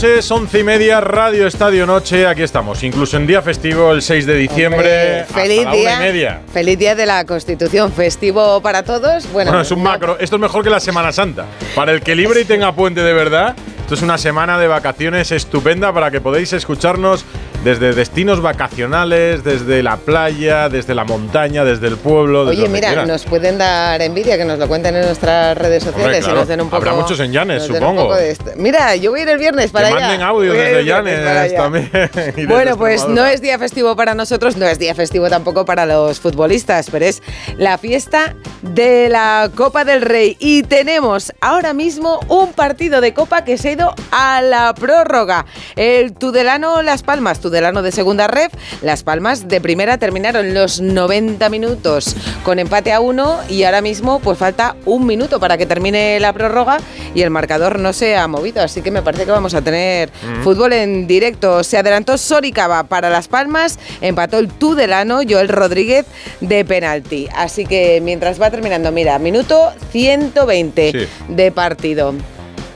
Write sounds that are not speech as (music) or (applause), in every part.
Noches, once y media, Radio Estadio Noche, aquí estamos, incluso en día festivo, el 6 de diciembre, Hombre, feliz hasta la día. una y media. Feliz día de la Constitución, festivo para todos. Bueno, Bueno, es un no- macro, esto es mejor que la Semana Santa. Para el que libre y tenga puente de verdad, esto es una semana de vacaciones estupenda para que podáis escucharnos desde destinos vacacionales, desde la playa, desde la montaña, desde el pueblo, desde Oye, mira, nos pueden dar envidia, que nos lo cuenten en nuestras redes sociales Hombre, y nos den un poco. Habrá muchos en Llanes, supongo. de. Mira, yo voy a ir el viernes para que allá. manden audios Voy a ir desde Llanes también. (laughs) Bueno, pues no es día festivo para nosotros, no es día festivo tampoco para los futbolistas, pero es la fiesta de la Copa del Rey. Y tenemos ahora mismo un partido de Copa que se ha ido a la prórroga. El Tudelano Las Palmas, Tudelano de segunda ref, Las Palmas de primera terminaron los 90 minutos con empate a uno y ahora mismo pues falta un minuto para que termine la prórroga y el marcador no se ha movido, así que me parece que vamos a tener fútbol en directo. Se adelantó Soricaba para Las Palmas, empató el Tudelano, Joel Rodríguez de penalti. Así que mientras va terminando, mira, minuto 120 Sí. de partido.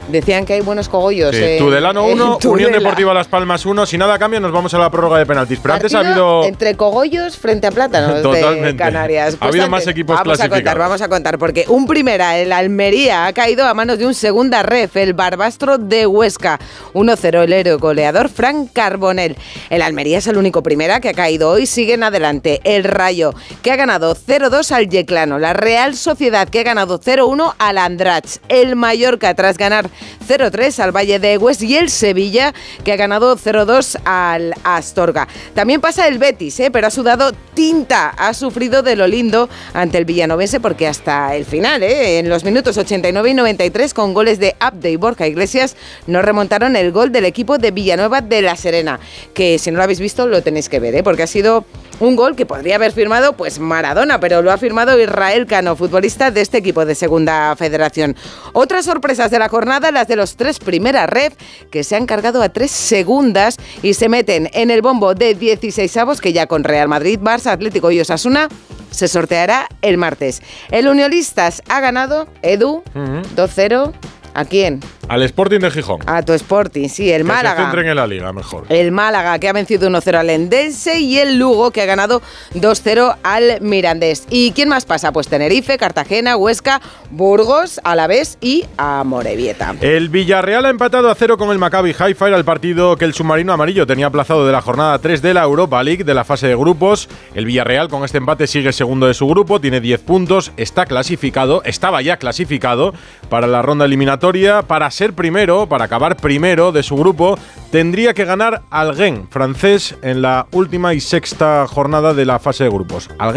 Decían que hay buenos cogollos. Sí, en- Tudelano en 1, Unión. Deportiva Las Palmas 1. Si nada cambia, nos vamos a la prórroga de penaltis. Pero antes ha habido. entre cogollos frente a plátanos de. Canarias. Ha habido más equipos Vamos a contar, clasificados. vamos a contar, porque un primera, el Almería, ha caído a manos de un segunda ref, el Barbastro de Huesca. 1-0 el héroe goleador Frank Carbonell. El Almería es el único primera que ha caído hoy. Siguen adelante el Rayo, que ha ganado 0-2 al Yeclano. La Real Sociedad, que ha ganado 0-1 al Andrach. El Mallorca, tras ganar 0-3 al Valle de Hues. Y el Sevilla, que ha ganado 0-2 al Astorga. También pasa el Betis, ¿eh? pero ha sudado tinta. Ha sufrido de lo lindo ante el Villanovense porque hasta el final, ¿eh? en los minutos 89 y 93, con goles de Abde y Borja Iglesias, no remontaron el gol del equipo de Villanueva de la Serena. Que si no lo habéis visto, lo tenéis que ver, ¿eh? porque ha sido un gol que podría haber firmado pues Maradona, pero lo ha firmado Israel Cano, futbolista de este equipo de Segunda Federación. Otras sorpresas de la jornada, las de los tres primeras ref, que se han cargado a tres segundas y se meten en el bombo de 16 avos que ya con Real Madrid, Barça, Atlético y Osasuna se sorteará el martes. El Unionistas ha ganado, Edu, 2-0. ¿A quién? Al Sporting de Gijón. A tu Sporting, sí, el que se Málaga. centren en la liga, mejor. El Málaga que ha vencido 1-0 al Endense y el Lugo que ha ganado 2-0 al Mirandés. ¿Y quién más pasa? Pues Tenerife, Cartagena, Huesca, Burgos, Alavés y Amorebieta. El Villarreal ha empatado a cero con el Maccabi Haifa. Era el partido que el submarino amarillo tenía aplazado de la jornada 3 de la Europa League, de la fase de grupos. El Villarreal con este empate sigue segundo de su grupo, tiene 10 puntos, está clasificado, estaba ya clasificado para la ronda eliminatoria. Para ser primero, para acabar primero de su grupo, tendría que ganar al Gen, francés, en la última y sexta jornada de la fase de grupos. Al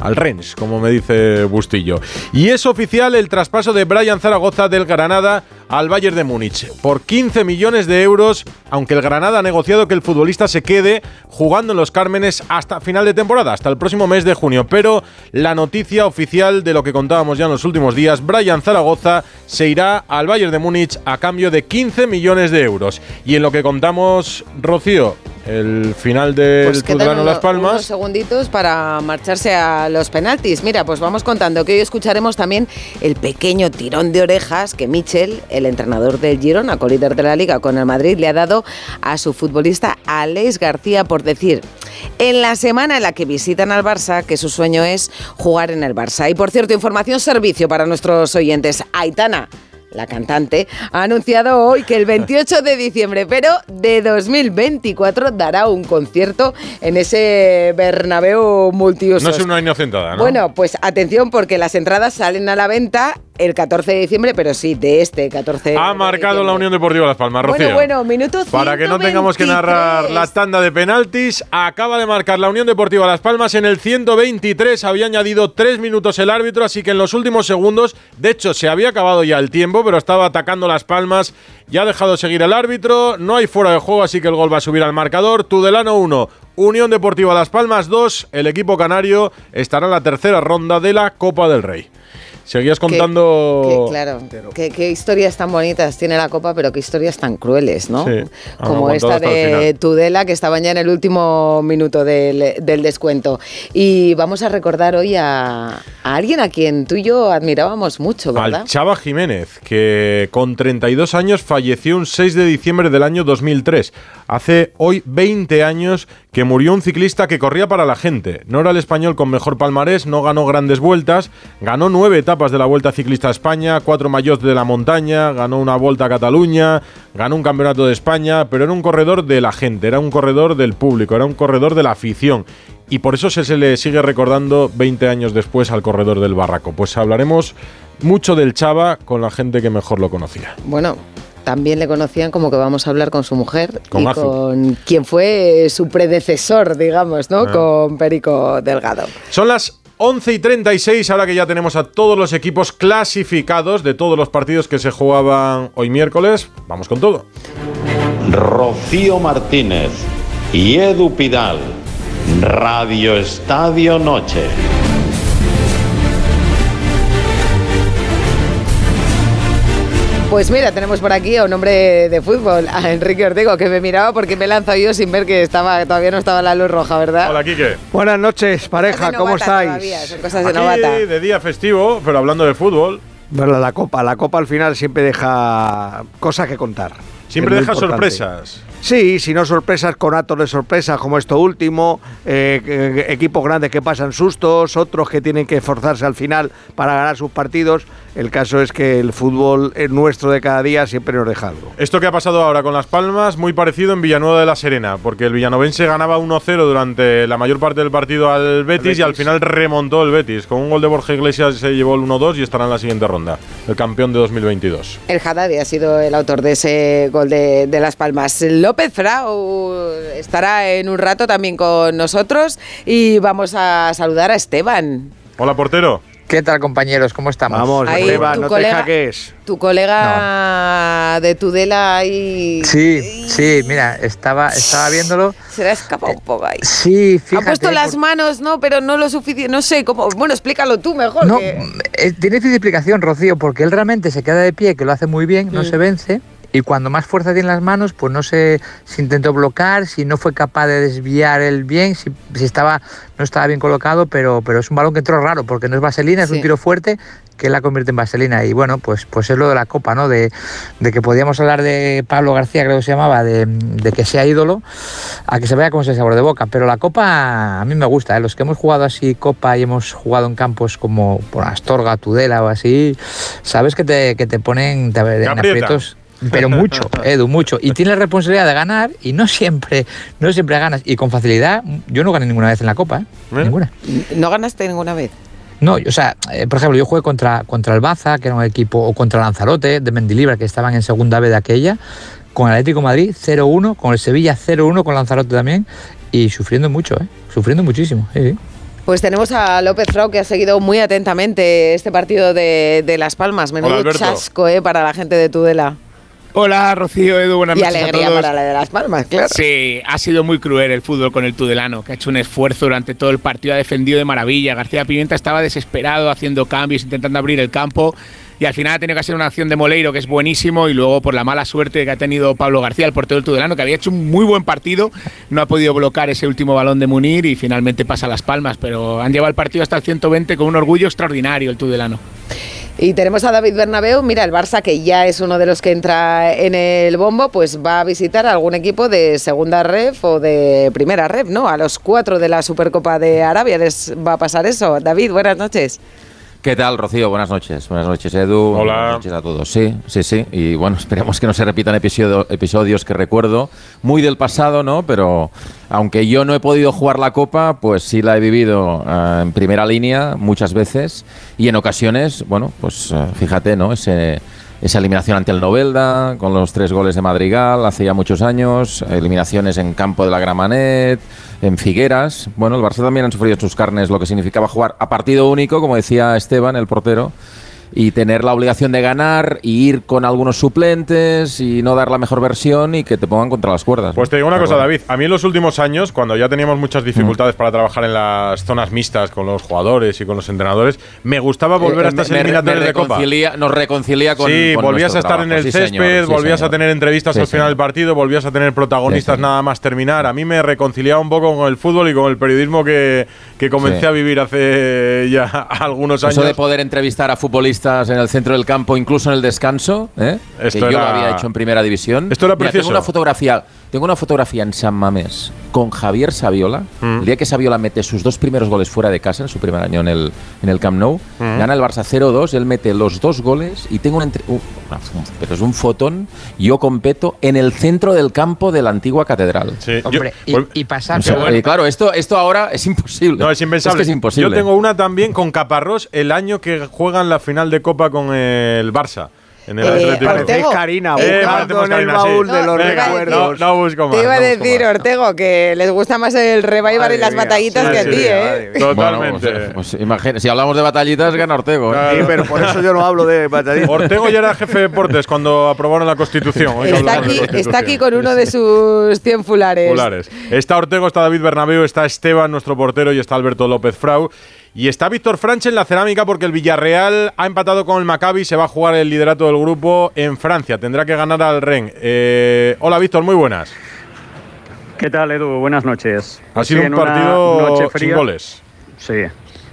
al Rennes, como me dice Bustillo. Y es oficial el traspaso de Brian Zaragoza del Granada al Bayern de Múnich por 15 millones de euros, aunque el Granada ha negociado que el futbolista se quede jugando en los Cármenes hasta final de temporada, hasta el próximo mes de junio. Pero la noticia oficial de lo que contábamos ya en los últimos días, Brian Zaragoza se irá al Bayern de Múnich a cambio de 15 millones de euros. Y en lo que contamos, Rocío, el final del Pues uno- Las Palmas. unos segunditos para marcharse a los penaltis. Mira, pues vamos contando que hoy escucharemos también el pequeño tirón de orejas que Michel, el entrenador del Girona, colíder de la Liga con el Madrid, le ha dado a su futbolista Alex García por decir en la semana en la que visitan al Barça que su sueño es jugar en el Barça. Y por cierto, información servicio para nuestros oyentes. Aitana la cantante, ha anunciado hoy que el 28 de diciembre, pero de 2024, dará un concierto en ese Bernabéu multiusos. No es una inocentada, ¿no? Bueno, pues atención porque las entradas salen a la venta el 14 de diciembre, pero sí, de este 14 Ha de marcado la Unión Deportiva Las Palmas, Rocío. Bueno, bueno, minuto Para que no tengamos que narrar 123. la tanda de penaltis, acaba de marcar la Unión Deportiva Las Palmas en el 123. Había añadido tres minutos el árbitro, así que en los últimos segundos, de hecho, se había acabado ya el tiempo, pero estaba atacando Las Palmas. Ya ha dejado seguir el árbitro. No hay fuera de juego, así que el gol va a subir al marcador. Tudelano 1, Unión Deportiva Las Palmas 2. El equipo canario estará en la tercera ronda de la Copa del Rey. Seguías contando. qué- claro, qué, qué historias tan bonitas tiene la Copa, pero qué historias tan crueles, ¿no? Sí, Como esta de. Tudela, que estaban ya en el último minuto del, del descuento. Y vamos a recordar hoy a, a alguien a quien tú y yo admirábamos mucho, ¿verdad? Al Chava Jiménez, que con 32 años falleció un 6 de diciembre del año 2003. Hace hoy 20 años que murió un ciclista que corría para la gente. No era el español con mejor palmarés, no ganó grandes vueltas, ganó nueve etapas de la Vuelta Ciclista a España, cuatro mayores de la montaña, ganó una Vuelta a Cataluña, ganó un campeonato de España, pero era un corredor de la gente, era un corredor del público, era un corredor de la afición. Y por eso se, se le sigue recordando 20 años después al corredor del Barraco. Pues hablaremos mucho del Chava con la gente que mejor lo conocía. Bueno, también le conocían como que vamos a hablar con su mujer Con y Azu. con quien fue su predecesor, digamos, ¿no? Ah. Con Perico Delgado. Son las 11 y 36, ahora que ya tenemos a todos los equipos clasificados de todos los partidos que se jugaban hoy miércoles. Vamos con todo. Rocío Martínez y Edu Pidal. Radio Estadio Noche. Pues mira, tenemos por aquí a un hombre de fútbol, a Enrique Ortego, que me miraba porque me he lanzado yo sin ver que estaba todavía no estaba la luz roja, ¿verdad? Hola, Quique. Buenas noches, pareja, ¿cómo estáis? todavía, son cosas de Aquí de día festivo, pero hablando de fútbol, Bueno, la copa, la copa al final siempre deja cosas que contar. siempre deja importante. sorpresas. Sí, si no sorpresas con actos de sorpresa como esto último, eh, que- equipos grandes que pasan sustos, otros que tienen que esforzarse al final para ganar sus partidos. El caso es que el fútbol eh, nuestro de cada día siempre nos deja algo. Esto que ha pasado ahora con Las Palmas, muy parecido en Villanueva de la Serena, porque el villanovense ganaba 1-0 durante la mayor parte del partido al Betis, y al final remontó el Betis. Con un gol de Borja Iglesias se llevó el 1-2 y estará en la siguiente ronda, el campeón de 2022. El Haddadi ha sido el autor de ese gol de, de Las Palmas. López Frau estará en un rato también con nosotros y vamos a saludar a Esteban. Hola, portero. ¿Qué tal, compañeros? ¿Cómo estamos? Vamos, Ahí, tu no colega- te jaques. Tu colega de Tudela ahí. Sí, sí, mira, estaba, estaba viéndolo. Se le ha escapado un poco ahí. Sí, Ha fíjate. puesto las por- manos, no, pero no lo suficiente. No sé cómo. Bueno, explícalo tú mejor. No, que- eh, tiene difícil explicación, Rocío, porque él realmente se queda de pie, que lo hace muy bien, no Mm. se vence. Y cuando más fuerza tiene en las manos, pues no se, se intentó bloquear, si no fue capaz de desviar el bien, si, si estaba, no estaba bien colocado, pero, pero es un balón que entró raro, porque no es vaselina, es Sí. un tiro fuerte que la convierte en vaselina. Y bueno, pues, pues es lo de la copa, ¿no? De, de que podíamos hablar de Pablo García, creo que se llamaba, de, de que sea ídolo, a que se vaya con ese sabor de boca. Pero la copa a mí me gusta, ¿eh? los que hemos jugado así copa y hemos jugado en campos como por Astorga, Tudela o así, sabes que te, que te ponen te, en aprietos. Pero mucho, (laughs) Edu, mucho. Y tienes la responsabilidad de ganar y no siempre, no siempre ganas. Y con facilidad, yo no gané ninguna vez en la Copa, ¿eh? ¿Eh? Ninguna. No ganaste ninguna vez. No, o sea, eh, por ejemplo, yo jugué contra, contra el Baza, que era un equipo, o contra Lanzarote, de Mendilibar, que estaban en segunda vez de aquella, con el Atlético de Madrid 0-1, con el Sevilla 0-1, con Lanzarote también, y sufriendo mucho, ¿eh? Sufriendo muchísimo, sí, sí. Pues tenemos a López Frau que ha seguido muy atentamente este partido de, de Las Palmas. Menudo Hola, chasco eh, para la gente de Tudela. Hola, Rocío, Edu, buenas Y noches alegría a todos. para la de Las Palmas, claro. Sí, ha sido muy cruel el fútbol con el Tudelano, que ha hecho un esfuerzo durante todo el partido, ha defendido de maravilla. García Pimienta estaba desesperado haciendo cambios, intentando abrir el campo. Y al final ha tenido que hacer una acción de Moleiro, que es buenísimo, y luego por la mala suerte que ha tenido Pablo García, el portero del Tudelano, que había hecho un muy buen partido, no ha podido bloquear ese último balón de Munir y finalmente pasa a las palmas. Pero han llevado el partido hasta el 120 con un orgullo extraordinario el Tudelano. Y tenemos a David Bernabeu. Mira, el Barça, que ya es uno de los que entra en el bombo, pues va a visitar a algún equipo de segunda ref o de primera ref, ¿no? A los cuatro de la Supercopa de Arabia les va a pasar eso. David, buenas noches. ¿Qué tal, Rocío? Buenas noches. Buenas noches, Edu. Hola. Buenas noches a todos. Sí, sí, sí. Y bueno, (laughs) esperemos que no se repitan episodio- episodios que recuerdo. Muy del pasado, ¿no? Pero aunque yo no he podido jugar la Copa, pues sí la he vivido eh, en primera línea muchas veces. Y en ocasiones, bueno, pues eh, fíjate, ¿no? Ese, esa eliminación ante el Novelda, con los tres goles de Madrigal hace ya muchos años. Eliminaciones en campo de la Gramanet, en Figueras. Bueno, el Barça también han sufrido en sus carnes lo que significaba jugar a partido único, como decía Esteban, el portero, y tener la obligación de ganar y ir con algunos suplentes y no dar la mejor versión y que te pongan contra las cuerdas. Pues te digo una Pero cosa, bueno. David. A mí en los últimos años, cuando ya teníamos muchas dificultades para trabajar en las zonas mixtas con los jugadores y con los entrenadores, me gustaba volver a Eh, estas me- eliminatorias me de Copa. Nos reconcilia con. sí, con volvías a estar en trabajo. el Sí, césped, señor, sí, volvías a señor. tener entrevistas Sí, al final del partido, volvías a tener protagonistas nada más terminar. A mí me reconciliaba un poco con el fútbol y con el periodismo que, que comencé a vivir hace ya (laughs) algunos años. Eso de poder entrevistar a futbolistas en el centro del campo, incluso en el descanso, ¿eh? Esto que yo era- lo había hecho en primera división. Esto era Mira, precioso. Tengo una fotografía, tengo una fotografía en San Mamés con Javier Saviola. Mm. El día que Saviola mete sus dos primeros goles fuera de casa en su primer año en el, en el Camp Nou, Mm. gana el Barça 0-2, él mete los dos goles y tengo una, entre- uh, una- pero es un fotón, yo competo en el centro del campo de la antigua catedral. Sí, yo- Hombre, y, y pasar. O sea, eh, claro, esto, esto ahora es imposible. No, es impensable. que es imposible. Yo tengo una también con Caparrós el año que juegan la final de Copa con el Barça. En el Eh, Atlético. Karina, Eh, en el Karina, baúl sí. de los No, recuerdos. No, no busco más. Te iba a decir, más. Ortego, que les gusta más el revival Madre y las mía, batallitas sí, que a ti, sí, ¿eh? mía. Totalmente. Bueno, pues, pues imagina- si hablamos de batallitas, gana Ortego. ¿eh? Claro. Sí, pero por eso yo no hablo de batallitas. Ortego ya era jefe de deportes cuando aprobaron la Constitución. Hoy Está aquí, Constitución. está aquí con uno de sus 100 fulares. Populares. Está Ortego, está David Bernabéu, está Esteban, nuestro portero, y está Alberto López Frau. Y está Víctor Franch en la cerámica porque el Villarreal ha empatado con el Maccabi, se va a jugar el liderato del grupo en Francia. Tendrá que ganar al Ren. Eh, hola Víctor, muy buenas. ¿Qué tal, Edu? Buenas noches. Ha sido sí, un partido sin goles. Sí.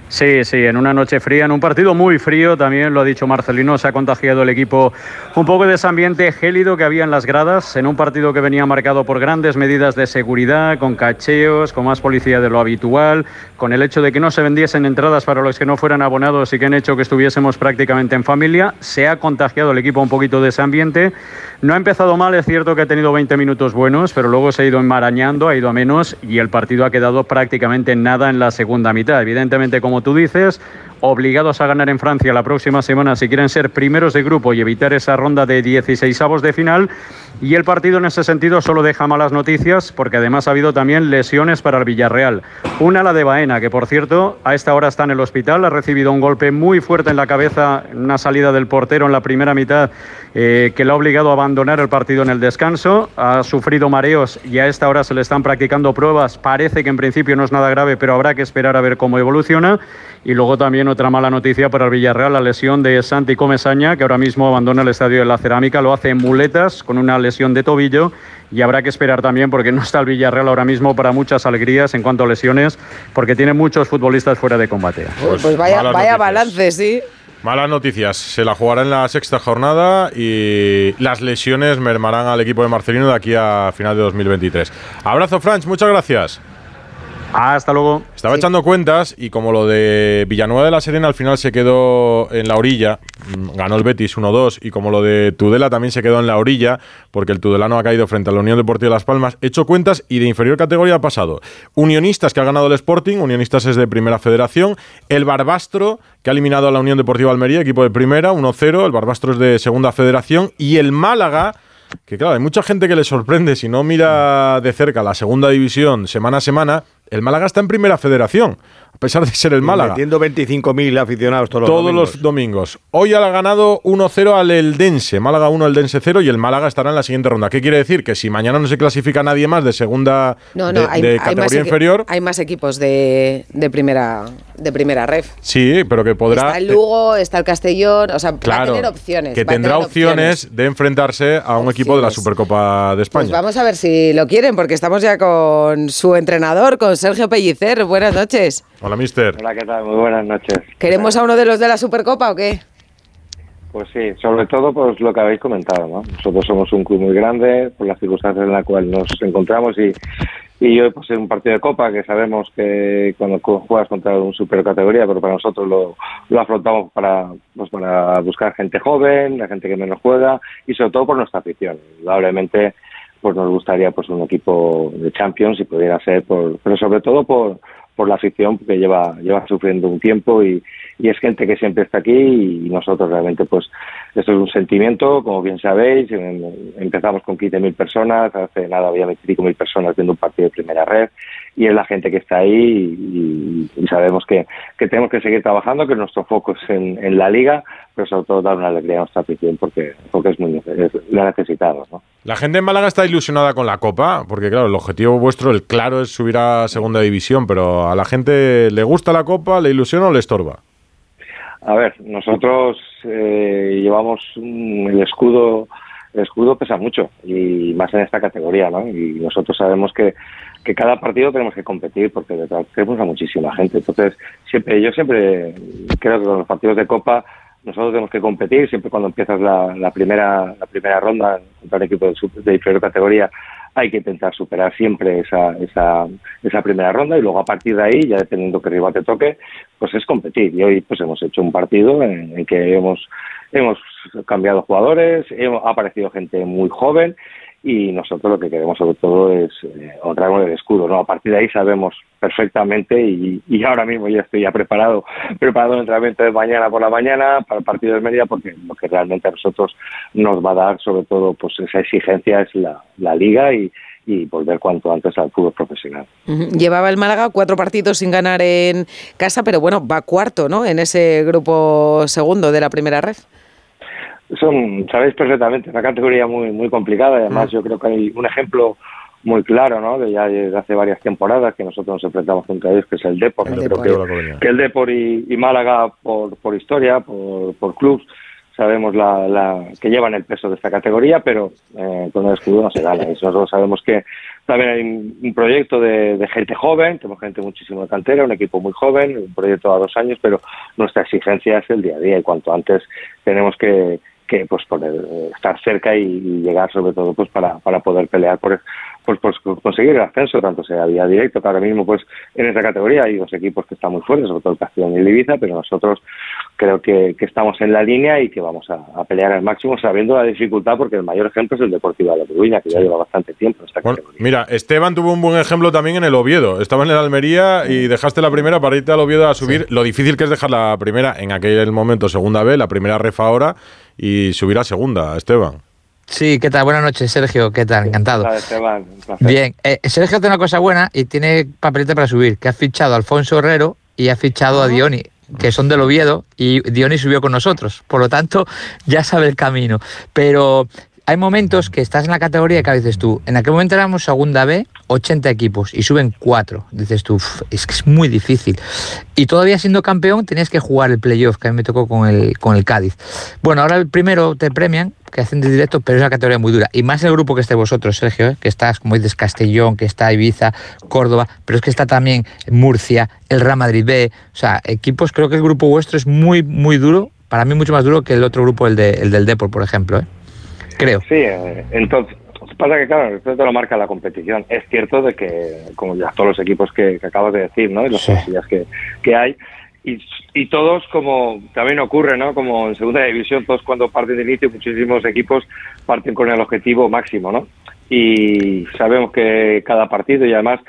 Sí, sí, en una noche fría, en un partido muy frío, también lo ha dicho Marcelino, se ha contagiado el equipo un poco de ese ambiente gélido que había en las gradas, en un partido que venía marcado por grandes medidas de seguridad, con cacheos, con más policía de lo habitual, con el hecho de que no se vendiesen entradas para los que no fueran abonados y que han hecho que estuviésemos prácticamente en familia, se ha contagiado el equipo un poquito de ese ambiente. No ha empezado mal, es cierto que ha tenido 20 minutos buenos, pero luego se ha ido enmarañando, ha ido a menos y el partido ha quedado prácticamente en nada en la segunda mitad. Evidentemente, como tú dices, obligados a ganar en Francia la próxima semana si quieren ser primeros de grupo y evitar esa ronda de 16avos de final. Y el partido en ese sentido solo deja malas noticias porque además ha habido también lesiones para el Villarreal. Una la de Baena, que por cierto a esta hora está en el hospital, ha recibido un golpe muy fuerte en la cabeza, una salida del portero en la primera mitad eh, que le ha obligado a abandonar el partido en el descanso. Ha sufrido mareos y a esta hora se le están practicando pruebas. Parece que en principio no es nada grave, pero habrá que esperar a ver cómo evoluciona. Y luego también otra mala noticia para el Villarreal, la lesión de Santi Comesaña, que ahora mismo abandona el estadio de la Cerámica, lo hace en muletas con una lesión de tobillo. Y habrá que esperar también, porque no está el Villarreal ahora mismo para muchas alegrías en cuanto a lesiones, porque tiene muchos futbolistas fuera de combate. Pues, vaya, balance, sí. Malas noticias. Se la jugará en la sexta jornada y las lesiones mermarán al equipo de Marcelino de aquí a final de 2023. Abrazo, Franch. Muchas gracias. Hasta luego. Estaba Sí. echando cuentas y como lo de Villanueva de la Serena al final se quedó en la orilla, ganó el Betis 1-2 y como lo de Tudela también se quedó en la orilla porque el Tudelano ha caído frente a la Unión Deportiva de Las Palmas, he hecho cuentas y de inferior categoría ha pasado Unionistas que ha ganado el Sporting, Unionistas es de Primera Federación, el Barbastro que ha eliminado a la Unión Deportiva Almería, equipo de Primera, 1-0, el Barbastro es de Segunda Federación y el Málaga que claro, hay mucha gente que le sorprende si no mira de cerca la segunda división semana a semana. El Málaga está en primera federación, a pesar de ser el Málaga. Metiendo 25.000 aficionados todos los Todos domingos. los domingos. Hoy ha ganado 1-0 al Eldense. Málaga 1, Eldense 0 y el Málaga estará en la siguiente ronda. ¿Qué quiere decir? Que si mañana no se clasifica nadie más de segunda No, no, de, hay, de categoría inferior, hay más equipos de, de primera de primera ref. sí, pero que podrá Está el Lugo, está el Castellón, o sea, Claro, va a tener opciones. que tendrá opciones, de enfrentarse a un equipo de la. Supercopa de España. Pues vamos a ver si lo quieren, porque estamos ya con su entrenador, con Sergio Pellicer. Buenas noches. Hola, mister. Hola, ¿qué tal? Muy buenas noches. ¿Queremos a uno de los de la Supercopa o qué? Pues sí, sobre todo pues lo que habéis comentado, ¿no? Nosotros somos un club muy grande, por las circunstancias en las cuales nos encontramos y y hoy pues es un partido de copa que sabemos que cuando juegas contra un super categoría, pero para nosotros lo, lo afrontamos para, pues para buscar gente joven, la gente que menos juega y sobre todo por nuestra afición. Indudablemente pues nos gustaría pues un equipo de Champions si pudiera ser, por, pero sobre todo por, por la afición que lleva lleva sufriendo un tiempo y, y, es gente que siempre está aquí y nosotros realmente pues esto es un sentimiento como bien sabéis empezamos con 15.000 personas hace nada había 25.000 personas viendo un partido de primera red y es la gente que está ahí y, y sabemos que, que, tenemos que seguir trabajando que nuestro foco es en, en, la liga pero sobre todo dar una alegría a nuestra afición porque porque es muy es, la necesitamos ¿no? La gente en Málaga está ilusionada con la Copa porque claro el objetivo vuestro el claro es subir a segunda división pero ¿A la gente le gusta la copa, le ilusiona o le estorba? A ver, nosotros eh, llevamos el escudo, el escudo pesa mucho y más en esta categoría, ¿no? Y nosotros sabemos que, que cada partido tenemos que competir porque tenemos a muchísima gente. Entonces, siempre, yo siempre creo que con los partidos de copa nosotros tenemos que competir siempre cuando empiezas la, primera la primera ronda contra un equipo de, de inferior categoría hay que intentar superar siempre esa, esa, esa primera ronda y luego a partir de ahí, ya dependiendo qué rival te toque, pues es competir. Y hoy pues hemos hecho un partido en, en que hemos, hemos cambiado jugadores, hemos, ha aparecido gente muy joven y nosotros lo que queremos sobre todo es eh, honrar el escudo no a partir de ahí sabemos perfectamente y, y, (laughs) ahora mismo ya estoy ya preparado preparado el entrenamiento de mañana por la mañana para el partido de Mérida porque lo que realmente a nosotros nos va a dar sobre todo pues esa exigencia es la, la liga y, y volver cuanto antes al fútbol profesional. Llevaba el Málaga cuatro partidos sin ganar en casa, pero bueno, va cuarto, ¿no? En ese grupo segundo de la primera red son, sabéis perfectamente, una categoría muy muy complicada. Además, mm. yo creo que hay un ejemplo muy claro, ¿no? De ya desde hace varias temporadas que nosotros nos enfrentamos contra ellos, que es el Depor. yo creo que, que, el Depor y, y Málaga, por, por historia, por, por clubs, sabemos la, la, que llevan el peso de esta categoría, pero eh, con el escudo no se gana. Y nosotros sabemos que también hay un, un proyecto de, de, gente joven, tenemos gente muchísimo de cantera, un equipo muy joven, un proyecto a dos años, pero nuestra exigencia es el día a día y cuanto antes tenemos que, que pues poder estar cerca y, llegar sobre todo pues para, para poder pelear por, pues, pues conseguir el ascenso, tanto sea vía directo, que ahora mismo pues en esta categoría hay dos equipos que están muy fuertes, sobre todo el Castellón y el Ibiza, pero nosotros creo que, que estamos en la línea y que vamos a, a, pelear al máximo sabiendo la dificultad, porque el mayor ejemplo es el Deportivo de la Coruña, que ya lleva bastante tiempo en esta bueno, categoría. Mira, Esteban tuvo un buen ejemplo también en el Oviedo. Estaba en el Almería y dejaste la primera para irte al Oviedo a subir. Sí. Lo difícil que es dejar la primera en aquel momento segunda B, la primera ref ahora y subir a segunda, Esteban. Sí, ¿qué tal? Buenas noches, Sergio. ¿Qué tal? Encantado. Esteban. Bien, eh, Sergio tiene una cosa buena y tiene papelete para subir, que ha fichado a Alfonso Herrero y ha fichado a Dioni, que son del Oviedo, y Dioni subió con nosotros. Por lo tanto, ya sabe el camino. Pero hay momentos que estás en la categoría que dices tú, en aquel momento éramos segunda B, 80 equipos y suben 4. Dices tú, es que es muy difícil. Y todavía siendo campeón tenías que jugar el playoff, que a mí me tocó con el, con el Cádiz. Bueno, ahora el primero te premian, que hacen de directo, pero es una categoría muy dura. Y más el grupo que esté vosotros, Sergio, ¿eh? que estás, como dices, Castellón, que está Ibiza, Córdoba, pero es que está también Murcia, el Real Madrid B. O sea, equipos, creo que el grupo vuestro es muy, muy duro. Para mí mucho más duro que el otro grupo, el, el del Depor, por ejemplo. ¿eh? Creo. Sí, eh, entonces pasa que claro, esto te lo marca la competición. Es cierto de que, como ya todos los equipos que, que acabas de decir, ¿no? Y las sí. que, que hay, y, y, todos, como también ocurre, ¿no? Como en segunda división, todos cuando parten de inicio, muchísimos equipos parten con el objetivo máximo, ¿no? Y sabemos que cada partido, y además,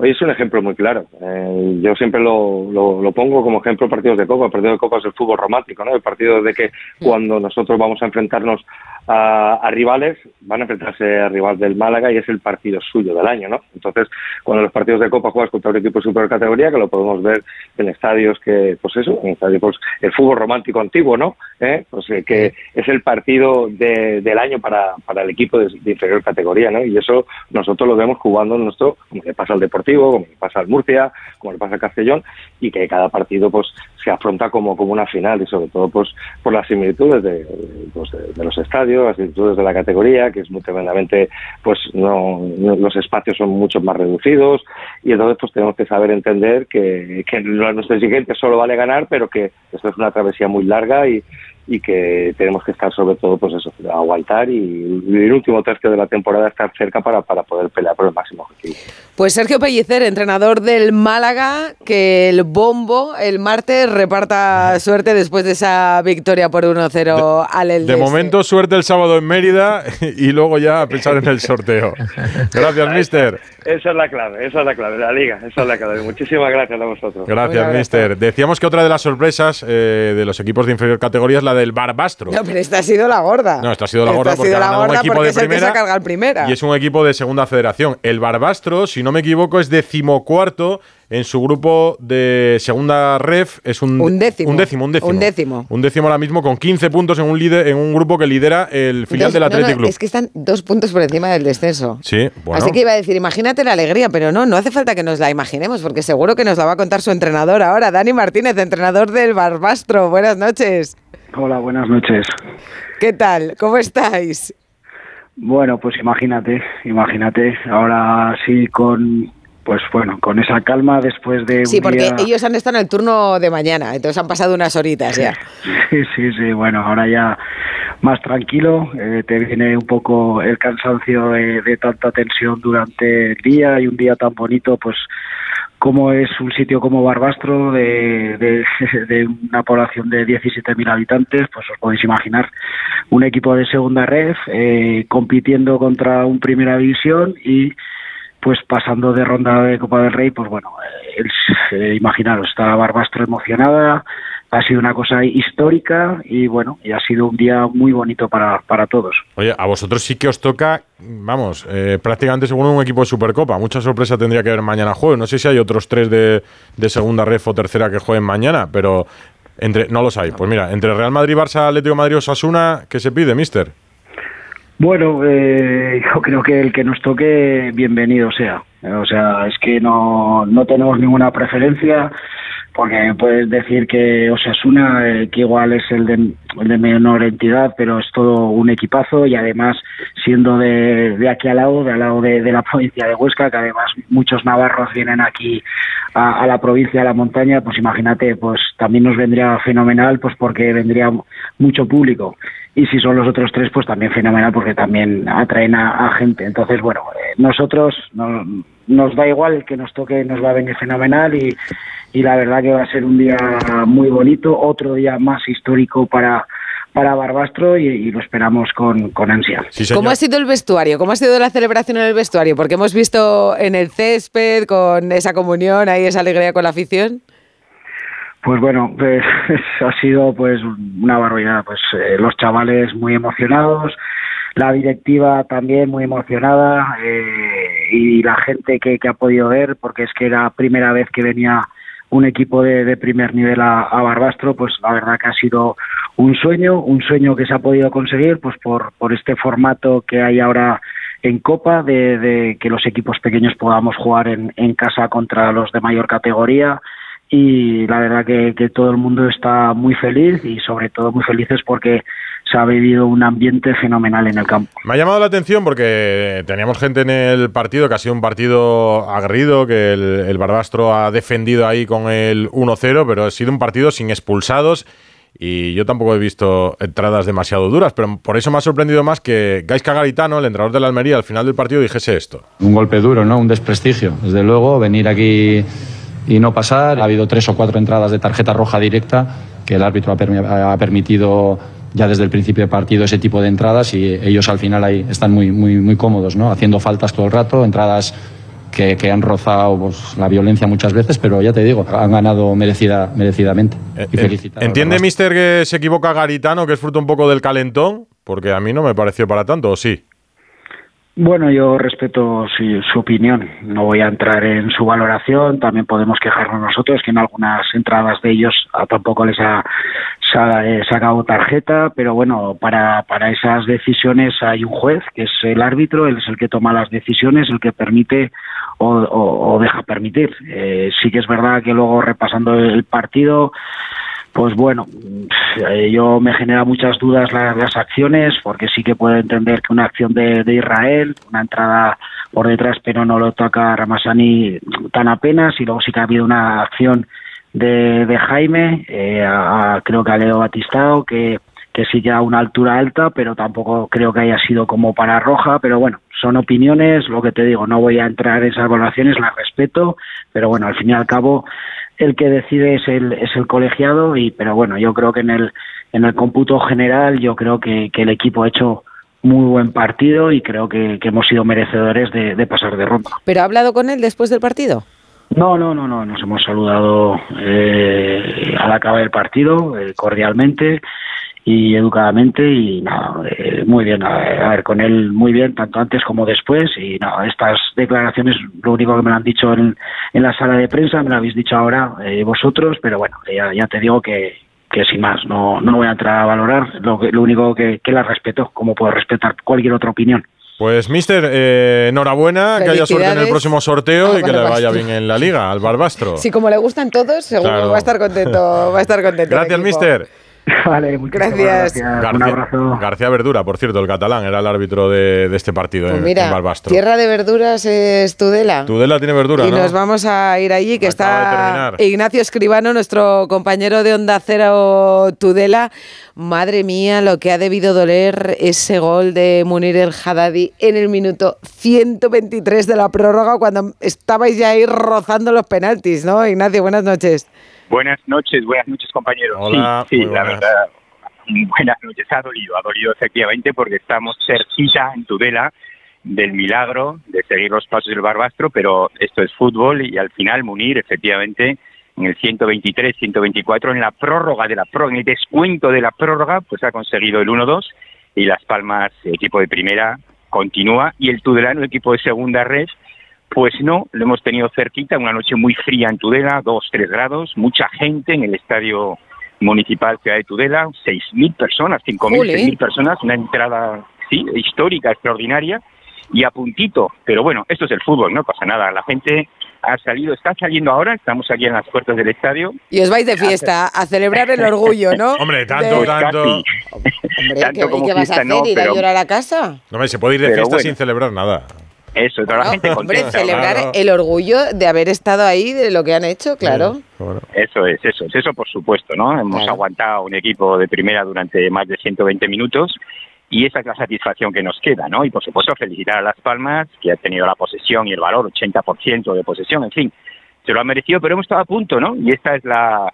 hoy es un ejemplo muy claro. Eh, yo siempre lo, lo, lo, pongo como ejemplo partidos de Copa. El partido de Copa es el fútbol romántico, ¿no? El partido de que cuando nosotros vamos a enfrentarnos a, a, rivales, van a enfrentarse al rival del Málaga y es el partido suyo del año, ¿no? Entonces, cuando los partidos de Copa juegas contra un equipo de supercategoría, que lo podemos ver en estadios que, pues eso, en estadios, pues, el fútbol romántico antiguo, ¿no? ¿Eh? Pues eh, que es el partido de, del año para, para el equipo de, de, inferior categoría, ¿no? Y eso nosotros lo vemos jugando en nuestro, como le pasa al Deportivo, como pasa al Murcia, como le pasa al Castellón, y que cada partido, pues, se afronta como, como una final y sobre todo, pues, por las similitudes de, pues, los estadios las virtudes de la categoría, que es muy tremendamente, pues no, los espacios son mucho más reducidos y entonces pues tenemos que saber entender que, que nuestro exigente solo vale ganar, pero que esto es una travesía muy larga y, y que tenemos que estar sobre todo pues eso aguantar y el último tercio de la temporada estar cerca para, para poder pelear por el máximo objetivo. Pues Sergio Pellicer, entrenador del Málaga, que el bombo el martes reparta suerte después de esa victoria por 1-0 al Elche. De momento suerte el sábado en Mérida (laughs) y luego ya a pensar en el sorteo. Gracias, mister. Esa es la clave, esa es la clave, la liga, esa es la clave. Muchísimas gracias a vosotros. Gracias, mister. Decíamos que otra de las sorpresas eh, de los equipos de inferior categoría es la del Barbastro. No, pero esta ha sido la gorda. No, esta ha sido la gorda Esta ha porque sido la ganado un gorda equipo porque de es el que primera se carga el primera. y es un equipo de segunda federación. El Barbastro, si no me equivoco, es decimocuarto en su grupo de segunda ref. Es un, Un décimo. Un décimo, un décimo. Un décimo. Un décimo ahora mismo con 15 puntos en un, líder, en un grupo que lidera el filial Dos- del no, Athletic no, Club. Es que están dos puntos por encima del descenso. Sí, bueno. Así que iba a decir, imagínate la alegría, pero no, no hace falta que nos la imaginemos, porque seguro que nos la va a contar su entrenador ahora, Dani Martínez, entrenador del Barbastro. Buenas noches. Hola, buenas noches. ¿Qué tal? ¿Cómo estáis? Bueno, pues imagínate, imagínate, ahora sí con, pues bueno, con esa calma después de Sí, un porque día... ellos han estado en el turno de mañana, entonces han pasado unas horitas ya. (laughs) Sí, sí, sí, bueno, ahora ya más tranquilo, eh, te viene un poco el cansancio de, de tanta tensión durante el día y un día tan bonito, pues como es un sitio como Barbastro, de, de, (laughs) una población de 17.000 habitantes, pues os podéis imaginar un equipo de segunda red eh, compitiendo contra un primera división y pues pasando de ronda de Copa del Rey, pues bueno, eh, eh, imaginaros, está Barbastro emocionada, ha sido una cosa histórica y bueno, y ha sido un día muy bonito para, para todos. Oye, a vosotros sí que os toca, vamos, eh, prácticamente seguro un equipo de Supercopa. Mucha sorpresa tendría que haber mañana juego. No sé si hay otros tres de, de segunda ref o tercera que jueguen mañana, pero entre no los hay. Pues mira, entre Real Madrid, Barça, Atlético de Madrid o Sasuna, ¿qué se pide, mister? Bueno, eh, (laughs) yo creo que el que nos toque, bienvenido sea. O sea, es que no, no tenemos ninguna preferencia, porque puedes decir que Osasuna, eh, que igual es el de, el de menor entidad, pero es todo un equipazo y además siendo de, de aquí al lado, de al lado de, la (laughs) provincia de Huesca, que además muchos navarros vienen aquí a, a la provincia, a la montaña, pues imagínate, pues también nos vendría fenomenal, pues porque vendría mucho público y si son los otros tres, pues también fenomenal porque también atraen a, gente. Entonces, bueno, eh, nosotros no- nos da igual que nos toque, nos va a venir fenomenal y, y la verdad que va a ser un día muy bonito, otro día más histórico para para Barbastro y, y lo esperamos con, con ansia. ¿Cómo ha sido el vestuario? ¿Cómo ha sido la celebración en el vestuario? Porque hemos visto en el césped, con esa comunión, ahí esa alegría con la afición. Pues bueno, pues (laughs) ha sido pues una barbaridad. Pues eh, los chavales muy emocionados, la directiva también muy emocionada eh, y la gente que, que ha podido ver, porque es que era primera vez que venía un equipo de, de primer nivel a, Barbastro, pues la verdad que ha sido un sueño, un sueño que se ha podido conseguir pues por, por este formato que hay ahora en Copa, de, de que los equipos pequeños podamos jugar en, en casa contra los de mayor categoría. Y la verdad que, que todo el mundo está muy feliz y sobre todo muy felices porque se ha vivido un ambiente fenomenal en el campo. Me ha llamado la atención porque teníamos gente en el partido que ha sido un partido aguerrido, que el, el Barbastro ha defendido ahí con el 1-0, pero ha sido un partido sin expulsados y yo tampoco he visto entradas demasiado duras, pero por eso me ha sorprendido más que Gaisca Garitano, el entrenador de la Almería, al final del partido dijese esto. Un golpe duro, ¿no? Un desprestigio. Desde luego, venir aquí y no pasar. Ha habido tres o cuatro entradas de tarjeta roja directa que el árbitro ha, permi- ha permitido ya desde el principio del partido ese tipo de entradas y ellos al final ahí están muy, muy, muy cómodos, ¿no? Haciendo faltas todo el rato, entradas que, que han rozado pues, la violencia muchas veces, pero ya te digo, han ganado merecida, merecidamente. y felicitar al ¿Entiende, mister, que se equivoca Garitano, que es fruto un poco del calentón? Porque a mí no me pareció para tanto, ¿o sí? Bueno, yo respeto sí, su opinión, no voy a entrar en su valoración, también podemos quejarnos nosotros que en algunas entradas de ellos ah, tampoco les ha eh, sacado tarjeta, pero bueno, para, para esas decisiones hay un juez, que es el árbitro, él es el que toma las decisiones, el que permite o, o- o deja permitir. Eh, sí que es verdad que luego repasando el partido, pues bueno, eh, yo me genera muchas dudas la- las acciones, porque sí que puedo entender que una acción de, de Israel, una entrada por detrás, pero no lo toca Ramasani tan apenas, y luego sí que ha habido una acción de, de Jaime, eh, a- creo que a Leo Batistao, que, que sigue a una altura alta, pero tampoco creo que haya sido como para roja, pero bueno, son opiniones, lo que te digo, no voy a entrar en esas evaluaciones, las respeto, pero bueno, al fin y al cabo el que decide es el, es el colegiado y pero bueno, yo creo que en el en el cómputo general yo creo que, que el equipo ha hecho muy buen partido y creo que, que hemos sido merecedores de, de pasar de ronda. ¿Pero ha hablado con él después del partido? No, no, no, no. Nos hemos saludado eh, al acabar el partido eh, cordialmente y educadamente y nada, eh, muy bien. A ver, a ver, con él muy bien, tanto antes como después. Y nada, estas declaraciones, lo único que me lo han dicho en, en la sala de prensa, me lo habéis dicho ahora eh, vosotros, pero bueno, ya, ya te digo que, que sin más, no, no voy a entrar a valorar. Lo, que- lo único que, que la respeto, como puedo respetar cualquier otra opinión. Pues, mister, eh, enhorabuena, que haya suerte en el próximo sorteo y al que le vaya bien en la liga, al Barbastro. Sí, como le gustan todos, seguro Claro. va a estar contento. Va a estar contento. Gracias, equipo. mister. (laughs) Vale, Gracias. García, García Verdura, por cierto, el catalán, era el árbitro de, de este partido Pues en, mira, en Barbastro. tierra de verduras es Tudela. Tudela tiene verdura, y ¿no? nos vamos a ir allí, que está. Ignacio Escribano, nuestro compañero de Onda Cero Tudela. Madre mía, lo que ha debido doler ese gol de Munir el Haddadi en el minuto 123 de la prórroga, cuando estabais ya ahí rozando los penaltis, ¿no? Ignacio, buenas noches. Buenas noches, buenas noches compañeros. Hola, sí, sí, la verdad, buenas noches. Ha dolido, ha dolido efectivamente porque estamos cerquita en Tudela del milagro de seguir los pasos del Barbastro, pero esto es fútbol y al final Munir efectivamente en el 123, 124 en la prórroga de la prórroga, en el descuento de la prórroga, pues ha conseguido el 1-2 y Las Palmas, equipo de primera, continúa y el Tudelano, equipo de segunda red, pues no, lo hemos tenido cerquita, una noche muy fría en Tudela, 2, 3 grados, mucha gente en el estadio municipal Ciudad de Tudela, 6.000 personas, 5.000, Jolín. 6.000 personas, una entrada, sí, histórica, extraordinaria, y a puntito, pero bueno, esto es el fútbol, no pasa nada, la gente ha salido, está saliendo ahora, estamos aquí en las puertas del estadio. Y os vais de fiesta a celebrar el orgullo, ¿no? (laughs) Hombre, tanto, De- tanto. Hombre, tanto ¿qué, y como qué vas a hacer? no, ¿Ir a pero- llorar a casa? No, hombre, se puede ir de Pero fiesta bueno. sin celebrar nada. Eso, toda la gente Hombre, celebrar claro. el orgullo de haber estado ahí, de lo que han hecho, claro. Eso es, eso es, eso por supuesto, ¿no? Hemos Claro. aguantado un equipo de primera durante más de 120 minutos y esa es la satisfacción que nos queda, ¿no? Y por supuesto felicitar a Las Palmas, que ha tenido la posesión y el valor, 80% de posesión, en fin, se lo ha merecido, pero hemos estado a punto, ¿no? Y esta es la,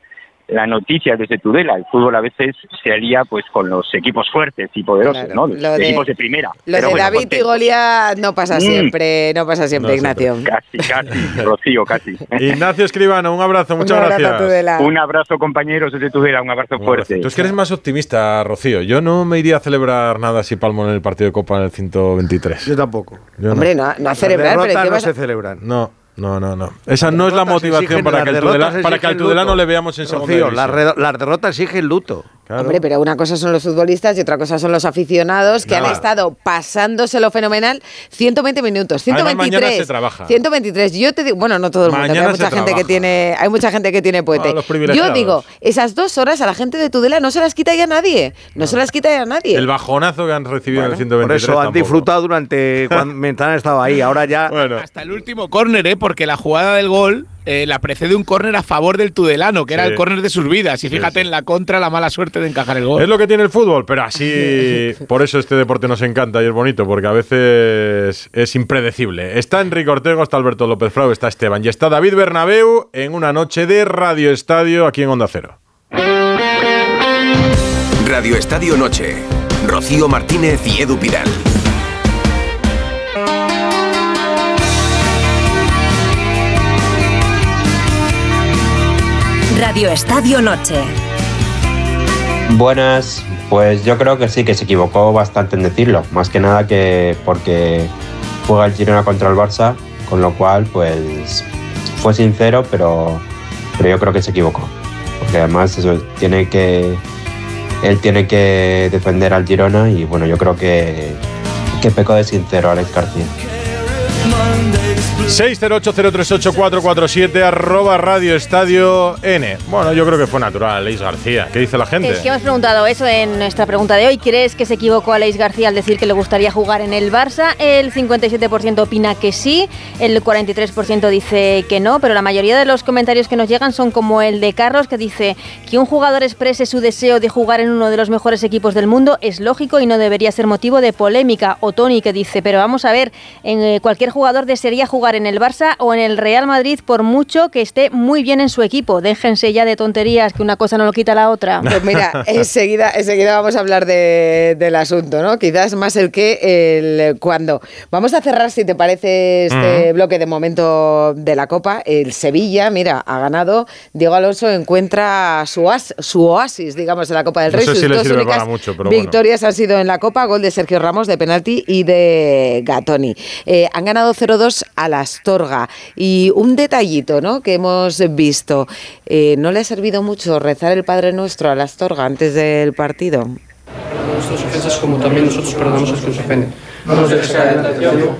la noticia desde Tudela. El fútbol a veces se alía pues con los equipos fuertes y poderosos, Claro, ¿no? lo Los de- equipos de primera. Lo Pero de bueno, David y. Goliat no pasa Mm. siempre, no pasa siempre, No Ignacio. Casi, casi, (laughs) Rocío, casi. Ignacio Escribano, un abrazo, muchas Un abrazo, gracias. Tudela. Un abrazo, compañeros, desde Tudela, un abrazo Un abrazo. fuerte. Tú es que eres más optimista, Rocío. Yo no me iría a celebrar nada si palmo en el partido de Copa en el 123. Yo tampoco. Yo no. Hombre, no, no a celebrar, pero ¿qué no vas a- se celebran. No, no, no, no. Esa no es la motivación para que, Tudela- para que al Tudelano luto. le veamos en segunda Rocío, las, las derrotas exigen luto. Claro. Hombre, pero una cosa son los futbolistas y otra cosa son los aficionados que Nada. han estado pasándoselo fenomenal 120 minutos, Además, 123. mañana se trabaja. 123. Yo te digo, bueno, no todo el mundo, hay mucha gente que tiene, hay mucha gente que tiene puente. Ah, Yo digo, esas dos horas a la gente de Tudela no se las quita ya nadie, no, se las quita ya nadie. El bajonazo que han recibido en el Por 123. eso han tampoco. disfrutado durante cuando, mientras han estado ahí. Ahora ya. Bueno, Hasta el último córner, ¿eh? Porque la jugada del gol eh, la precede un córner a favor del Tudelano, que era el córner de sus vidas. Y fíjate en la contra, la mala suerte de encajar el gol. es lo que tiene el fútbol, pero así. (laughs) por eso este deporte nos encanta y es bonito, porque a veces es impredecible. Está Enrique Ortego, está Alberto López Frau, está Esteban y está David Bernabeu en una noche de Radio Estadio aquí en Onda Cero. Radio Estadio Noche. Rocío Martínez y Edu Pidal. Radio Estadio Noche. Buenas, pues yo creo que sí, que se equivocó bastante en decirlo. Más que nada que porque juega el Girona contra el Barça, con lo cual pues fue sincero, pero, pero yo creo que se equivocó. Porque además tiene que él tiene que defender al Girona y bueno, yo creo que, que pecó de sincero Alex García. Monday 608038447 arroba Radio Estadio N. Bueno, yo creo que fue natural, Leis García. ¿Qué dice la gente? Es que hemos preguntado eso en nuestra pregunta de hoy. ¿Crees que se equivocó a Leis García al decir que le gustaría jugar en el Barça? El 57% opina que sí, el 43% dice que no, pero la mayoría de los comentarios que nos llegan son como el de Carlos, que dice que un jugador exprese su deseo de jugar en uno de los mejores equipos del mundo es lógico y no debería ser motivo de polémica. O Tony, que dice, pero vamos a ver, en, eh, cualquier jugador desearía jugar en el Barça o en el Real Madrid por mucho que esté muy bien en su equipo. Déjense ya de tonterías, que una cosa no lo quita la otra. (laughs) Pues mira, enseguida, enseguida vamos a hablar de- del asunto, ¿no? Quizás más el qué, el cuándo. Vamos a cerrar, si te parece, este bloque de momento de la Copa. El Sevilla, mira, ha ganado. Diego Alonso encuentra su, as- su oasis, digamos, en la Copa del No Rey. sé Sus si dos sirve únicas para mucho, pero bueno. victorias han sido en la Copa, gol de Sergio Ramos de penalti y de Gatoni. Eh, han ganado 0-2 a la Astorga. Y un detallito ¿no? que hemos visto, eh, ¿no le ha servido mucho rezar el Padre Nuestro a la Astorga antes del partido? Nuestras ofensas como también nosotros perdonamos a los que nos ofenden.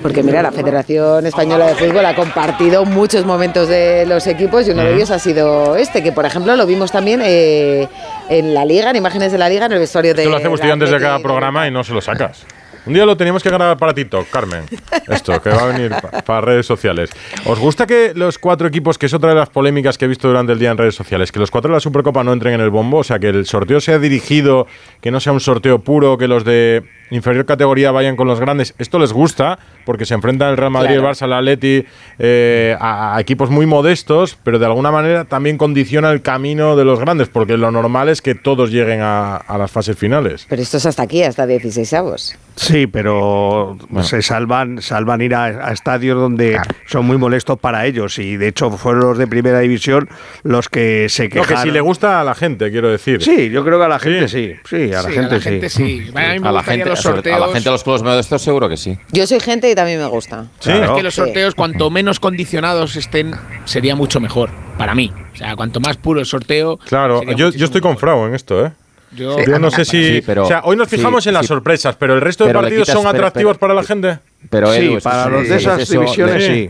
Porque mira, la Federación Española de Fútbol ha compartido muchos momentos de los equipos y uno de ellos ha sido este, que por ejemplo lo vimos también eh, en la Liga, en imágenes de la Liga, en el vestuario de... Esto lo hacemos tú antes de cada programa y no se lo sacas. Un día lo teníamos que grabar para TikTok, Carmen. (laughs) Esto, que va a venir pa- para redes sociales. ¿Os gusta que los cuatro equipos, que es otra de las polémicas que he visto durante el día en redes sociales, que los cuatro de la Supercopa no entren en el bombo? O sea, que el sorteo sea dirigido, que no sea un sorteo puro, que los de inferior categoría vayan con los grandes. Esto les gusta porque se enfrentan el Real Madrid, Claro. el Barça, el Atleti, eh, a, a equipos muy modestos, pero de alguna manera también condiciona el camino de los grandes, porque lo normal es que todos lleguen a, a las fases finales. Pero esto es hasta aquí, hasta 16 avos. Sí, pero se salvan, salvan ir a, a estadios donde son muy molestos para ellos y de hecho fueron los de primera división los que se No, quejaron. que si le gusta a la gente, quiero decir. Sí, yo creo que a la gente sí, sí, a la Sí, gente sí. A mí me A la, gustaría gente, los sobre- a la gente de los clubes modestos seguro que sí. Yo soy gente y también me gusta. Es que los Sí. sorteos, cuanto menos condicionados estén, sería mucho mejor para mí. O sea, cuanto más puro el sorteo. Claro, yo, yo estoy con Frau en esto, ¿eh? Yo- Yo no sé si. Sí, pero- o sea, hoy nos fijamos sí, en las sí. sorpresas, pero el resto de Pero partidos quitas- son pero- atractivos pero- para la gente. Pero sí, Edu, eso para sí, los de esas eso- divisiones sí.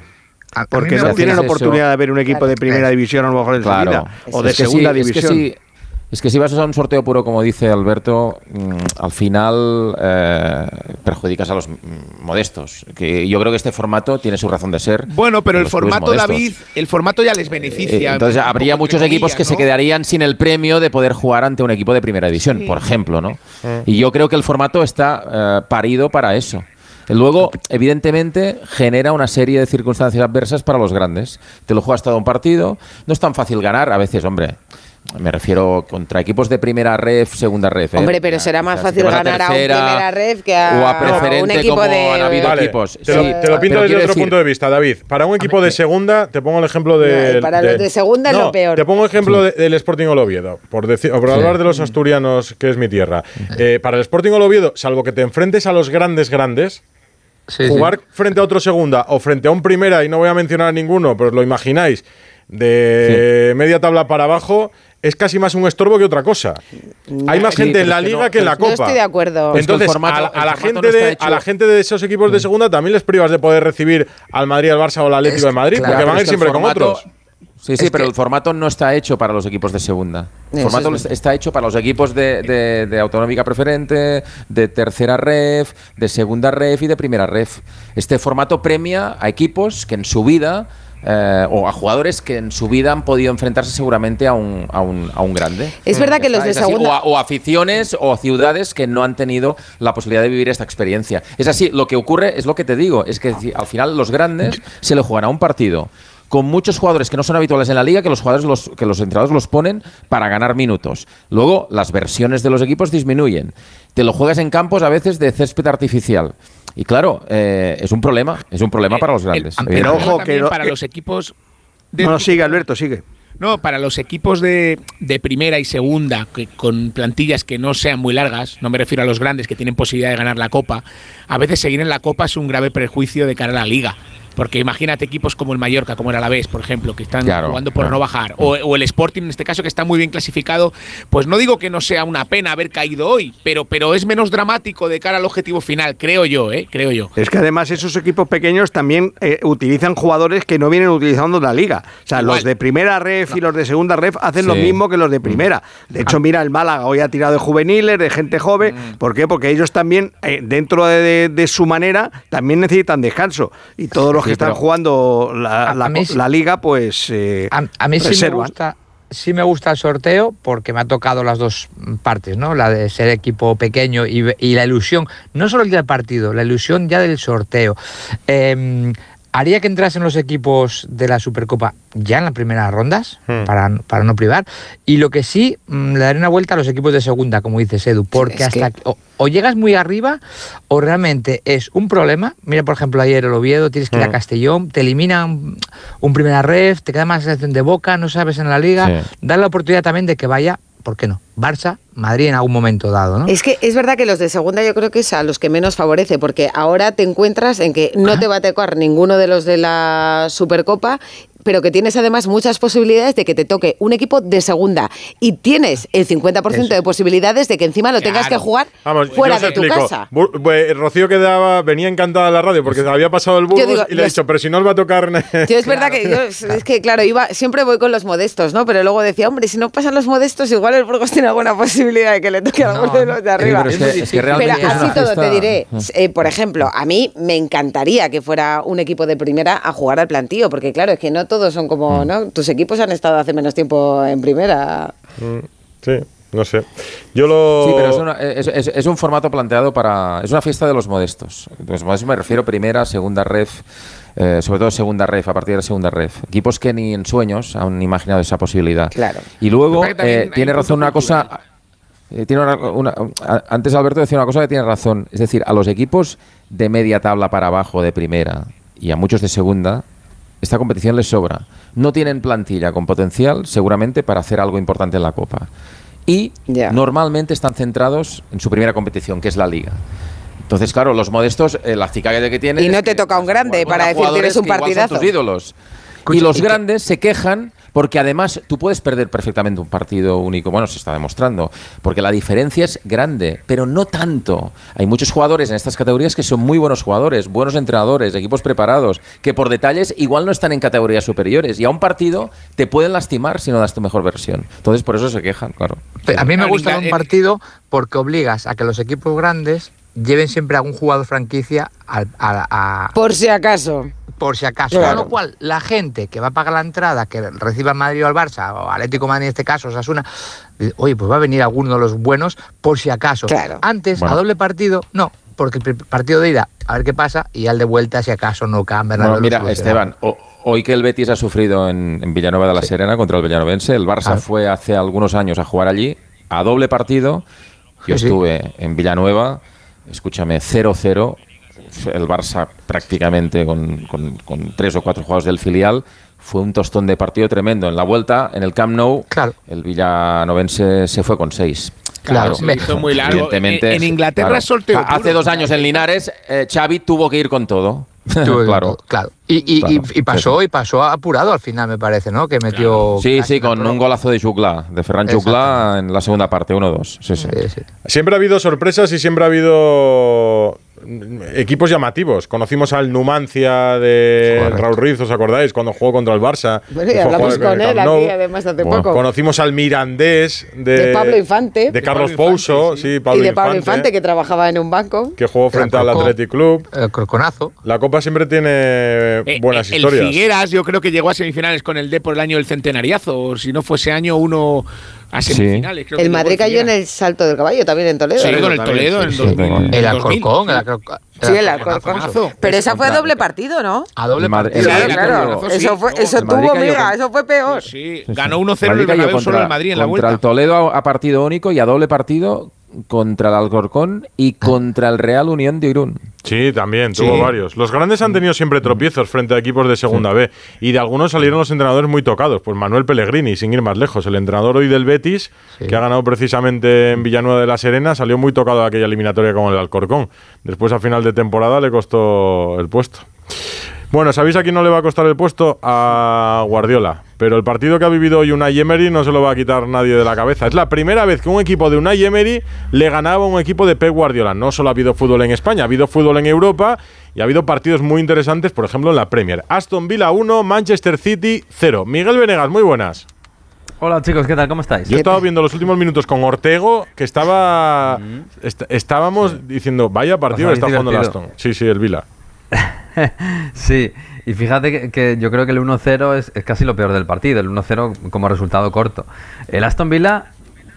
Porque no tienen eso. oportunidad de ver un equipo de primera división a lo mejor en su Claro. vida o de segunda sí, división. Es que, sí, es que si vas a usar un sorteo puro, como dice Alberto, mm, al final eh, perjudicas a los mm, modestos. Que yo creo que este formato tiene su razón de ser. Bueno, pero el formato. David, el formato ya les Eh, beneficia. entonces un habría muchos equipos que se quedarían sin el premio de poder jugar ante un equipo de primera división, por ejemplo, ¿no? Y yo creo que el formato está eh, parido para eso. Luego, evidentemente, genera una serie de circunstancias adversas para los grandes. Te lo juegas todo un partido, no es tan fácil ganar, a veces, hombre. Me refiero contra equipos de primera ref, segunda ref. ¿eh? Hombre, pero será más O sea, si fácil a ganar a un tercera primera red que a, o a preferente un equipo como de... han habido Vale, equipos. Te, lo, Sí, te lo pinto desde otro decir- punto de vista, David. Para un equipo de segunda, te pongo el ejemplo de. No, para los de segunda es lo peor. Te pongo el ejemplo de- del Sporting Oviedo, por, decir, o por Sí. hablar de los asturianos, que es mi tierra. Eh, para el Sporting Oviedo, salvo que te enfrentes a los grandes grandes, Sí, jugar frente a otro segunda o frente a un primera, y no voy a mencionar a ninguno, pero os lo imagináis, de media tabla para abajo, es casi más un estorbo que otra cosa. Hay más Sí, gente en la liga no, que en la No Copa. estoy de acuerdo. Pues Entonces, formato- a, la- a gente no de, hecho- a la gente de esos equipos de segunda también les privas de poder recibir al Madrid, al Barça o al Atlético de Madrid, Claro, porque van a ir siempre con formato- otros. Sí, sí, Es pero que- el formato no está hecho para los equipos de segunda. El formato es está hecho para los equipos de, de- de autonómica preferente, de tercera ref, de segunda ref y de primera ref. Este formato premia a equipos que en su vida, eh, o a jugadores que en su vida han podido enfrentarse seguramente a un, a un, a un grande. Es verdad que los de segunda... o, a- o aficiones o ciudades que no han tenido la posibilidad de vivir esta experiencia. Es así, lo que ocurre es lo que te digo, es que al final los grandes se le juegan a un partido con muchos jugadores que no son habituales en la liga, que los jugadores los, que los entrenadores los ponen para ganar minutos. Luego las versiones de los equipos disminuyen. Te lo juegas en campos a veces de césped artificial. Y claro, eh, es un problema, es un problema para los grandes. El Pero ojo, también que no- para que- los equipos de- No, no, sigue, Alberto, sigue. No, para los equipos de, de primera y segunda, que con plantillas que no sean muy largas, no me refiero a los grandes que tienen posibilidad de ganar la Copa, a veces seguir en la Copa es un grave prejuicio de cara a la Liga. Porque imagínate equipos como el Mallorca, como el Alavés, por ejemplo, que están Claro, jugando por claro. no bajar, o, o el Sporting en este caso que está muy bien clasificado, pues no digo que no sea una pena haber caído hoy, pero, pero es menos dramático de cara al objetivo final, creo yo, ¿eh? Creo yo. Es que además esos equipos pequeños también eh, utilizan jugadores que no vienen utilizando la liga. O sea, Igual. los de primera ref y los de segunda ref hacen lo mismo que los de primera. De hecho, mira, el Málaga hoy ha tirado de juveniles, de gente joven. ¿Por qué? Porque ellos también, eh, dentro de, de- de su manera, también necesitan descanso. Y todos los que están jugando la, la mí liga, pues eh, A, a mí sí me gusta. Sí me gusta el sorteo porque me ha tocado las dos partes, ¿no? La de ser equipo pequeño y, y la ilusión, no solo el día del partido, la ilusión ya del sorteo. Eh, haría que entrasen los equipos de la Supercopa ya en las primeras rondas, Hmm. para, para no privar. Y lo que sí, mm, le daré una vuelta a los equipos de segunda, como dices Edu, porque es que- hasta o, o llegas muy arriba o realmente es un problema. Mira, por ejemplo, ayer el Oviedo, tienes que ir a Hmm. Castellón, te eliminan un primera ref, te queda más sensación de boca, no sabes en la liga. Sí. Dar la oportunidad también de que vaya, ¿por qué no? Barça, Madrid en algún momento dado, ¿no? Es que es verdad que los de segunda yo creo que es a los que menos favorece, porque ahora te encuentras en que no te va a tocar ninguno de los de la Supercopa, pero que tienes además muchas posibilidades de que te toque un equipo de segunda y tienes el 50% de posibilidades de que encima lo tengas que Claro. jugar Vamos, fuera de tu explico. casa. Bu- bu- Rocío quedaba, venía encantada a la radio porque había pasado el Burgos digo, y le he dicho, pero si no os va a tocar... (laughs) Yo es verdad que yo, es que claro, iba, siempre voy con los modestos, ¿no? Pero luego decía, hombre, si no pasan los modestos, igual el Burgos tiene alguna posibilidad de que le toque a alguno de los de arriba. pero es que- es que Pero así todo te diré. Mm. eh, por ejemplo, a mí me encantaría que fuera un equipo de primera a jugar al plantío, porque claro, es que no todos son como, Mm. ¿no? Tus equipos han estado hace menos tiempo en primera. Mm, Sí, no sé. Yo lo... Sí, pero es, una- es- es- es un formato planteado para. Es una fiesta de los modestos. Los modestos me refiero primera, segunda ref, eh, sobre todo segunda ref, a partir de la segunda ref. Equipos que ni en sueños han imaginado esa posibilidad. Claro. Y luego, eh, tiene razón una cosa. eh, tiene una- una- a- antes Alberto decía una cosa que tiene razón. Es decir, a los equipos de media tabla para abajo de primera y a muchos de segunda, esta competición les sobra. No tienen plantilla con potencial, seguramente, para hacer algo importante en la Copa. Y normalmente están centrados en su primera competición, que es la Liga. Entonces, claro, los modestos, eh, la cicalle que tienen. Y no te que toca un grande para decir tienes un que igual son partidazo. tus ídolos. Escucha, y los y que- grandes se quejan porque además tú puedes perder perfectamente un partido único. Bueno, se está demostrando. Porque la diferencia es grande, pero no tanto. Hay muchos jugadores en estas categorías que son muy buenos jugadores, buenos entrenadores, equipos preparados, que por detalles igual no están en categorías superiores. Y a un partido te pueden lastimar si no das tu mejor versión. Entonces por eso se quejan, claro. A mí me gusta un partido porque obligas a que los equipos grandes lleven siempre a algún jugador franquicia al- a- a- Por si acaso. Por si acaso. Claro. Con lo cual, la gente que va a pagar la entrada, que reciba Madrid o al Barça, o Atlético de Madrid en este caso, Osasuna, dice, oye, pues va a venir alguno de los buenos por si acaso. Claro. Antes, Bueno. a doble partido, no, porque el partido de ida, a ver qué pasa, y al de vuelta, si acaso no cambia nada. Bueno, lo mira. Esteban, o- hoy que el Betis ha sufrido en, en Villanueva de la Serena contra el Villanovense, el Barça Ah. fue hace algunos años a jugar allí a doble partido. Yo Sí, sí. estuve en Villanueva, escúchame, 0-0. El Barça prácticamente con, con- con tres o cuatro jugadores del filial. Fue un tostón de partido tremendo. En la vuelta, en el Camp Nou, Claro. el Villanovense se fue con seis. Claro, se hizo muy largo. Evidentemente, En- en Inglaterra claro. sorteo Hace puro. dos años en Linares, eh, Xavi tuvo que ir con todo. (laughs) Claro. claro. Y, y- Claro, y- y pasó, y pasó apurado al final, me parece, ¿no? Que metió. Sí, sí, con un golazo de Juclá, de Ferran. Juclá en la segunda parte, 1-2. Sí, sí. Sí, sí. Siempre ha habido sorpresas y siempre ha habido equipos llamativos. Conocimos al Numancia de Correcto. Raúl Ruiz, ¿os acordáis? Cuando jugó contra el Barça. Bueno, y hablamos con él aquí, además, hace Bueno, poco. Conocimos al Mirandés de, De Pablo Infante. de Carlos Pablo Infante, Pouso, sí. sí, Pablo y de Pablo Infante, Infante, que trabajaba en un banco. que jugó frente al. Athletic Club. El croconazo. La Copa siempre tiene Eh, buenas eh, historias. El Figueras, yo creo que llegó a semifinales con el D por el año del centenariazo. O si no fue ese año, uno a Sí. semifinales. creo que El llegó Madrid cayó en el salto del caballo también en Toledo. Sí, ¿no? con el Toledo sí, en sí. 2000. El 2000, Alcorcón, sí. el Alcorcón. Sí, el Alcorcón. Pero esa fue a doble partido, ¿no? A doble partido. Claro, claro. Eso, fue, sí, eso tuvo, con- eso fue peor. Sí, Sí, sí. ganó 1-0 en Madrid el Bernabéu solo el Madrid en la contra vuelta. el Toledo a partido único y a doble partido contra el Alcorcón y contra el Real Unión de Irún. Sí, también, Sí. tuvo varios. Los grandes han tenido siempre tropiezos frente a equipos de segunda B y de algunos salieron los entrenadores muy tocados. Pues Manuel Pellegrini, sin ir más lejos, el entrenador hoy del Betis, Sí. que ha ganado precisamente en Villanueva de la Serena, salió muy tocado de aquella eliminatoria con el Alcorcón. Después a final de temporada le costó el puesto. Bueno, ¿sabéis a quién no le va a costar el puesto? A Guardiola. Pero el partido que ha vivido hoy Unai Emery no se lo va a quitar nadie de la cabeza. Es la primera vez que un equipo de Unai Emery le ganaba a un equipo de Pep Guardiola. No solo ha habido fútbol en España, ha habido fútbol en Europa y ha habido partidos muy interesantes, por ejemplo, en la Premier. Aston Villa 1, Manchester City 0. Miguel Venegas, muy buenas. Hola chicos, ¿qué tal? ¿Cómo estáis? Yo he estado viendo los últimos minutos con Ortego, que estaba. est- estábamos diciendo, vaya partido que Os está jugando el. Aston. Sí, sí, el Villa. (laughs) sí, y fíjate que, yo creo que el 1-0 es, casi lo peor del partido, el 1-0 como resultado corto. El Aston Villa,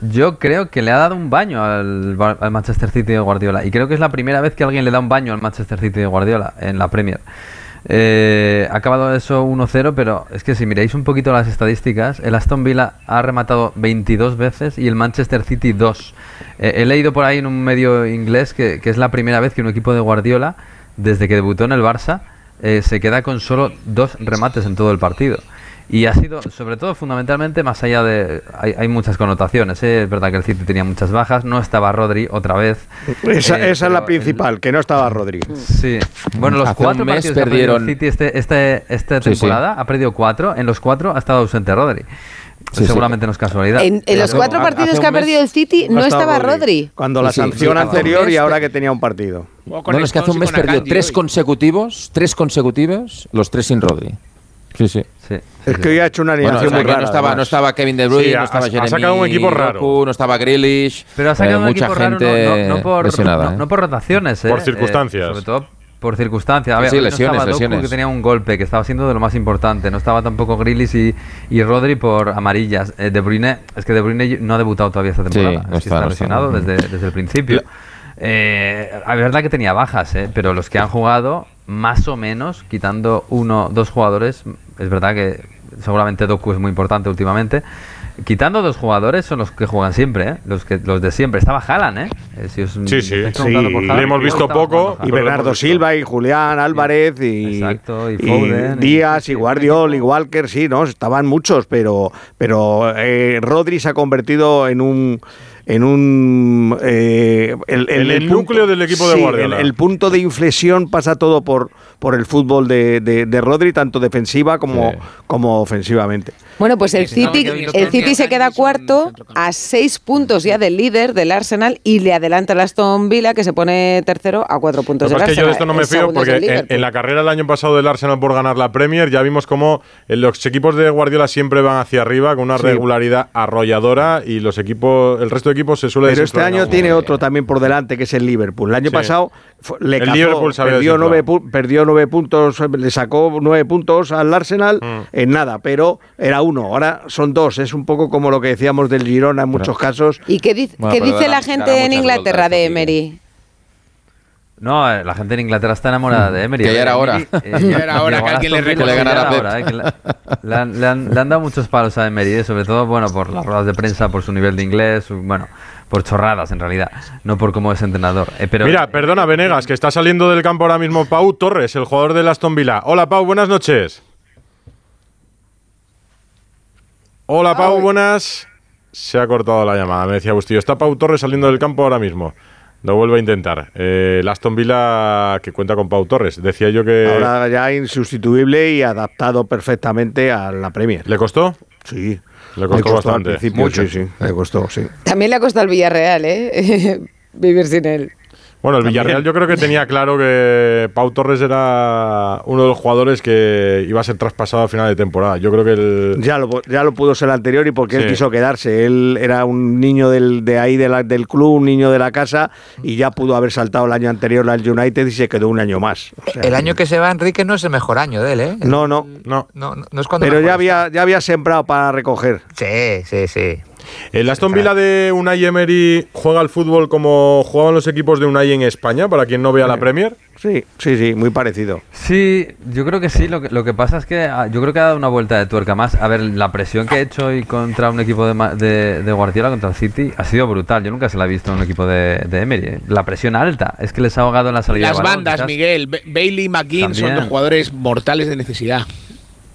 yo creo que le ha dado un baño al, Manchester City de Guardiola, y creo que es la primera vez que alguien le da un baño al Manchester City de Guardiola en la Premier. Eh, ha acabado eso 1-0, pero es que si miráis un poquito las estadísticas, el Aston Villa ha rematado 22 veces y el Manchester City 2. Eh, he leído por ahí en un medio inglés que es la primera vez que un equipo de Guardiola, desde que debutó en el Barça, eh, se queda con solo dos remates en todo el partido. Y ha sido, sobre todo, fundamentalmente, más allá de... Hay, hay muchas connotaciones, ¿eh? es verdad que el City tenía muchas bajas, no estaba Rodri otra vez. Esa, Eh, esa es la principal, que no estaba Rodríguez. Sí. Bueno, los Hace cuatro partidos que ha perdido el perdieron- City este, este, esta Sí, sí. temporada ha perdido cuatro. En los cuatro ha estado ausente Rodri. Sí, sí. Seguramente no es casualidad. En, en los cuatro partidos que ha perdido el City no, estaba Rodri. Cuando la Sí, sanción anterior y mes ahora que tenía un partido. No, no, es que hace un mes perdió tres consecutivos, tres consecutivos, los tres sin Rodri. Sí, sí. Es que hoy ha hecho una Bueno, alineación o sea, muy rara. no estaba, no estaba Kevin De Bruyne, Sí, no ha- estaba ha Jeremy sacado un equipo raro. No estaba Grealish. Pero ha sacado eh, un mucha equipo raro, gente no, no- no por, lesionada. no, ¿eh? no por rotaciones, ¿eh? Por Eh, circunstancias. sobre todo por circunstancias. A ver, sí, hoy no lesiones, estaba Doku, lesiones. que tenía un golpe, que estaba siendo de lo más importante. No estaba tampoco Grealish y, y Rodri por amarillas. Eh, de Bruyne, es que De Bruyne no ha debutado todavía esta Sí, temporada. no es que está, está no está. lesionado desde, desde el principio. Eh, la verdad que tenía bajas, ¿eh? pero los que han jugado, más o menos, quitando uno, dos jugadores, es verdad que seguramente Doku es muy importante últimamente. Quitando dos jugadores son los que juegan siempre, ¿eh? los que los de siempre. Estaba Haaland, ¿eh? Eh, si os- Sí, sí. Sí, Haaland, le hemos visto poco, Y. Bernardo Silva y Julián Álvarez y, Exacto, y y Foden, y- Díaz y Guardiol y Walker, sí, ¿no? Estaban muchos, pero, pero eh, Rodri se ha convertido en un en un eh, el, En el núcleo del equipo de sí, Guardiola. El, el punto de inflexión pasa todo por, por el fútbol de, de, de Rodri, tanto defensiva como, como ofensivamente. Bueno, pues el Sí, City, el City se queda cuarto a seis puntos ya del líder del Arsenal y le adelanta el Aston Villa que se pone tercero a cuatro puntos del es que yo de esto no me El fío porque el en, en la carrera del año pasado del Arsenal por ganar la Premier ya vimos cómo eh, los equipos de Guardiola siempre van hacia arriba con una Sí. regularidad arrolladora y los equipos, el resto de equipos se suele Pero este año tiene otro también por delante, que es el Liverpool. El año Sí. pasado le El cazó, Liverpool perdió, nueve, pu- perdió nueve puntos, le sacó nueve puntos al Arsenal Mm. en nada, pero era uno, ahora son dos. Es un poco como lo que decíamos del Girona en muchos casos. ¿Y qué, dice- Bueno, qué dice la gente en Inglaterra de esto, Emery? No, la gente en Inglaterra está enamorada de Emery. (laughs) Que ya era hora. eh, (laughs) Ya era hora que alguien le a Pep. hora, eh, que le, (laughs) le han, le han- le han dado muchos palos a Emery, eh, sobre todo bueno por las ruedas de prensa, por su nivel de inglés, su- bueno, por chorradas en realidad, no por cómo es entrenador. Eh, pero Mira, perdona, Venegas, que está saliendo del campo ahora mismo Pau Torres, el jugador del Aston Villa. Hola, Pau, buenas noches. Hola, Pau, buenas. Se ha cortado la llamada, me decía Bustillo. Está Pau Torres saliendo del campo ahora mismo. Lo vuelvo a intentar. Eh, el Aston Villa que cuenta con Pau Torres. Decía yo que. Ahora ya insustituible y adaptado perfectamente a la Premier. ¿Le costó? Sí. Le costó bastante. Al principio, Mucho. sí, sí. Le costó, sí. También le ha costado al Villarreal, ¿eh? (laughs) Vivir sin él. Bueno, el Villarreal yo creo que tenía claro que Pau Torres era uno de los jugadores que iba a ser traspasado a final de temporada. Yo creo que el. Ya lo, ya lo pudo ser el anterior y porque él quiso quedarse. Él era un niño del, de ahí de la- del club, un niño de la casa y ya pudo haber saltado el año anterior al United y se quedó un año más. O sea, El año que se va Enrique no es el mejor año de él, ¿eh? No, no. No. No, es cuando Pero ya había, ya había sembrado para recoger. Sí, sí, sí. ¿El Aston Villa de Unai Emery juega al fútbol como jugaban los equipos de Unai en España, para quien no vea la Premier? Sí, sí, sí, muy parecido. Sí, yo creo que sí. Lo que, lo que pasa es que ah, yo creo que ha dado una vuelta de tuerca más. A ver, la presión que ha hecho hoy contra un equipo de, Ma- de, de Guardiola, contra el City, ha sido brutal. Yo nunca se la he visto en un equipo de, de Emery. eh. La presión alta. Es que les ha ahogado en la salida Las de balón, bandas, quizás. Miguel, Ba- Bailey y McGinn son dos jugadores mortales de necesidad.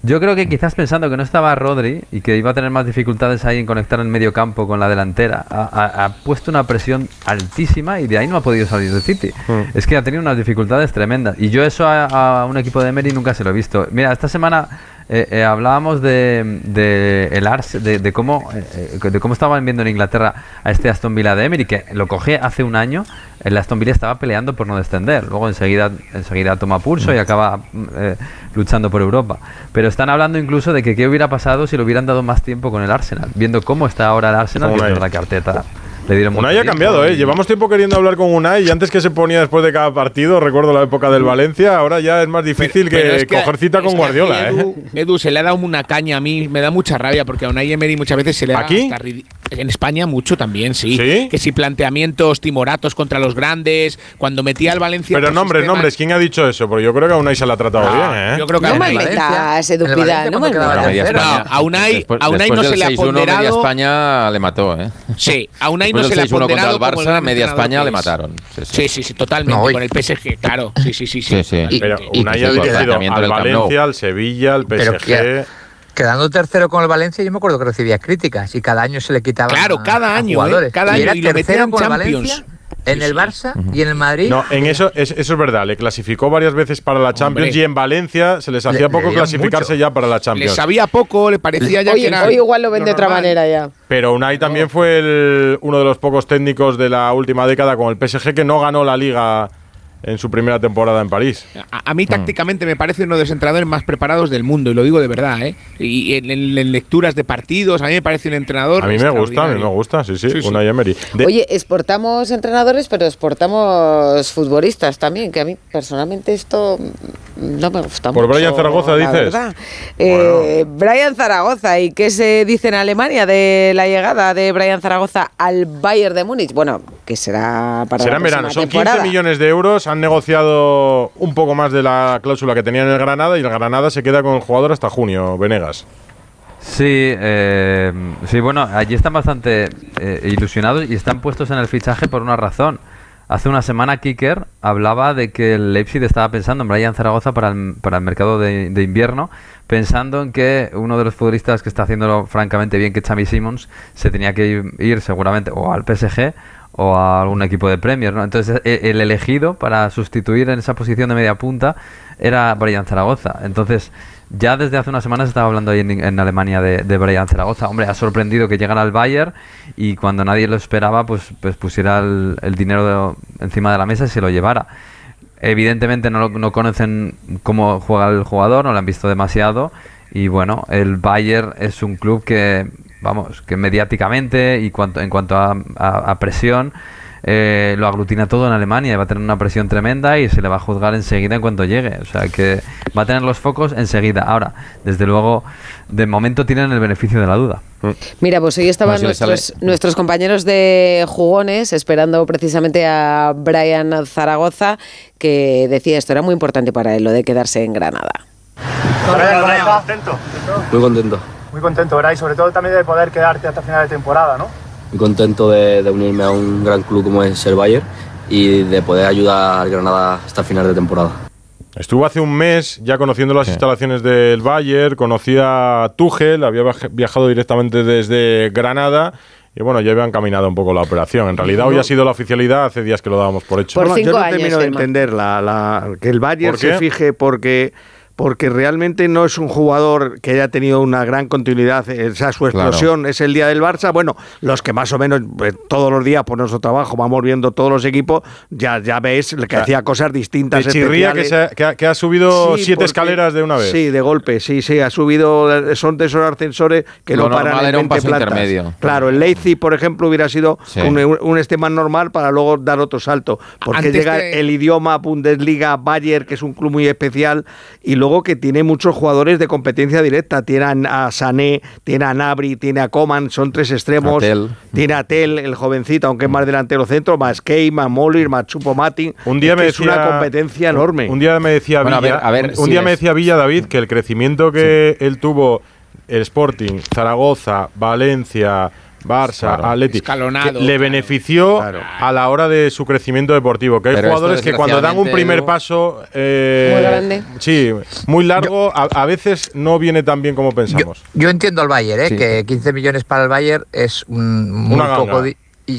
Yo creo que quizás pensando que no estaba Rodri y que iba a tener más dificultades ahí en conectar el medio campo con la delantera, ha, ha- ha puesto una presión altísima y de ahí no ha podido salir del City. Mm. Es que ha tenido unas dificultades tremendas. Y yo eso a, a un equipo de Emery nunca se lo he visto. Mira, esta semana eh, eh, hablábamos de, de el Ars, de, de cómo eh, eh, de cómo estaban viendo en Inglaterra a este Aston Villa de Emery, que lo cogí hace un año. El Aston Villa estaba peleando por no descender. Luego enseguida, enseguida toma pulso y acaba mm, eh, luchando por Europa. Pero están hablando incluso de que qué hubiera pasado si le hubieran dado más tiempo con el Arsenal. Viendo cómo está ahora el Arsenal, que es Unai. verdad que Arteta le dieron Unai ha cambiado, ¿eh? Llevamos tiempo queriendo hablar con Unai y antes que se ponía después de cada partido, recuerdo la época del Valencia, ahora ya es más difícil Pero que, es que- coger cita con Guardiola, ¿eh? Edu, Edu, se le ha dado una caña a mí, me da mucha rabia porque a Unai Emery muchas veces se le da ¿Aquí? hasta En España mucho también, sí. ¿Sí? Que si planteamientos timoratos contra los grandes, cuando metía al Valencia... Pero por nombres, sistemas- nombres, ¿quién ha dicho eso? Porque yo creo que a Unai se le ha tratado Ah, bien, ¿eh? yo creo que No a me Unai- metas, Edu En el Pidal, Valencia no me metas. No, a Unai- después, a Unai no se le ha 6-1, ponderado- media España le mató, ¿eh? Sí, a Unai no se le ha 6-1 contra ponderado el Barça, media España le mataron. Sí, sí. Sí, sí, sí, totalmente. Con el PSG, claro. Sí, sí, sí. Sí, Pero Unai ha dirigido al. Valencia, al Sevilla, al PSG. Que- Quedando tercero con el Valencia, yo me acuerdo que recibía críticas y cada año se le quitaba Claro, cada año, ¿eh? jugadores. Cada y año, era y tercero en con el. Valencia, en el Barça y en el Madrid. No, en eso es, eso es verdad. Le clasificó varias veces para la Champions Hombre. y en Valencia se les Le- hacía le poco clasificarse mucho. ya para la Le Champions. sabía poco, le parecía ya que Hoy, era. hoy igual lo ven de otra manera ya. Pero Unai también fue el- uno de los pocos técnicos de la última década con el PSG que no ganó la liga en su primera temporada en París. A, a mí tácticamente me parece uno de los entrenadores más preparados del mundo, y lo digo de verdad, ¿eh? Y en, en- en lecturas de partidos, a mí me parece un entrenador. A mí me gusta, a mí me gusta, sí, sí, Sí, sí. Emery. De- Oye, exportamos entrenadores, pero exportamos futbolistas también, que a mí personalmente esto no me gusta ¿Por mucho. Brian Zaragoza la dices? verdad. Eh, Brian Zaragoza, ¿y qué se dice en Alemania de la llegada de Brian Zaragoza al Bayern de Múnich? Bueno, que será para Será la en verano. Son 15 temporada. millones de euros. Han negociado un poco más de la cláusula que tenían en el Granada y el Granada se queda con el jugador hasta junio, Venegas. Sí, eh, sí, bueno, allí están bastante eh, ilusionados y están puestos en el fichaje por una razón. Hace una semana Kicker hablaba de que el Leipzig estaba pensando en Brian Zaragoza para el, para el mercado de, de invierno, pensando en que uno de los futbolistas que está haciéndolo francamente bien, que es Xavi Simons, se tenía que ir, ir seguramente o al PSG o a algún equipo de Premier, ¿no? Entonces e- el elegido para sustituir en esa posición de media punta era Brian Zaragoza. Entonces ya desde hace unas semanas estaba hablando ahí en, Alemania de, de Brian Zaragoza. Hombre, ha sorprendido que llegara al Bayern y cuando nadie lo esperaba, pues, pues pusiera el, dinero encima de la mesa y se lo llevara. Evidentemente no, no conocen cómo juega el jugador, no lo han visto demasiado y bueno, el Bayern es un club que, vamos, que mediáticamente y cuanto, en cuanto a, a- a presión eh, lo aglutina todo en Alemania y va a tener una presión tremenda y se le va a juzgar enseguida en cuanto llegue. O sea que va a tener los focos enseguida. Ahora, desde luego, de momento tienen el beneficio de la duda. Mira, pues hoy estaban Bueno, si le nuestros, nuestros compañeros de jugones esperando precisamente a Brian Zaragoza, que decía esto era muy importante para él, lo de quedarse en Granada. contento? Muy contento, Muy contento, ¿verdad? Y sobre todo también de poder quedarte hasta final de temporada, ¿no? muy contento de, de unirme a un gran club como es el Bayern y de poder ayudar al Granada hasta final de temporada. Estuvo hace un mes ya conociendo las instalaciones del Bayern, conocía a Tuchel, había viaj- viajado directamente desde Granada y bueno, ya habían caminado un poco la operación. En realidad hoy No. ha sido la oficialidad, hace días que lo dábamos por hecho. No, yo no termino de entender la, la- que el Bayern ¿Por se fije porque porque realmente no es un jugador que haya tenido una gran continuidad, esa su Claro. explosión es el día del Barça, bueno, los que más o menos pues, todos los días por nuestro trabajo vamos viendo todos los equipos, ya, ya ves que Ah, hacía cosas distintas. Te chirría que, se ha, que ha- que ha subido Sí, siete porque- escaleras de una vez. Sí, de golpe, sí, sí, ha subido, son de esos ascensores que Lo paran normal en era un 20 paso plantas. intermedio. Claro, el Leipzig, por ejemplo, hubiera sido Sí. un, un este más normal para luego dar otro salto. Porque Antes llega que- el idioma Bundesliga, Bayern, que es un club muy especial, y luego que tiene muchos jugadores de competencia directa. Tiene a Sané, tiene a Nabri, tiene a Coman, son tres extremos. Tiene a Tel, el jovencito, aunque es más delantero centro, más Key, más Moller, más Chupo Matin. Un día Es me que es decía, una competencia enorme. Un día me decía Bueno, a Villa, ver, a ver, un, día me decía Villa David que el crecimiento que él tuvo el Sporting, Zaragoza, Valencia, Barça, Claro. Atleti, Escalonado, que le benefició a la hora de su crecimiento deportivo. Que hay Pero esto, jugadores que cuando dan un primer paso, eh, Muy grande. sí, muy largo, a, a veces no viene tan bien como pensamos. Yo entiendo al Bayern, ¿eh? Sí. que 15 millones para el Bayern es un, muy Una poco.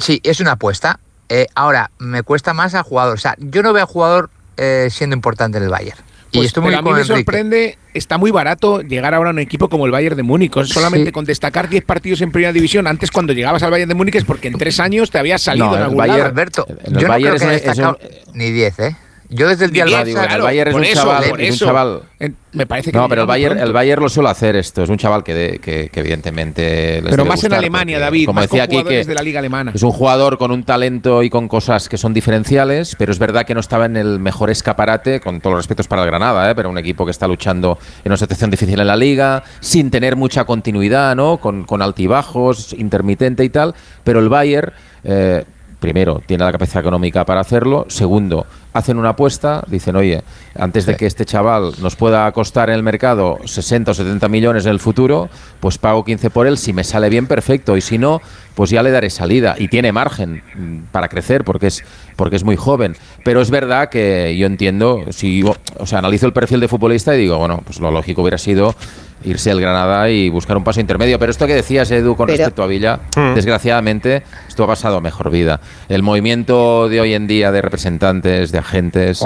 sí, es una apuesta. Eh, ahora, me cuesta más al jugador. O sea, yo no veo al jugador eh, siendo importante en el Bayern. Y Pues, estoy muy pero a mí me Enrique. sorprende, está muy barato llegar ahora a un equipo como el Bayern de Múnich. Solamente Sí. con destacar 10 partidos en primera división. Antes, cuando llegabas al Bayern de Múnich, es porque en tres años te habías salido No, en algún Bayern- lado. Alberto, yo no Bayern creo que destacado ni 10, ¿eh? Yo desde el día del digo, el Bayern es un eso, chaval, por es un eso. chaval- En- me parece que No, pero el Bayern, el Bayern lo suele hacer esto. Es un chaval que, de- que, que evidentemente. les Pero más en Alemania, porque, David, Como más decía aquí, que de la liga alemana. es un jugador con un talento y con cosas que son diferenciales, pero es verdad que no estaba en el mejor escaparate, con todos los respetos para el Granada, ¿eh? pero un equipo que está luchando en una situación difícil en la liga, sin tener mucha continuidad, ¿no? con, con altibajos, intermitente y tal. Pero el Bayern. eh, Primero, tiene la capacidad económica para hacerlo. Segundo, hacen una apuesta, dicen, oye, antes de que este chaval nos pueda costar en el mercado 60 o 70 millones en el futuro, pues pago 15 por él. Si me sale bien, perfecto. Y si no, pues ya le daré salida. Y tiene margen mm, para crecer porque es, porque es muy joven. Pero es verdad que yo entiendo, si o sea, analizo el perfil de futbolista y digo, bueno, pues lo lógico hubiera sido irse al Granada y buscar un paso intermedio. Pero esto que decías, Edu, con Pero- respecto a Villa, Hmm. desgraciadamente, esto ha pasado a mejor vida. El movimiento de hoy en día de representantes, de agentes,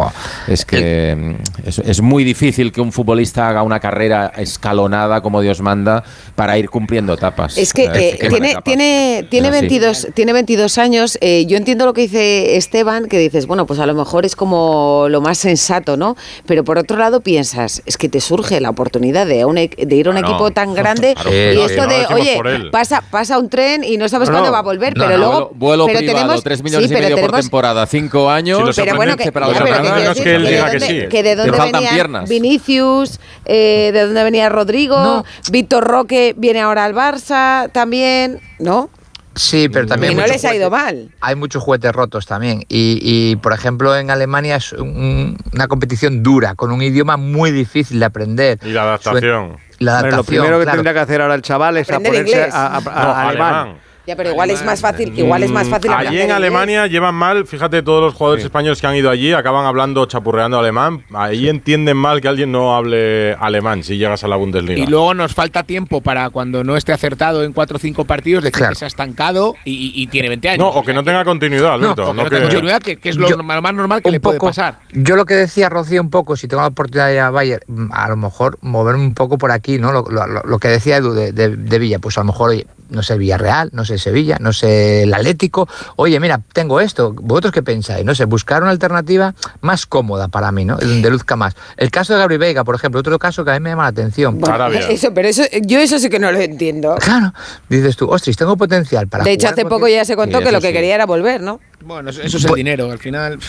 es que mm, es, es muy difícil que un futbolista haga una carrera escalonada como Dios manda para ir cumpliendo etapas. Es que Eh, tiene, etapas. tiene, tiene, Es así. 22, tiene 22 años. eh, yo entiendo lo que dice Esteban, que dices, bueno, pues a lo mejor es como lo más sensato, ¿no? Pero por otro lado piensas, es que te surge la oportunidad de, un e- de ir a un equipo tan grande Claro, y esto de, oye, por pasa, pasa un tren y no sabes No, cuándo va a volver, No, pero no, luego... vuelo, pero privado, tenemos, 3 millones sí, y medio por tenemos- temporada, 5 años. Pero bueno, que, para ya, pero que decir que él que diga de que dónde- sí. que de dónde faltan venía piernas. Vinicius, eh, de dónde venía Rodrigo, Víctor Roque viene ahora al Barça también, ¿no? Sí, pero también Y no les ha ido juguetes- mal. Hay muchos juguetes rotos también. Y, y, por ejemplo, en Alemania es un- una competición dura, con un idioma muy difícil de aprender. Y la adaptación. La Bueno, adaptación, lo primero que claro. tendría que hacer ahora el chaval es a Aprender ponerse inglés. a, a- a- No, a alemán. alemán. Ya, pero igual es más fácil, igual es más fácil Mm, aprender Allí en. Alemania llevan mal, fíjate, todos los jugadores españoles que han ido allí acaban hablando, chapurreando alemán. Ahí entienden mal que alguien no hable alemán si llegas a la Bundesliga. Y luego nos falta tiempo para cuando no esté acertado en 4 o 5 partidos, decir que se ha estancado y, y- y tiene 20 años. no, o que no tenga continuidad, Alberto. o que no no que- tenga continuidad, que, que es lo Yo- más normal que le puede poco- pasar. Yo lo que decía Rocío un poco, si tengo la oportunidad de ir a Bayern, mm, a lo mejor moverme un poco por aquí, ¿no? Lo, lo- lo- lo que decía Edu de, de- de Villa, pues a lo mejor, oye, no sé, Villarreal, no sé, Sevilla, no sé, el Atlético. Oye, mira, tengo esto, ¿vosotros qué pensáis? No sé, buscar una alternativa más cómoda para mí, ¿no? Donde luzca más. El caso de Gabri Veiga, por ejemplo, otro caso que a mí me llama la atención. Bueno, eso, pero eso, yo eso sí que no lo entiendo. Claro, dices tú, ostras, tengo potencial para De hecho, jugar hace poco ya se contó que lo que sí. quería era volver, ¿no? Bueno, eso, eso es el dinero, al final.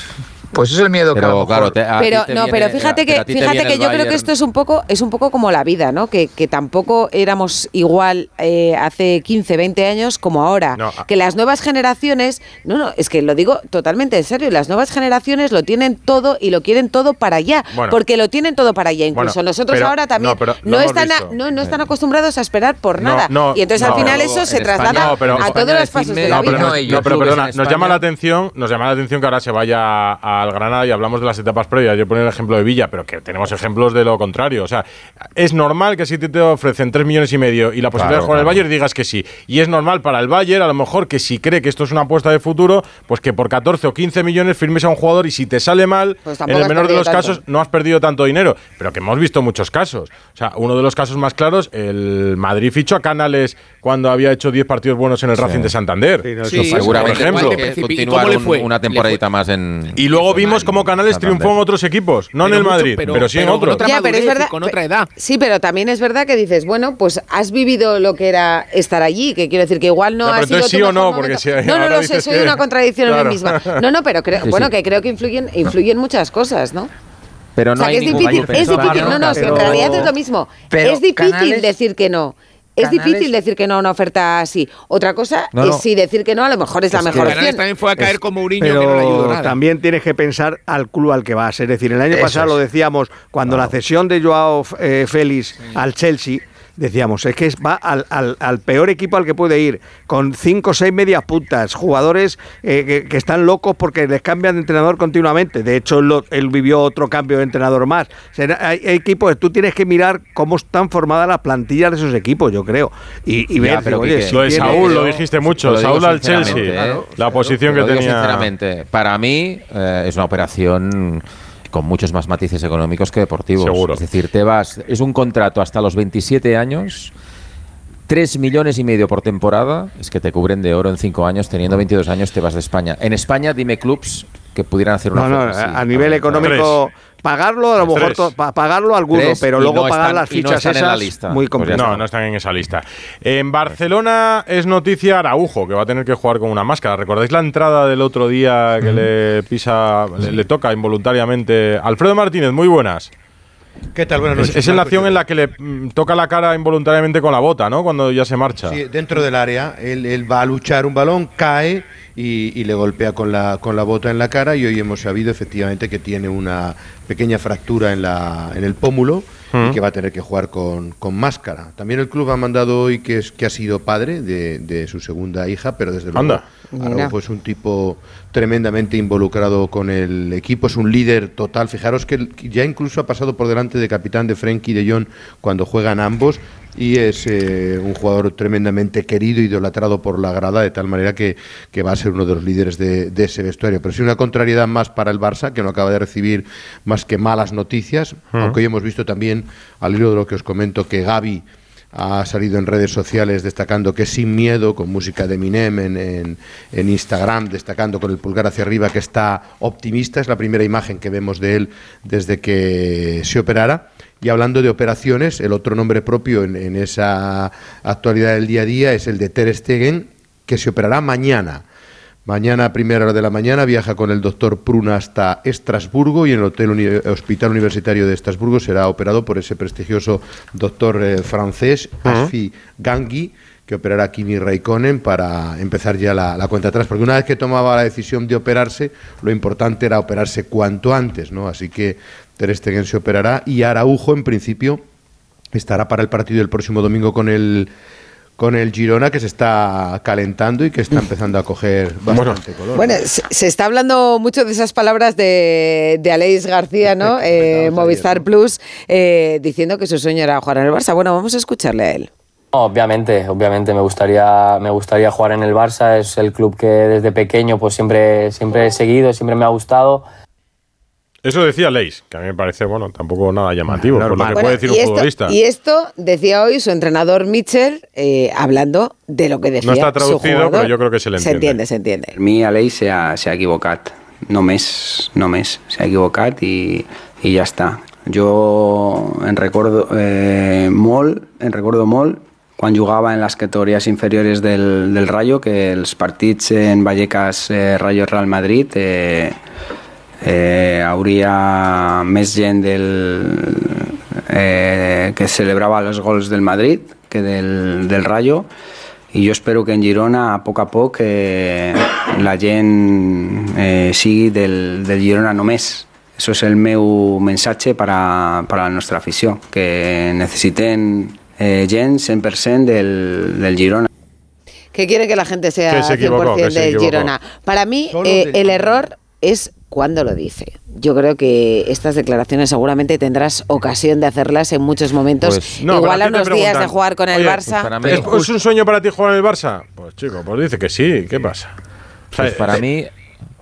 Pues eso es el miedo que a lo Pero mejor- claro, te- a Pero te no, viene- pero fíjate que a fíjate que yo creo que esto es un poco es un poco como la vida, ¿no? Que, que tampoco éramos igual eh, hace 15, 20 años como ahora. No, a- que las nuevas generaciones, no, no, es que lo digo totalmente en serio, las nuevas generaciones lo tienen todo y lo quieren todo para allá, Bueno. porque lo tienen todo para allá. Incluso Bueno, nosotros pero- ahora también no, están a- no, no están acostumbrados a esperar por No, nada. no, y entonces no, al final eso se traslada España- no, pero- a todos los pasos de la vida. no, pero perdona, nos llama la atención, nos llama la atención que ahora se vaya al Granada y hablamos de las etapas previas. Yo pongo el ejemplo de Villa, pero que tenemos ejemplos de lo contrario. O sea, es normal que si te, te ofrecen 3 millones y medio y la posibilidad Claro, de jugar claro. Bayern digas que sí. Y es normal para el Bayern, a lo mejor, que si cree que esto es una apuesta de futuro, pues que por 14 o 15 millones firmes a un jugador y si te sale mal, Pues en el menor de los tanto. casos, no has perdido tanto dinero. Pero que hemos visto muchos casos. O sea, uno de los casos más claros, el Madrid fichó a Canales cuando había hecho 10 partidos buenos en el Sí. Racing de Santander. Sí, no, Sí, Seguramente por ejemplo. una temporadita más en. Y luego vimos cómo Canales Santander. triunfó en otros equipos, no en el mucho- Madrid, pero, sí en pero otros. otra Ya, pero es madurez y verdad- con otra edad. Sí, pero también es verdad que dices, bueno, pues has vivido lo que era estar allí, que quiero decir que igual no Ya, ha pero sido sí o no, porque si No, lo sé, soy que- una contradicción en mí misma. No, no, pero creo, bueno, que creo que influyen, influyen muchas cosas, ¿no? Pero o no sea, que es difícil, es difícil, no, no, en realidad es lo mismo. pero es difícil Canales- decir que no. Es Canales- difícil decir que no a una oferta así. Otra cosa No, es si decir que no a lo mejor es la Es mejor Canales opción. también fue a caer como Mourinho, que no le ayudó nada. también tienes que pensar al club al que vas. Es decir, el año Eso pasado es. lo decíamos, cuando la cesión de Joao eh, Félix al Chelsea, decíamos, es que es- va al, al- al peor equipo al que puede ir, con cinco o seis medias puntas, jugadores eh, que, que están locos porque les cambian de entrenador continuamente. De hecho, él, vivió otro cambio de entrenador más. O sea, hay, hay equipos, tú tienes que mirar cómo están formadas las plantillas de esos equipos, yo creo. Y, y Ya, ver, pero oye, si Lo de tiene- Saúl lo dijiste mucho. Saúl al Chelsea. ¿eh? la posición que tenía. sinceramente, para mí eh, es una operación con muchos más matices económicos que deportivos. Seguro. Es decir, te vas, es un contrato hasta los 27 años. 3 millones y medio por temporada, es que te cubren de oro en 5 años, teniendo 22 años te vas de España. En España, dime clubs que pudieran hacer una No, no, así. a nivel económico, pagarlo, a lo mejor Tres. to- pa- pagarlo alguno, Tres, pero luego no pagar están- las no fichas en la lista. muy Pues complicado. No, no están en esa lista. En Barcelona es noticia Araujo, que va a tener que jugar con una máscara. ¿Recordáis la entrada del otro día que le pisa, le, le toca involuntariamente? Alfredo Martínez, muy buenas. ¿Qué tal? Buenas Es, noches. es en la acción en la que le mm, toca la cara involuntariamente con la bota, ¿no? Cuando ya se marcha. Sí, dentro del área, él, él va a luchar un balón, cae y, y le golpea con la, con la bota en la cara y hoy hemos sabido efectivamente que tiene una pequeña fractura en, la, en el pómulo Y que va a tener que jugar con, con máscara. También el club ha mandado hoy que, es, que ha sido padre de, de su segunda hija, pero desde luego Anda. Araujo es un tipo tremendamente involucrado con el equipo, es un líder total. Fijaros que ya incluso ha pasado por delante de capitán de Frenkie de Jong cuando juegan ambos y es eh, un jugador tremendamente querido, idolatrado por la grada, de tal manera que, que va a ser uno de los líderes de, de ese vestuario. Pero sí una contrariedad más para el Barça, que no acaba de recibir más que malas noticias, aunque hoy hemos visto también, al hilo de lo que os comento, que Gaby ha salido en redes sociales destacando que sin miedo, con música de Eminem en, en, en Instagram, destacando con el pulgar hacia arriba que está optimista. Es la primera imagen que vemos de él desde que se operara. Y hablando de operaciones, el otro nombre propio en, en esa actualidad del día a día es el de Ter Stegen, que se operará mañana. Mañana a primera hora de la mañana viaja con el doctor Pruna hasta Estrasburgo y en el hotel uni- Hospital Universitario de Estrasburgo será operado por ese prestigioso doctor eh, francés, Asfi Gangui, que operará a Kimi Raikkonen para empezar ya la, la cuenta atrás. Porque una vez que tomaba la decisión de operarse, lo importante era operarse cuanto antes, ¿no? Así que Ter Stegen se operará y Araujo, en principio, estará para el partido del próximo domingo con el con el Girona que se está calentando y que está empezando a coger bastante color. Bueno, se, se está hablando mucho de esas palabras de, de Aleix García, ¿no? (laughs) Eh, Movistar Plus, eh, diciendo que su sueño era jugar en el Barça. Bueno, vamos a escucharle a él. Obviamente, obviamente me gustaría, me gustaría jugar en el Barça, es el club que desde pequeño pues siempre, siempre he seguido, siempre me ha gustado. Eso decía Leis, que a mí me parece, bueno, tampoco nada llamativo, por lo que Bueno, puede decir un esto- futbolista. Y esto decía hoy su entrenador Mitchell, eh, hablando de lo que decía No está su traducido, jugador. pero yo creo que se le Se entiende. entiende, se entiende. Per mi Aleix s'ha s'ha equivocat, només, només s'ha equivocat i, i ja està. Jo en recordo eh, molt, en recordo molt quan jugava en les categories inferiores del, del Rayo, que els partits en Vallecas eh, Rayo Real Madrid eh, eh, hauria més gent del, eh, que celebrava els gols del Madrid que del, del Rayo i jo espero que en Girona a poc a poc eh, la gent eh, sigui del, del Girona només això és el meu missatge per a, per a la nostra afició que necessitem eh, gent 100% del, del Girona Que quiere que la gente sea Que se 100% equivocó, que se del equivocó. Girona. Para mí, eh, el error es cuando lo dice. Yo creo que estas declaraciones seguramente tendrás ocasión de hacerlas en muchos momentos. Pues, no, Igual a unos días de jugar con el "Oye, Barça. ¿Es, es un sueño para ti jugar en el Barça? Pues chico, pues dice que sí, ¿qué pasa? Pues para eh, mí,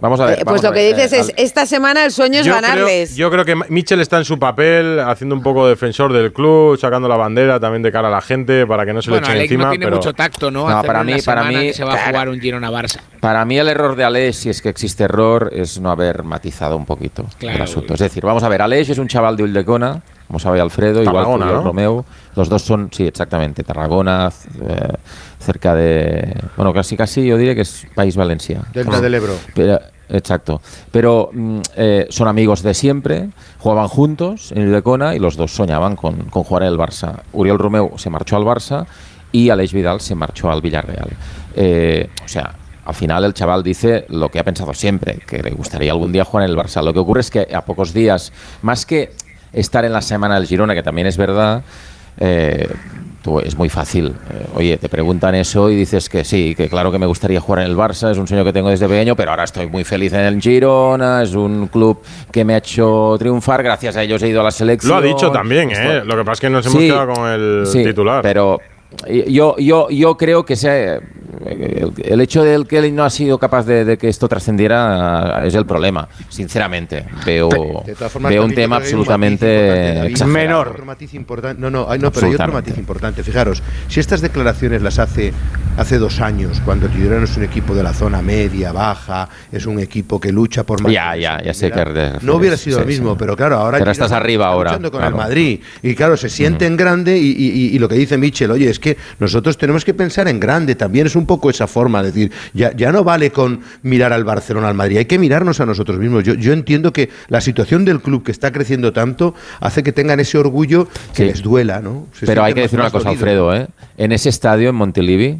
vamos a ver. Eh, pues lo que ver, dices eh, es, esta semana el sueño es yo ganarles. Creo, yo creo que Michel está en su papel, haciendo un poco de defensor del club, sacando la bandera también de cara a la gente para que no se Bueno, le echen Alex encima. no tiene pero mucho tacto, ¿no? No, para mí- para mí- que se va a jugar un Girona-Barça. Para mí el error de Aleix, si es que existe error, es no haber matizado un poquito el Claro. asunto. Es decir, vamos a ver, Aleix es un chaval de Uldecona, como sabe Alfredo, igual Tarragona, que ¿no? Romeo. Los dos son, sí, exactamente, Tarragona, eh, cerca de... Bueno, casi casi yo diría que es País Valencia. Delta del Ebro. Pero- exacto. Pero mm, eh, son amigos de siempre, jugaban juntos en Uldecona y los dos soñaban con, con jugar en el Barça. Uriel Romeu se marchó al Barça y Aleix Vidal se marchó al Villarreal. Eh, o sea, al final el chaval dice lo que ha pensado siempre, que le gustaría algún día jugar en el Barça. Lo que ocurre es que a pocos días, más que estar en la semana del Girona, que también es verdad, eh, tú- es muy fácil. Eh, oye, te preguntan eso y dices que sí, que claro que me gustaría jugar en el Barça, es un sueño que tengo desde pequeño, pero ahora estoy muy feliz en el Girona, es un club que me ha hecho triunfar, gracias a ellos he ido a la selección. Lo ha dicho también, ¿eh? Lo que pasa es que nos hemos Sí, quedado con el sí, titular. Pero yo, yo, yo creo que sea, el, el hecho de que él no ha sido capaz de, de que esto trascendiera eh, es el problema, sinceramente. Veo, formas, veo un tema un absolutamente matiz importante. No, no, hay- no, pero hay otro matiz importante. Fijaros, si estas declaraciones las hace hace dos años, cuando Girona es un equipo de la zona media, baja, es un equipo que lucha por Ya, ya, ya sé que no hubiera sido lo mismo, pero claro, ahora Pero estás está arriba ahora, luchando con claro. el Madrid y claro, se siente en grande y, y- y lo que dice Michel, oye, es que nosotros tenemos que pensar en grande, también es un poco esa forma, de decir, ya, ya no vale con mirar al Barcelona, al Madrid, hay que mirarnos a nosotros mismos. Yo, yo entiendo que la situación del club que está creciendo tanto hace que tengan ese orgullo que Sí. les duela, ¿no? Se Pero hay que decir una cosa. Alfredo, ¿eh? En ese estadio, en Montilivi,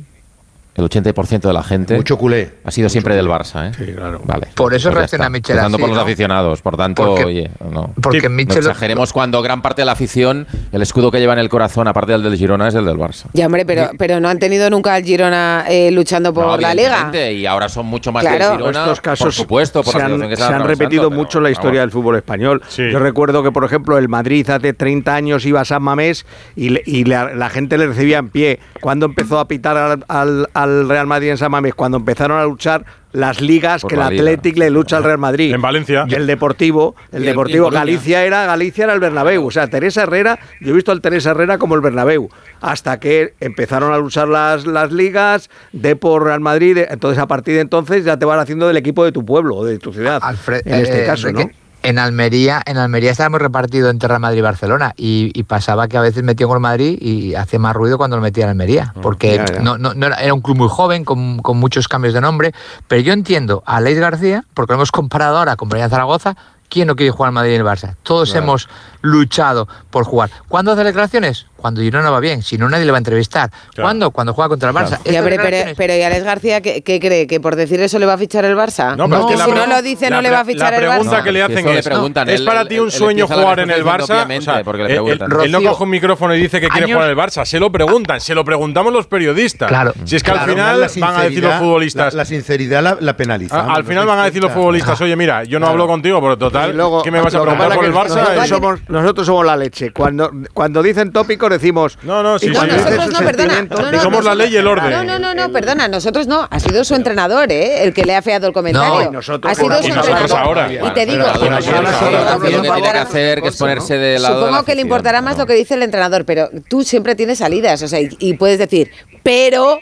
el 80% de la gente Mucho culé. ha sido siempre del Barça, ¿eh? Sí, claro. Vale. Por eso Pues reacciona. Michel así, por los ¿no? aficionados, por tanto, Porque- oye, no. porque no Michel- exageremos cuando gran parte de la afición, el escudo que lleva en el corazón, aparte del del Girona, es el del Barça. Ya, hombre, pero, pero no han tenido nunca al Girona eh, luchando por No, la liga. Y ahora son mucho más Claro. del Girona, estos casos por supuesto, por se la han, situación que se han repetido pero, mucho en la historia del fútbol español. Yo recuerdo que, por ejemplo, el Madrid hace 30 años iba a San Mamés y, le- y la, la gente le recibía en pie. Cuando empezó a pitar al, al- al Real Madrid en San Mamés? Cuando empezaron a luchar las ligas Por que el liga. Athletic le lucha al Real Madrid. En Valencia. El Deportivo, el Y y Deportivo. Galicia era Galicia era el Bernabéu. O sea, Teresa Herrera, yo he visto al Teresa Herrera como el Bernabéu. Hasta que empezaron a luchar las, las ligas, de por Real Madrid. Entonces, a partir de entonces ya te van haciendo del equipo de tu pueblo o de tu ciudad. en este Eh, caso, ¿no? En Almería, en Almería estábamos repartido entre Real Madrid y Barcelona y, y pasaba que a veces metía con el Madrid y hacía más ruido cuando lo metía en Almería, porque ya, ya. No, no- no era, era un club muy joven, con, con muchos cambios de nombre, pero yo entiendo a Leis García, porque lo hemos comparado ahora con Brian Zaragoza, ¿quién no quiere jugar al Madrid y el Barça? Todos Claro. hemos luchado por jugar. ¿Cuándo hace declaraciones? Cuando Girona va bien, si no nadie le va a entrevistar. ¿Cuándo? Cuando juega contra el Barça. Ya, pero, pero, declaraciones- pero ¿y Alex García qué, qué cree? ¿Que por decir eso le va a fichar el Barça? No, pero es que la si no lo dice, la no le va a fichar La el pregunta Barça. que le hacen le es, ¿es para ti un sueño la jugar en el Barça? O sea, porque le él- él- preguntan. él no coge un micrófono y dice que quiere años- jugar en el Barça, se lo preguntan, se lo preguntamos los periodistas. Claro. Si es que al final la van a decir los futbolistas. La, la sinceridad la, la penaliza. al final van a decir los futbolistas, oye, mira, yo no hablo contigo, pero total, ¿qué me vas a preguntar por el Barça? Nosotros Eh, somos, la leche. Cuando, cuando dicen tópicos decimos. No, no, sí, sí. nosotros no, perdona. No, no, somos la ley y el orden. No, no, no, no, perdona, nosotros no. Ha sido su entrenador, ¿eh? El que le ha feado el comentario. No, nosotros ha sido su entrenador. ahora. Y te digo, lo que tiene que importará- hacer que es ponerse de lado de la Supongo que le importará más lo que dice el entrenador, pero tú siempre tienes salidas, o sea, y, puedes decir, pero,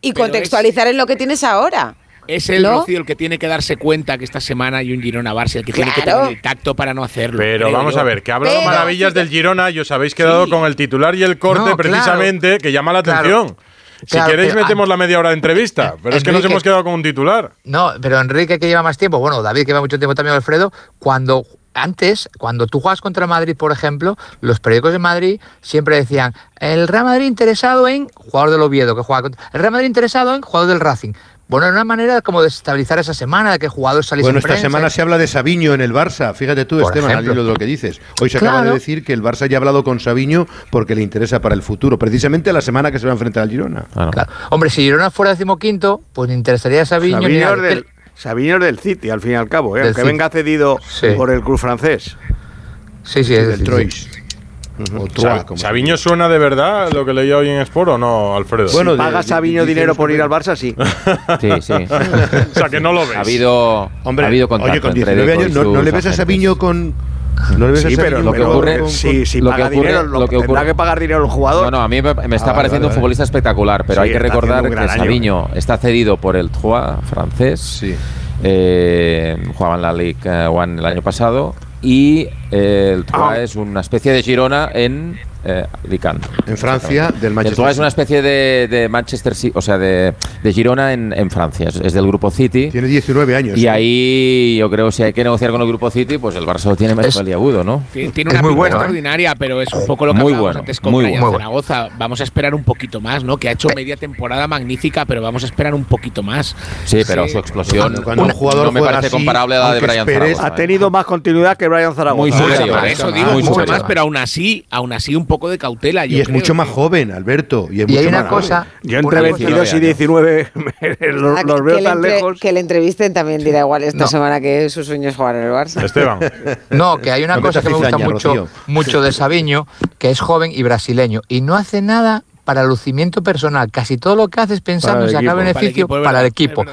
y contextualizar en lo que tienes ahora. Es el ¿No? Rocío el que tiene que darse cuenta que esta semana hay un Girona Barça, el que tiene que tener el tacto para no hacerlo. Pero vamos yo. a ver, que ha hablado Pero- maravillas del Girona y os habéis quedado con el titular y el corte No, claro. precisamente que llama la Claro. atención. Si Claro, queréis pero- metemos la media hora de entrevista, pero es que nos hemos quedado con un titular. No, pero Enrique que lleva más tiempo, bueno, David que lleva mucho tiempo también, Alfredo, cuando antes, cuando tú juegas contra Madrid, por ejemplo, los periódicos de Madrid siempre decían, el Real Madrid interesado en jugador del Oviedo, que juega contra, el Real Madrid interesado en jugador del Racing. Bueno, era una manera como de estabilizar esa semana, de que jugadores saliesen Bueno, en esta prensa. semana se habla de Sabiño en el Barça. Fíjate tú, Por Esteban, al ejemplo. hilo de lo que dices. Hoy se acaba de decir que el Barça ya ha hablado con Sabiño porque le interesa para el futuro, precisamente la semana que se va a enfrentar al Girona. Claro. Hombre, si Girona fuera decimoquinto, pues le interesaría a Sabiño. Sabiño del, Sabiño es del City, al fin y al cabo, ¿eh? Aunque City. venga cedido Sí. por el club francés. Sí, sí, es del Troyes. ¿Sabiño suena de verdad lo que leía hoy en Sport o no, Alfredo? Bueno, si paga Sabiño dinero por ir al Barça, sí. (laughs) Sí, sí. (laughs) o sea, que no lo ves. Ha habido, Hombre, ha habido contacto oye, con entre 19 Deco y años, ¿no, le ves a. Sabiño con. No le ves Sí, a pero lo que con- ocurre- con- si, si lo paga que ocurre- dinero, lo, lo que tendrá ocurre- que pagar dinero el jugador. No, no, a mí me, me está Ah, pareciendo vale, un futbolista espectacular, pero Sí, hay que recordar que. Sabiño está cedido por el Troyes francés. Sí. eh, jugaba en la Ligue eh, One el año pasado y eh, el Troyes Ah. es una especie de Girona en eh, Alicante. En Francia, del El Manchester Troyes es una City. especie de, de Manchester City, o sea, de, de Girona en, en Francia. Es, es del grupo City. Tiene 19 años. Y ¿eh? ahí yo creo que si hay que negociar con el grupo City, pues el Barça lo tiene más peliagudo, ¿no? Tiene una muy ¿eh? extraordinaria, pero es un poco lo que Muy bueno, antes con muy Brian bueno. Zaragoza. Vamos a esperar un poquito más, ¿no? Que ha hecho media temporada magnífica, pero vamos a esperar un poquito más. Sí, pero Sí. su explosión Cuando- cuando un jugador no me parece así, comparable a la de Brian esperes- Zaragoza. ha tenido más continuidad que Brian Zaragoza. Muy superior, ¿eh? eso digo, Muy mucho más, pero aún así, aún así un poco de cautela. Y es mucho más joven, Alberto. Y, es Y mucho hay una más cosa- joven. Yo entre 22 y 19 los, (laughs) Ah, los que, veo le tan entre- lejos. que le entrevisten también dirá igual esta No. semana que su sueño es jugar en el Barça. Esteban. (laughs) No, que hay una No cosa que me gusta mucho, Rocío. mucho de Sabiño, que es joven y brasileño, y no hace nada para lucimiento personal. Casi todo lo que hace es pensando en sacar beneficio Para para el equipo,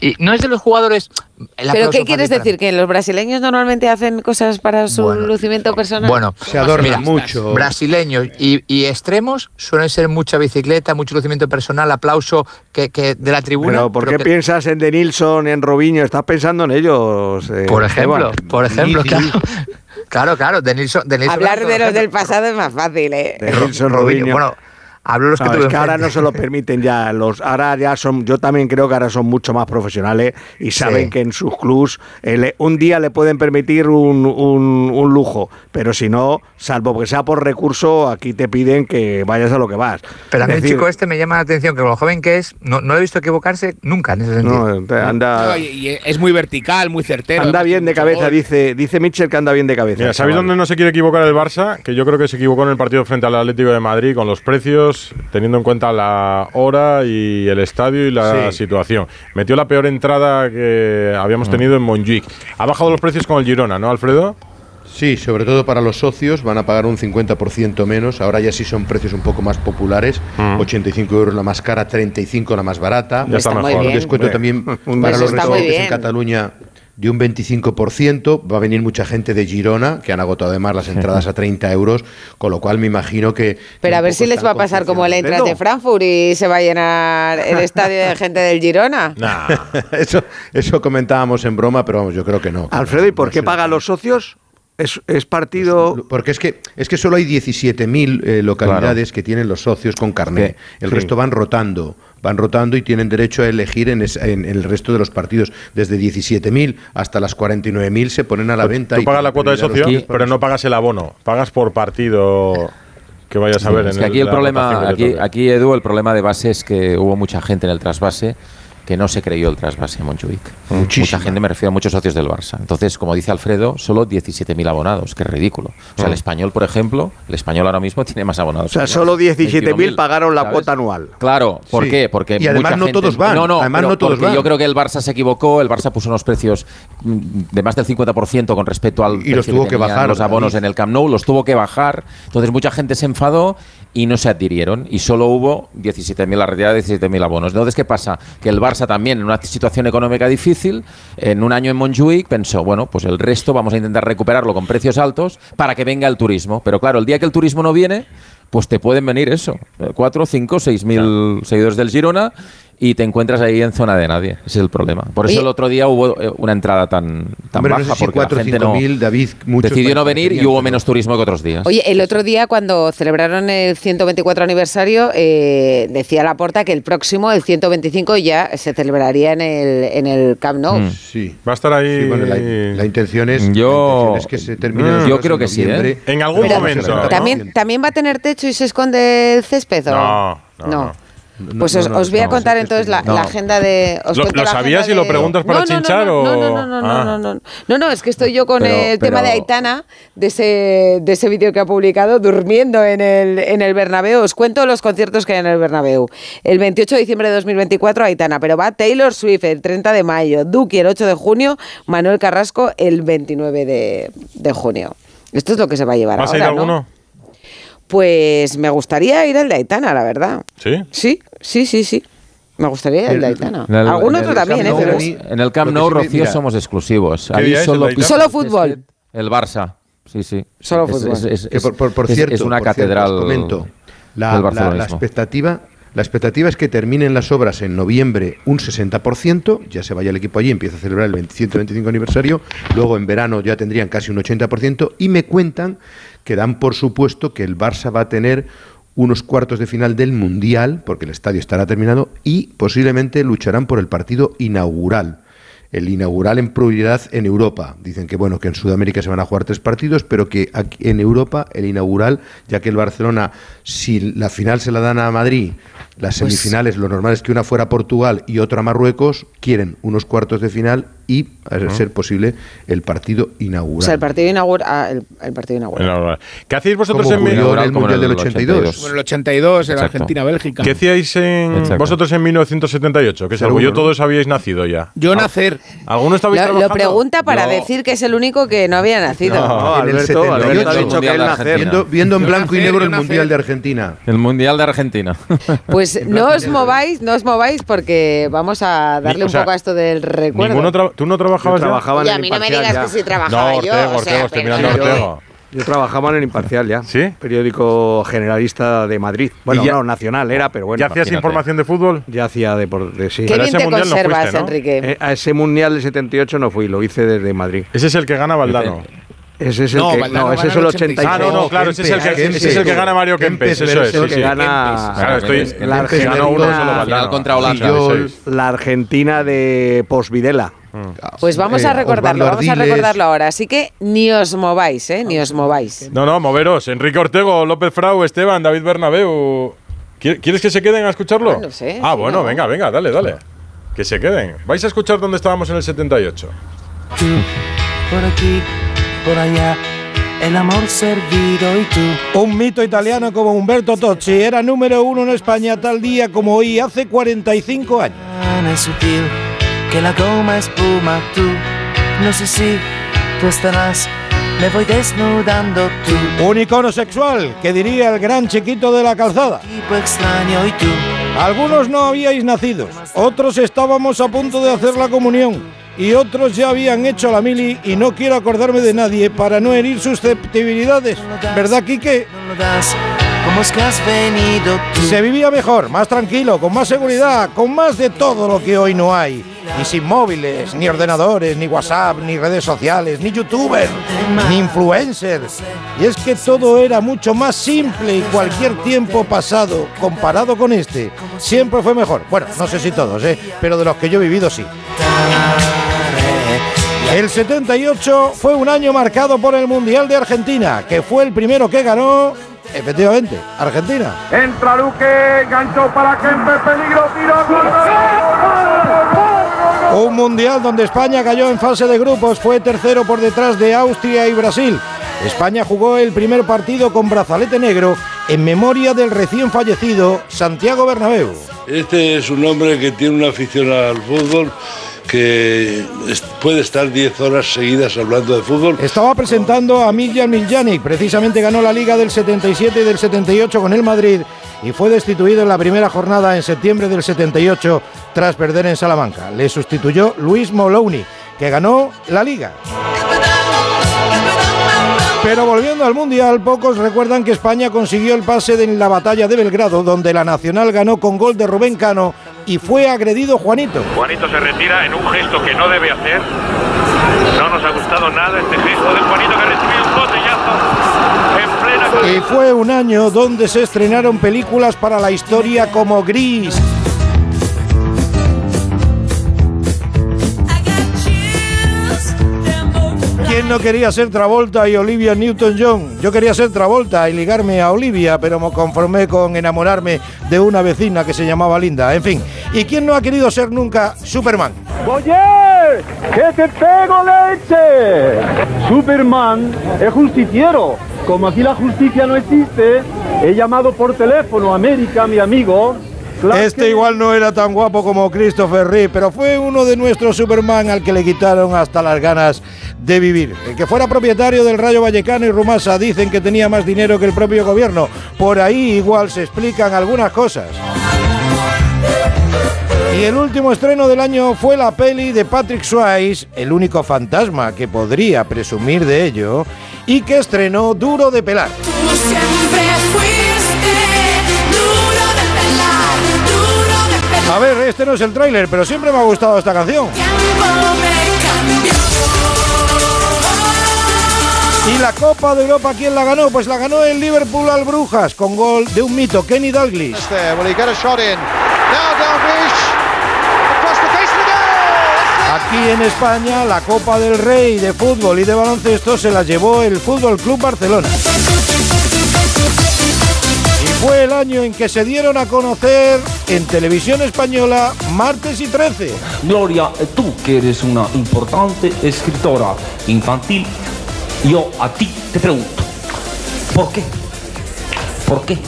Y- no es de los jugadores. el ¿Pero qué quieres decir? ¿Que los brasileños normalmente hacen cosas para su Bueno. lucimiento personal? Bueno, Se adornan mira, mucho. Brasileños y, y extremos suelen ser mucha bicicleta, mucho lucimiento personal, aplauso que, que de la tribuna. Pero ¿por qué que- piensas en De Nilsson, en Robinho? ¿Estás pensando en ellos? eh, Por ejemplo, Esteban? por ejemplo, Sí, claro. (laughs) Claro, claro, de Nilsson, de Nilsson Hablar de los del pasado es más fácil, ¿eh? De Nilsson, Robinho, Robinho. Bueno, hablo los que No, tuve es que ahora no se lo permiten ya los ahora ya son yo también creo que ahora son mucho más profesionales y saben Sí. que en sus clubs eh, le- un día le pueden permitir un, un- un lujo pero si no salvo que sea por recurso aquí te piden que vayas a lo que vas Pero a mí el chico este me llama la atención que con lo joven que es, no, no lo he visto equivocarse nunca en ese sentido. no, anda No, y, es muy vertical, muy certero. anda bien de cabeza gol. dice dice Mitchell que anda bien de cabeza Mira, ¿sabéis chaval. dónde no se quiere equivocar el Barça? Que yo creo que se equivocó en el partido frente al Atlético de Madrid con los precios, teniendo en cuenta la hora y el estadio y la Sí. situación. Metió la peor entrada que habíamos tenido en Montjuic. Ha bajado los precios con el Girona, ¿no, Alfredo? Sí, sobre todo para los socios van a pagar un 50% menos. Ahora ya sí son precios un poco más populares. Mm. 85 euros la más cara, 35 la más barata. Ya está Está muy mejor. Un descuento también (laughs) para Eso los restaurantes en. Cataluña de un 25%. Va a venir mucha gente de Girona, que han agotado además las entradas a 30 euros, con lo cual me imagino que... Pero a ver si les va a pasar como el confundiendo Eintracht de Frankfurt y se va a llenar el estadio de gente del Girona. (laughs) Nah. eso, eso comentábamos en broma, pero vamos, yo creo que no. Alfredo y por No qué pagan los socios es, es partido Porque es que, es que solo hay 17.000 eh, localidades que tienen los socios con carnet. El Sí. resto van rotando. Van rotando y tienen derecho a elegir en, es- en- en el resto de los partidos. Desde 17.000 hasta las 49.000 se ponen a la venta. Tú y pagas la cuota de socio, pero no pagas el abono. Pagas por partido que vayas a ver. es en que aquí el la problema, aquí, aquí Edu, el problema de base es que hubo mucha gente en el trasvase que no se creyó el trasvase en Montjuic. Mucha gente, me refiero a muchos socios del Barça. Entonces, como dice Alfredo, solo 17.000 abonados, que es ridículo. O sea, el español, por ejemplo, el español ahora mismo (laughs) tiene más abonados. o sea que solo nosotros, 17.000 21.000, pagaron la ¿sabes? cuota anual Claro, ¿por Sí. qué? Porque Y además mucha no gente- todos van, No, no, además no todos van. Yo creo que el Barça se equivocó, el Barça puso unos precios mm, de más del 50% con respecto al Y los tuvo que tenían bajar, los abonos en el Camp Nou, los tuvo que bajar. Entonces mucha gente se enfadó y no se adhirieron y solo hubo 17.000 la retirada de 17.000 abonos. Entonces, ¿qué pasa? Que el Barça también en una situación económica difícil, en un año en Montjuic pensó, bueno, pues el resto vamos a intentar recuperarlo con precios altos para que venga el turismo. Pero claro, el día que el turismo no viene, pues te pueden venir eso, 4, 5, 6 mil seguidores del Girona y te encuentras ahí en zona de nadie. Ese es el problema. Por eso Oye. el otro día hubo eh, una entrada tan, tan Hombre, no baja sé si porque la 4 o gente no 5.000, David, decidió no venir y hubo menos turismo que otros días. Oye, el otro día cuando celebraron el 124 aniversario, eh, decía Laporta que el próximo, el 125, ya se celebraría en el, en el Camp Nou. Mm. Sí. Va a estar ahí. Sí, bueno, la, la intención es, Yo- la intención es que se termine Mm. Yo creo que sí, ¿eh? En algún Pero, momento. ¿no? ¿también, ¿También va a tener techo y se esconde el césped? o? No, no, no. Pues os, no, os voy a contar no, entonces la, no. la agenda de. Os ¿Lo- cuento lo la sabías agenda y lo preguntas para no, no, no, chinchar no, o- No, no, no, no, Ah. no, no, no. No, no, es que estoy yo con Pero- el tema de Aitana, de ese, de ese vídeo que ha publicado, durmiendo en el, en el Bernabéu. Os cuento los conciertos que hay en el Bernabéu. El 28 de diciembre de 2024, Aitana, pero va Taylor Swift el 30 de mayo, Duki el 8 de junio, Manuel Carrasco el 29 de, de junio. Esto es lo que se va a llevar ¿Vas a ahora, ir a ¿no? alguno? Pues me gustaría ir al de Aitana, la verdad. ¿Sí? Sí, sí, sí, sí. Me gustaría ir al de Aitana. El- Algún otro el también, Camp ¿eh? Pero- En el Camp Nou, sí Rocío, mira. somos exclusivos. ¿Qué Ahí el solo? Solo fútbol. El Barça. Sí, sí. Solo fútbol. es- es- Que por, por- por es- cierto, es una por catedral comento, la, del la- la expectativa, la expectativa es que terminen las obras en noviembre un 60%, ya se vaya el equipo allí, empieza a celebrar el 20 125 aniversario, luego en verano ya tendrían casi un 80% y me cuentan que dan por supuesto que el Barça va a tener unos cuartos de final del Mundial, porque el estadio estará terminado, y posiblemente lucharán por el partido inaugural el inaugural en prioridad en Europa. Dicen que bueno, que en Sudamérica se van a jugar tres partidos, pero que aquí en Europa el inaugural, ya que el Barcelona, si la final se la dan a Madrid, las Pues- semifinales, lo normal es que una fuera a Portugal y otra a Marruecos, quieren unos cuartos de final y, a ser posible, el partido inaugural. O sea, el partido inaugural. ah, el, el partido inaugural. ¿Qué hacéis vosotros en en el Mundial en del el 82. 82. Bueno, el 82 en. Argentina-Bélgica. ¿Qué hacíais en Exacto. vosotros en 1978? Que salvo Seguro, yo ¿no? todos habíais nacido ya. Yo nacer. ¿Alguno estabais Lo, lo trabajando? pregunta para No. decir que es el único que no había nacido. No, en el Alberto, 78, Alberto ha dicho que él nacer. Argentina. Viendo, viendo en blanco y nacer, negro yo el. Mundial de Argentina. El Mundial de Argentina. Pues no os mováis, no os mováis porque vamos a darle Ni- o un sea, poco a esto del recuerdo. ¿Tú no Yo trabajabas ya? trabajaba en y a mí no me digas ya. que sí trabajaba No, yo. Ortego, o sea, estoy mirando. Ortego. Yo trabajaba en el Imparcial ya. ¿Sí? Periódico generalista de Madrid. Bueno, ¿Y ya- no, nacional era, pero bueno. ¿Ya hacías imagínate. información de fútbol? Ya hacía de, por, de sí. Qué Pero bien ese te mundial no conservas, fuiste, ¿no? Enrique. Eh, a ese mundial del 78 no fui, lo hice desde Madrid. Ese es el que gana Valdano. Ese es el No, que, Valdano no, ese gana es el el 86. Ah, no, no, claro, ese es el que, Kempes, ese es el que gana Mario Kempes, Kempes, eso es. Es el que sí. gana Claro, estoy. Kempes, la Kempes ganó uno Argentina- solo Valdano. contra Holanda. Es. la Argentina de Posvidela. Pues vamos Eh, a recordarlo, Osvaldo vamos a recordarlo ahora. Así que ni os mováis, ¿eh? Ni os mováis. No, no, moveros. Enrique Ortego, López Frau, Esteban, David Bernabeu. ¿Qui- ¿Quieres que se queden a escucharlo? Ah, no sé, Ah, bueno, no. venga, venga, dale, dale. Que se queden. ¿Vais a escuchar dónde estábamos en el 78? por aquí, por allá, el amor servido y tú. Un mito italiano como Humberto Tocci era número uno en España tal día como hoy, hace 45 años. Tan es sutil que la goma espuma tú. No sé si tú estarás, me voy desnudando tú. Un icono sexual, que diría el gran chiquito de la calzada. Tipo extraño y tú. Algunos no habíais nacido, otros estábamos a punto de hacer la comunión y otros ya habían hecho la mili y no quiero acordarme de nadie para no herir susceptibilidades. ¿Verdad, Quique? No lo das, como es venido. Se vivía mejor, más tranquilo, con más seguridad, con más de todo lo que hoy no hay. Y sin móviles, ni ordenadores, ni WhatsApp, ni redes sociales, ni youtubers, ni influencers. Y es que todo era mucho más simple y cualquier tiempo pasado, comparado con este, siempre fue mejor. Bueno, no sé si todos, ¿eh? pero de los que yo he vivido sí. El 78 fue un año marcado por el Mundial de Argentina, que fue el primero que ganó, efectivamente, Argentina. Entra Luque, gancho para Kempe, peligro, tiro, gol, Un mundial donde España cayó en fase de grupos, fue tercero por detrás de Austria y Brasil. España jugó el primer partido con brazalete negro en memoria del recién fallecido Santiago Bernabéu. Este es un hombre que tiene una afición al fútbol que puede estar 10 horas seguidas hablando de fútbol. Estaba presentando a Miljan Miljanic, precisamente ganó la Liga del 77 y del 78 con el Madrid y fue destituido en la primera jornada en septiembre del 78 tras perder en Salamanca. Le sustituyó Luis Moloney, que ganó la Liga. Pero volviendo al Mundial, pocos recuerdan que España consiguió el pase en la batalla de Belgrado, donde la Nacional ganó con gol de Rubén Cano y fue agredido Juanito. Juanito se retira en un gesto que no debe hacer. No nos ha gustado nada este gesto de Juanito que recibió un botellazo en plena Y fue un año donde se estrenaron películas para la historia como Gris. ¿Quién no quería ser Travolta y Olivia Newton-John? Yo quería ser Travolta y ligarme a Olivia, pero me conformé con enamorarme de una vecina que se llamaba Linda. En fin, ¿y quién no ha querido ser nunca Superman? Oye, que te pego leche. Superman es justiciero. Como aquí la justicia no existe, he llamado por teléfono a América, mi amigo. Este igual no era tan guapo como Christopher Reeve, pero fue uno de nuestros Superman al que le quitaron hasta las ganas de vivir. El que fuera propietario del Rayo Vallecano y Rumasa dicen que tenía más dinero que el propio gobierno. Por ahí igual se explican algunas cosas. Y el último estreno del año fue la peli de Patrick Swayze, el único fantasma que podría presumir de ello, y que estrenó Duro de Pelar. A ver, este no es el tráiler, pero siempre me ha gustado esta canción. ¿Y la Copa de Europa quién la ganó? Pues la ganó el Liverpool al Brujas con gol de un mito, Kenny Dalglish. goal. Aquí en España, la Copa del Rey de fútbol y de baloncesto se la llevó el Fútbol Club Barcelona. Y fue el año en que se dieron a conocer en televisión española Martes y 13. Gloria, tú que eres una importante escritora infantil, yo a ti te pregunto, ¿por qué? ¿Por qué?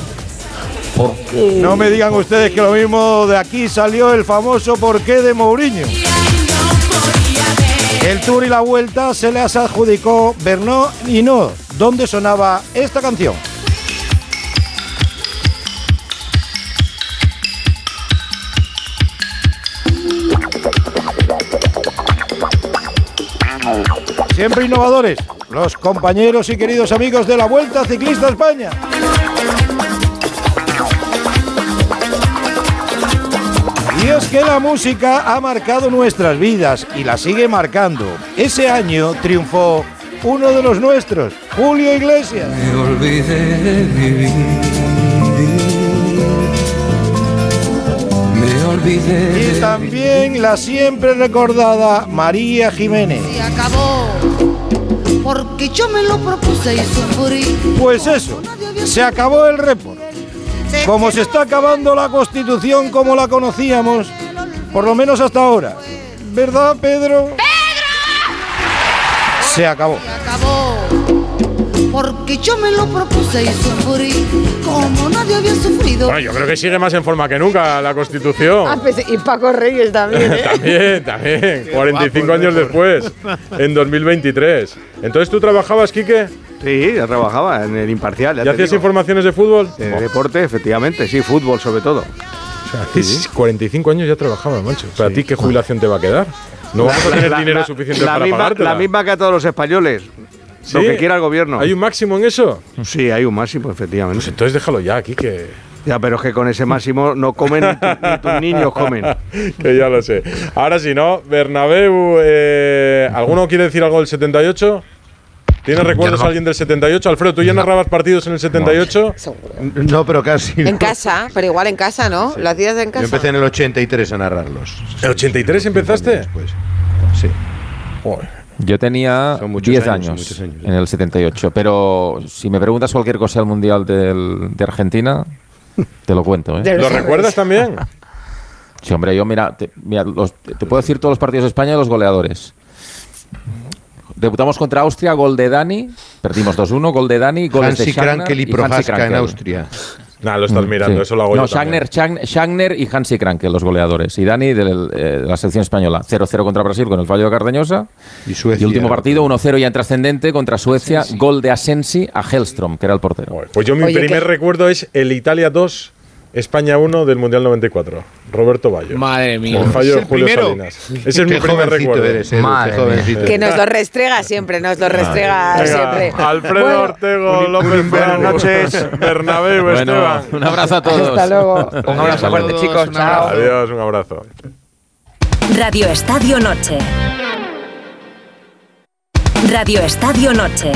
¿Por qué? No me digan ustedes que lo mismo de aquí salió el famoso porqué de Mourinho. El tour y la vuelta se les adjudicó Bernard Hinault, donde sonaba esta canción. Siempre innovadores, los compañeros y queridos amigos de la Vuelta Ciclista España. Y es que la música ha marcado nuestras vidas y la sigue marcando. Ese año triunfó uno de los nuestros, Julio Iglesias. Me olvidé de vivir. Olvidé. Y también la siempre recordada María Jiménez. Se acabó, porque yo me lo propuse y sufrí. Pues eso, se acabó el report. Como se está acabando la constitución como la conocíamos, por lo menos hasta ahora. ¿Verdad, Pedro? ¡Pedro! Se acabó. Se acabó, porque yo me lo propuse y sufrí, como nadie había sufrido. Bueno, yo creo que sigue más en forma que nunca la Constitución. Ah, pues, y Paco Reyes también, ¿eh? (laughs) también, también. 45 años después, (laughs) en 2023. Entonces, ¿tú trabajabas, Quique? Sí, ya trabajaba en el imparcial. ¿Y hacías digo. informaciones de fútbol? De deporte, efectivamente, sí, fútbol sobre todo. O sea, hace 45 años ya trabajabas, macho. ¿Pero a ti qué jubilación te va a quedar? No vamos a tener la- dinero la- suficiente la para misma, pagártela. La misma que a todos los españoles. Lo ¿Sí? que quiera el gobierno. ¿Hay un máximo en eso? Sí, hay un máximo, efectivamente. Pues entonces déjalo ya, aquí que... Ya, pero es que con ese máximo no comen ni, tu- ni tus niños comen. (laughs) que ya lo sé. Ahora sí, ¿no? Bernabéu, eh, ¿alguno quiere decir algo del 78? ¿Tienes recuerdos no. alguien del 78? Alfredo, ¿tú ya narrabas partidos en el 78? No, pero casi. En no. casa, pero igual en casa, ¿no? ¿Lo hacías en Yo casa? empecé en el 83 a narrarlos. ¿El 83 empezaste? Después. Sí. Yo tenía Son muchos 10 años, años, años, en el 78, pero si me preguntas cualquier cosa del Mundial del- de Argentina, te lo cuento. ¿eh? ¿Lo recuerdas también? Sí, hombre, yo mira, te, mira, los- te puedo decir todos los partidos de España y los goleadores. Debutamos contra Austria, gol de Dani, perdimos 2-1, gol de Dani, Hansi de Schagner Krankel y Hansi Prohaska en. Austria. Nah, lo estás Mm, mirando, sí. eso lo hago no, yo. Schagner, Schagner- y Hansi Krankel, los goleadores. Y Dani del- eh, de la selección española. 0-0 contra Brasil con el fallo de Cardeñosa. Y Suecia. Y último partido, 1-0 ya en trascendente contra Suecia. Gol de Asensi a Hellstrom, que era el portero. Pues yo mi Oye, primer ¿qué? recuerdo es el Italia 2, España 1 del Mundial 94. Roberto Bayo. Madre mía. El fallo ¿Es de Julio primero? Salinas. Ese es mi primer recuerdo. eres, Madre mía. Que nos lo restrega siempre, nos lo restrega Venga, siempre. Alfredo Bueno, Ortego, López buenas noches. Bernabéu, Bueno, Esteban. un abrazo a todos. Hasta luego. Un abrazo fuerte, chicos. Chao. Adiós, un abrazo. Radio Estadio Noche. Radio Estadio Noche.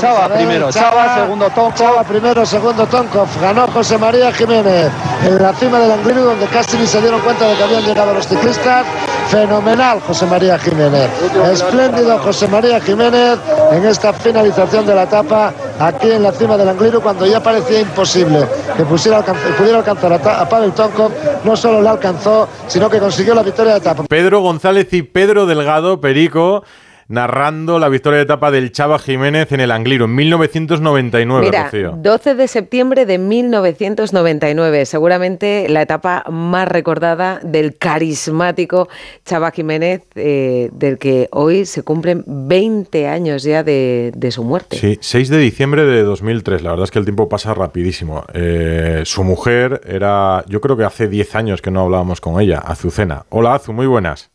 Chava primero, Chava, segundo Tonkov. Chava primero, segundo Tonkov. Ganó José María Jiménez en la cima del Angliru, donde casi ni se dieron cuenta de que habían llegado los ciclistas. Fenomenal José María Jiménez. Espléndido José María Jiménez en esta finalización de la etapa aquí en la cima del Angliru, cuando ya parecía imposible que pusiera pudiera alcanzar a Pavel Tonkov. No solo la alcanzó, sino que consiguió la victoria de etapa. Pedro González y Pedro Delgado, Perico, narrando la victoria de etapa del Chava Jiménez en el Angliru en 1999, Mira, Rocío. 12 de septiembre de 1999, seguramente la etapa más recordada del carismático Chava Jiménez, eh, del que hoy se cumplen 20 años ya de, de su muerte. Sí, 6 de diciembre de 2003. La verdad es que el tiempo pasa rapidísimo. Eh, su mujer era, yo creo que hace 10 años que no hablábamos con ella, Azucena. Hola, Azu, muy buenas.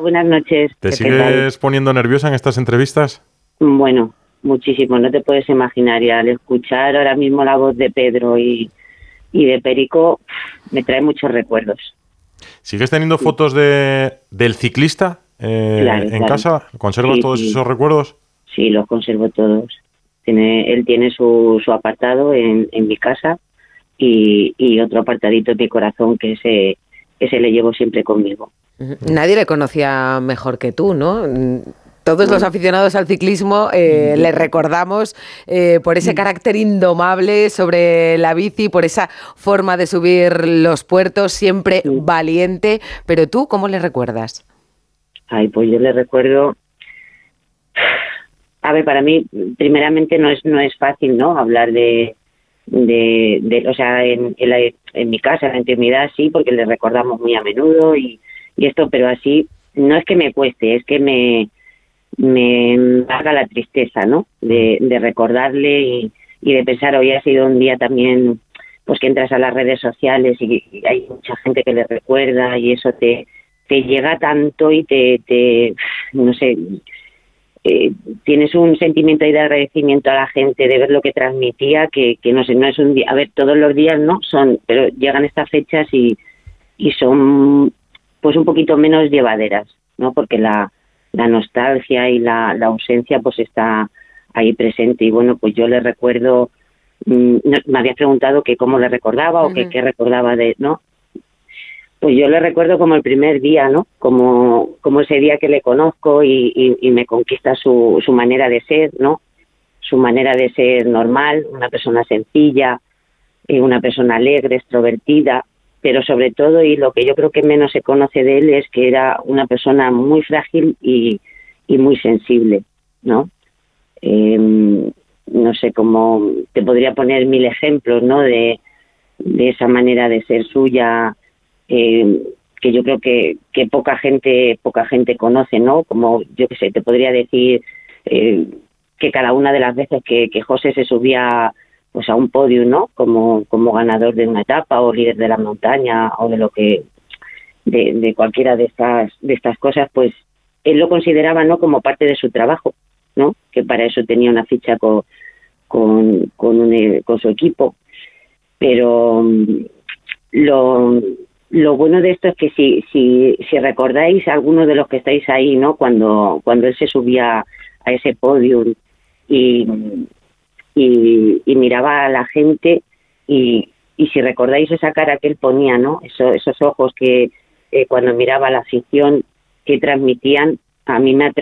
Buenas noches. ¿Te ¿Qué sigues poniendo nerviosa en estas entrevistas? Bueno, muchísimo, no te puedes imaginar. Y al escuchar ahora mismo la voz de Pedro y, y de Perico, me trae muchos recuerdos. ¿Sigues teniendo fotos de, del ciclista eh, Claro, en claro. casa? ¿Conservas Sí, todos sí. esos recuerdos? Sí, los conservo todos. Tiene, él tiene su, su apartado en, en mi casa y, y otro apartadito en mi corazón que ese, ese le llevo siempre conmigo. Nadie le conocía mejor que tú, ¿no? Mm, Todos los aficionados al ciclismo eh, le recordamos eh, por ese carácter indomable sobre la bici, por esa forma de subir los puertos, siempre valiente. Pero tú, ¿cómo le recuerdas? Ay, pues yo le recuerdo. A ver, para mí, primeramente no es no es fácil, ¿no? Hablar de, de, de o sea, en, en, la- en mi casa, en la intimidad, sí, porque le recordamos muy a menudo y, y esto, pero así no es que me cueste, es que me me haga la tristeza, ¿no? De, de recordarle y, de pensar, hoy ha sido un día también, pues que entras a las redes sociales y, y hay mucha gente que le recuerda y eso te, te llega tanto y te, te no sé, eh, tienes un sentimiento ahí de agradecimiento a la gente de ver lo que transmitía que, que no sé, no es un día, a ver, todos los días no son, pero llegan estas fechas y, y son pues un poquito menos llevaderas, ¿no? Porque la, la nostalgia y la, la ausencia pues está ahí presente y bueno, pues yo le recuerdo, mm, me habías preguntado que cómo le recordaba o que qué recordaba de, ¿no? Pues yo le recuerdo como el primer día, ¿no? Como, como ese día que le conozco y, y, y me conquista su, su manera de ser, ¿no? Su manera de ser normal, una persona sencilla, eh, una persona alegre, extrovertida, pero sobre todo, y lo que yo creo que menos se conoce de él es que era una persona muy frágil y, y muy sensible, ¿no? Eh, no sé cómo te podría poner mil ejemplos, ¿no? De, de esa manera de ser suya, eh, que yo creo que, que poca gente poca gente conoce, ¿no? Como yo que sé, te podría decir eh, que cada una de las veces que, que José se subía pues a un podio, ¿no? Como, como ganador de una etapa o líder de la montaña o de lo que de, cualquiera de estas de estas cosas, pues él lo consideraba no como parte de su trabajo, ¿no? Que para eso tenía una ficha con con, un, eh, con su equipo, pero mm, lo lo bueno de esto es que si, si, si recordáis algunos de los que estáis ahí, ¿no? Cuando, cuando él se subía a ese podium y, y, y miraba a la gente y, y si recordáis esa cara que él ponía, ¿no? Eso, esos ojos que eh, cuando miraba la afición que transmitían, a mí me,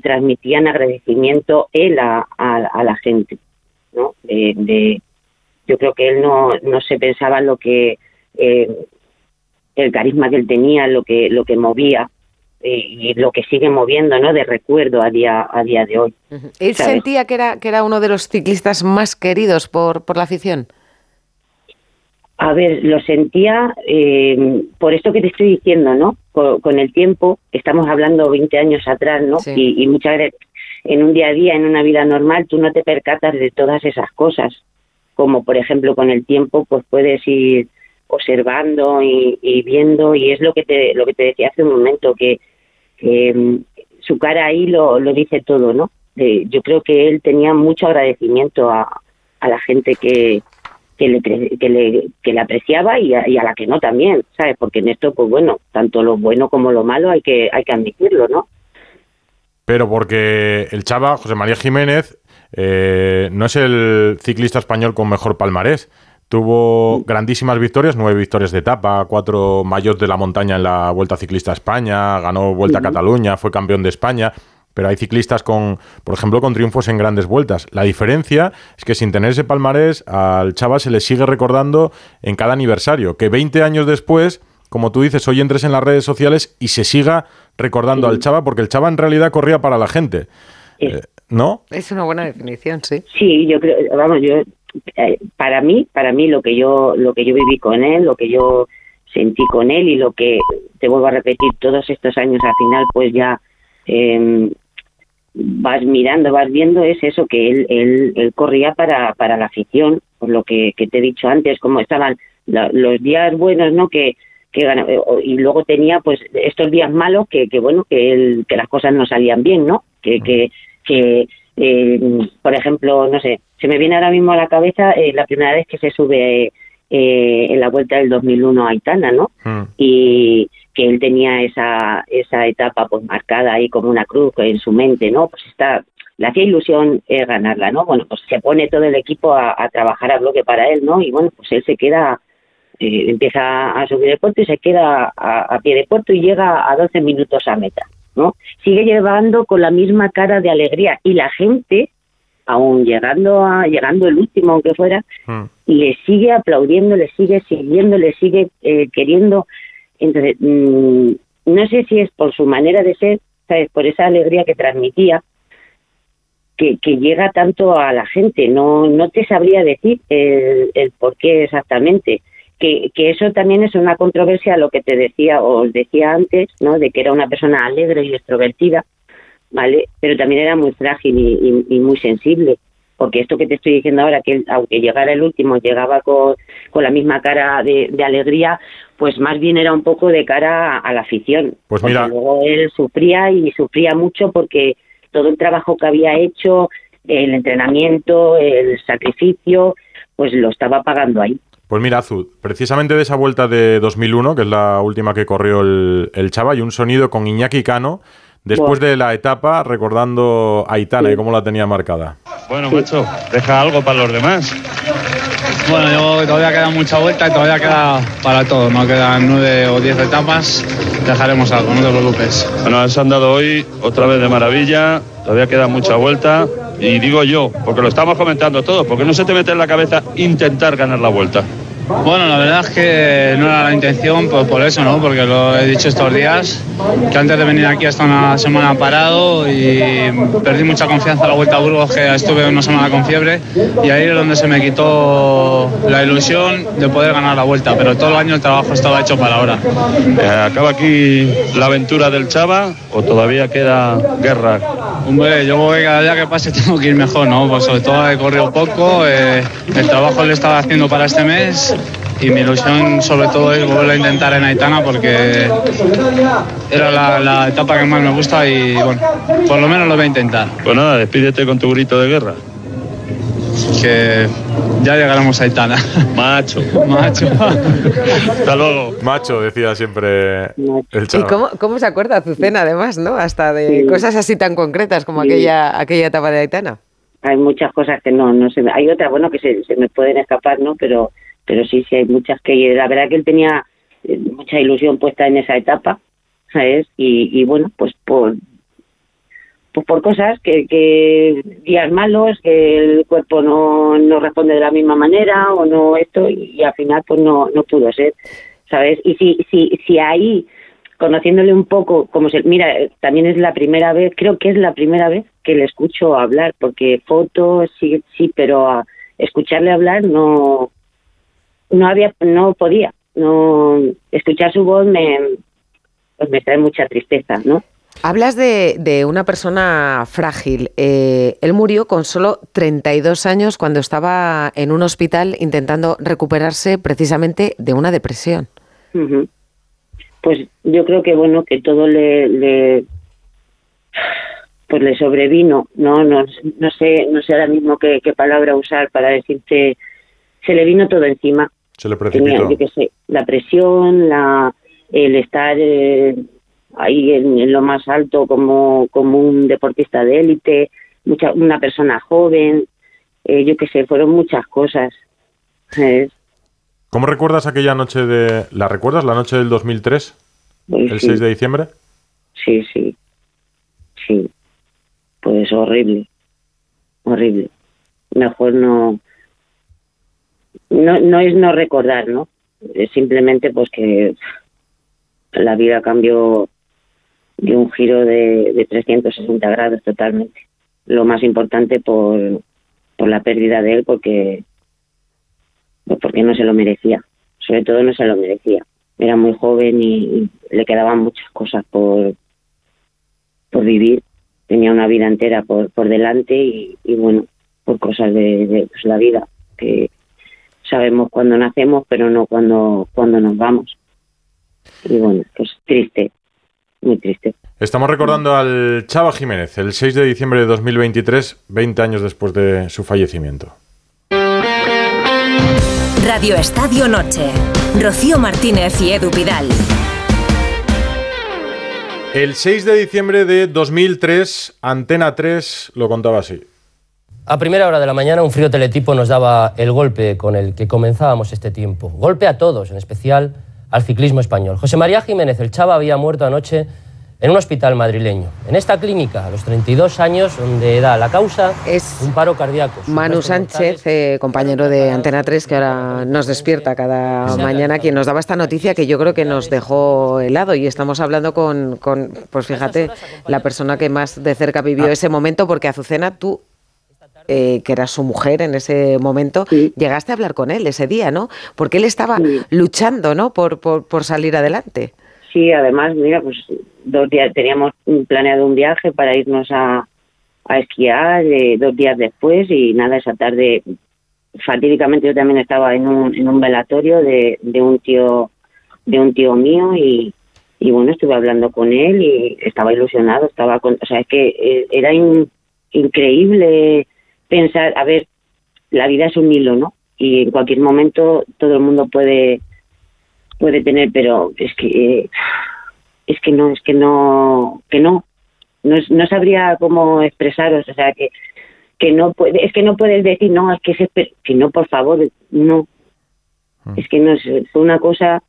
transmitían agradecimiento él a, a, a la gente, ¿no? De, yo creo que él no, no se pensaba en lo que eh, el carisma que él tenía, lo que lo que movía eh, y lo que sigue moviendo, ¿no? De recuerdo a día a día de hoy. ¿Él ¿sabes? sentía que era, que era uno de los ciclistas más queridos por, por la afición? A ver, lo sentía eh, por esto que te estoy diciendo, ¿no? Con, con el tiempo, estamos hablando 20 años atrás, ¿no? Sí. Y, y muchas veces en un día a día, en una vida normal, tú no te percatas de todas esas cosas. Como por ejemplo con el tiempo, pues puedes ir observando y, y viendo, y es lo que te, lo que te decía hace un momento, que, mm, su cara ahí lo, lo dice todo, ¿no? Eh, yo creo que él tenía mucho agradecimiento a, a la gente que, que le, que le, que le apreciaba y a, y a la que no también, ¿sabes? Porque en esto, pues bueno, tanto lo bueno como lo malo hay que, hay que admitirlo, ¿no? Pero porque el Chava, José María Jiménez, eh, no es el ciclista español con mejor palmarés. Tuvo grandísimas victorias, nueve victorias de etapa, cuatro mayores de la montaña en la Vuelta Ciclista a España, ganó Vuelta a. Cataluña, fue campeón de España. Pero hay ciclistas con, por ejemplo, con triunfos en grandes vueltas. La diferencia es que sin tener ese palmarés, al Chava se le sigue recordando en cada aniversario. Que 20 años después, como tú dices, hoy entres en las redes sociales y se siga recordando al Chava, porque el Chava en realidad corría para la gente. Eh, ¿No? Es una buena definición, sí. Sí, yo creo, vamos, yo eh, para mí, para mí lo que yo lo que yo viví con él, lo que yo sentí con él y lo que te vuelvo a repetir todos estos años al final, pues ya eh, vas mirando, vas viendo es eso que él él, él corría para para la afición, por lo que, que te he dicho antes, como estaban los días buenos, ¿no? Que que eh, y luego tenía pues estos días malos que, que bueno que él, que las cosas no salían bien no que que, que eh, por ejemplo no sé se me viene ahora mismo a la cabeza eh, la primera vez que se sube eh, en la vuelta del 2001 a Aitana no y que él tenía esa esa etapa pues marcada ahí como una cruz en su mente no pues está le hacía ilusión eh, ganarla no bueno pues se pone todo el equipo a, a trabajar a bloque para él no y bueno pues él se queda eh, empieza a subir el puerto y se queda a, a pie de puerto y llega a 12 minutos a meta ¿no? Sigue llevando con la misma cara de alegría y la gente, aún llegando a llegando el último aunque fuera, le sigue aplaudiendo, le sigue siguiendo, le sigue eh, queriendo. Entonces, mm, no sé si es por su manera de ser, ¿sabes? Por esa alegría que transmitía, que, que llega tanto a la gente. No, no te sabría decir el, el por qué exactamente. Que, que eso también es una controversia a lo que te decía o os decía antes, ¿no? De que era una persona alegre y extrovertida, ¿vale? Pero también era muy frágil y, y- y muy sensible. Porque esto que te estoy diciendo ahora, que aunque llegara el último, llegaba con, con la misma cara de, de alegría, pues más bien era un poco de cara a, a la afición. Pues mira- luego él sufría y sufría mucho porque todo el trabajo que había hecho, el entrenamiento, el sacrificio, pues lo estaba pagando ahí. Pues mira, Azul, precisamente de esa vuelta de 2001, que es la última que corrió el, el Chava, hay un sonido con Iñaki Cano después de la etapa recordando a Aitana y cómo la tenía marcada. Bueno, macho, deja algo para los demás. Bueno, yo todavía queda mucha vuelta y todavía queda para todo. No quedan nueve o diez etapas. Dejaremos algo, no te preocupes. Bueno, has andado hoy otra vez de maravilla, todavía queda mucha vuelta. Y digo yo, porque lo estamos comentando todos, porque no se te mete en la cabeza intentar ganar la vuelta. Bueno, la verdad es que no era la intención, pues por eso, ¿no? Porque lo he dicho estos días, que antes de venir aquí hasta una semana parado y perdí mucha confianza en la Vuelta a Burgos, que estuve una semana con fiebre, y ahí es donde se me quitó la ilusión de poder ganar la Vuelta, pero todo el año el trabajo estaba hecho para ahora. Eh, ¿Acaba aquí la aventura del Chava o todavía queda guerra? Hombre, yo creo que cada día que pase (laughs) tengo que ir mejor, ¿no? Pues sobre todo he corrido poco, eh, el trabajo lo estaba haciendo para este mes y mi ilusión sobre todo es volver a intentar en Aitana porque era la, la etapa que más me gusta y bueno, por lo menos lo voy a intentar. Pues nada, despídete con tu grito de guerra. Que ya llegaremos a Aitana. Macho. (laughs) Macho. Hasta luego. Macho, decía siempre el ¿Y Chava. cómo, cómo se acuerda Azucena, además, no? Hasta de Sí. cosas así tan concretas como Sí. aquella, aquella etapa de Aitana. Hay muchas cosas que no, no se me- hay otras, bueno, que se, se me pueden escapar, ¿no? Pero, pero sí, sí, hay muchas que, la verdad que él tenía eh, mucha ilusión puesta en esa etapa, ¿sabes? Y, y bueno, pues por, pues por cosas que, que días malos, que el cuerpo no, no responde de la misma manera o no esto y, al final pues no, no pudo ser, ¿sabes? Y si, si, si ahí conociéndole un poco, como se, mira, también es la primera vez, creo que es la primera vez que le escucho hablar, porque fotos sí, sí, pero escucharle hablar no, no había, no podía, no, escuchar su voz me, pues me trae mucha tristeza, ¿no? Hablas de, de una persona frágil. Eh, él murió con solo 32 años cuando estaba en un hospital intentando recuperarse precisamente de una depresión. Pues yo creo que bueno que todo le, le pues le sobrevino, no no no sé no sé ahora mismo qué, qué palabra usar para decirte se le vino todo encima. Se le Tenía, precipitó. yo qué sé, la presión, la el estar eh, ahí en, en lo más alto como como un deportista de élite, mucha una persona joven, eh, yo qué sé, fueron muchas cosas. ¿Cómo recuerdas aquella noche de... ¿La recuerdas la noche del 2003? Pues el sí. 6 de diciembre. Sí, sí. Sí. Pues horrible. Horrible. Mejor no. No, no es no recordar, ¿no? Es simplemente pues que la vida cambió de un giro de, de 360 grados totalmente. Lo más importante por, por la pérdida de él, porque, pues porque no se lo merecía. Sobre todo no se lo merecía. Era muy joven y, le quedaban muchas cosas por, por vivir. Tenía una vida entera por, por delante y, y bueno, por cosas de, de, pues, la vida, que sabemos cuándo nacemos, pero no cuando, cuando nos vamos. Y bueno, pues triste, muy triste. Estamos recordando al Chava Jiménez, el 6 de diciembre de 2023, 20 años después de su fallecimiento. Radio Estadio Noche. Rocío Martínez y Edu Vidal. El 6 de diciembre de 2003, Antena 3 lo contaba así. A primera hora de la mañana un frío teletipo nos daba el golpe con el que comenzábamos este tiempo. Golpe a todos, en especial al ciclismo español. José María Jiménez, el Chava, había muerto anoche en un hospital madrileño. En esta clínica, a los 32 años, donde da la causa es un paro cardíaco. Manu Sánchez, eh, compañero de Antena 3, que ahora nos despierta cada mañana, quien nos daba esta noticia que yo creo que nos dejó helado. Y estamos hablando con, con pues fíjate, la persona que más de cerca vivió ese momento, porque Azucena, tú eh, que era su mujer en ese momento, llegaste a hablar con él ese día, ¿no? Porque él estaba luchando, ¿no? Por, por, por salir adelante. Sí, además, mira, pues dos días teníamos planeado un viaje para irnos a, a esquiar eh, dos días después y nada, esa tarde fatídicamente yo también estaba en un, en un velatorio de, de un tío de un tío mío y, y bueno, estuve hablando con él y estaba ilusionado, estaba con, o sea, es que eh, era in- increíble pensar, a ver, la vida es un hilo, ¿no? Y en cualquier momento todo el mundo puede puede tener, pero es que es que no, es que no, que no, no, es- no sabría cómo expresaros, o sea que que no puede, es que no puedes decir no, es que se, que no, por favor, no, es que no es, una cosa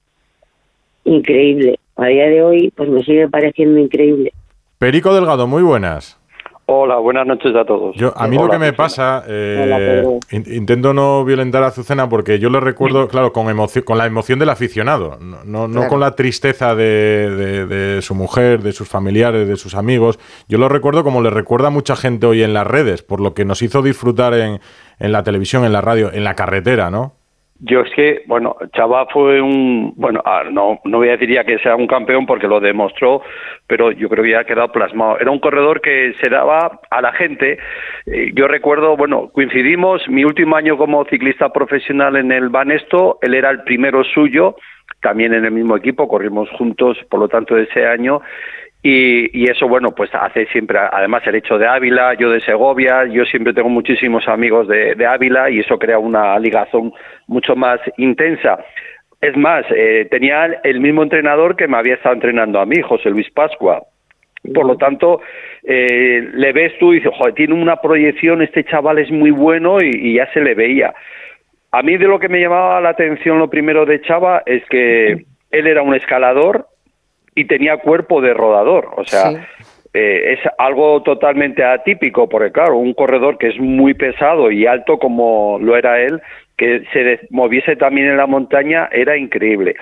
increíble. A día de hoy, pues me sigue pareciendo increíble. Perico Delgado, muy buenas. Hola, buenas noches a todos. Yo, a mí lo que me Azucena. pasa, eh, Hola, intento no violentar a Azucena porque yo le recuerdo, claro, con, emoción, con la emoción del aficionado, no, no, no Claro. con la tristeza de, de- de su mujer, de sus familiares, de sus amigos. Yo lo recuerdo como le recuerda a mucha gente hoy en las redes, por lo que nos hizo disfrutar en, en la televisión, en la radio, en la carretera, ¿no? Yo es que, bueno, Chava fue un, bueno, no, no voy a decir ya que sea un campeón porque lo demostró, pero yo creo que ya ha quedado plasmado. Era un corredor que se daba a la gente. Eh, yo recuerdo, bueno, coincidimos, mi último año como ciclista profesional en el Banesto, él era el primero suyo, también en el mismo equipo, corrimos juntos, por lo tanto, ese año. Y, y eso, bueno, pues hace siempre, además el hecho de Ávila, yo de Segovia, yo siempre tengo muchísimos amigos de, de Ávila y eso crea una ligazón mucho más intensa. Es más, eh, tenía el mismo entrenador que me había estado entrenando a mí, José Luis Pascua. Por lo tanto, eh, le ves tú y dices, joder, tiene una proyección, este chaval es muy bueno y, y ya se le veía. A mí de lo que me llamaba la atención lo primero de Chava es que él era un escalador y tenía cuerpo de rodador, o sea, eh, es algo totalmente atípico, porque claro, un corredor que es muy pesado y alto como lo era él, que se moviese también en la montaña, era increíble.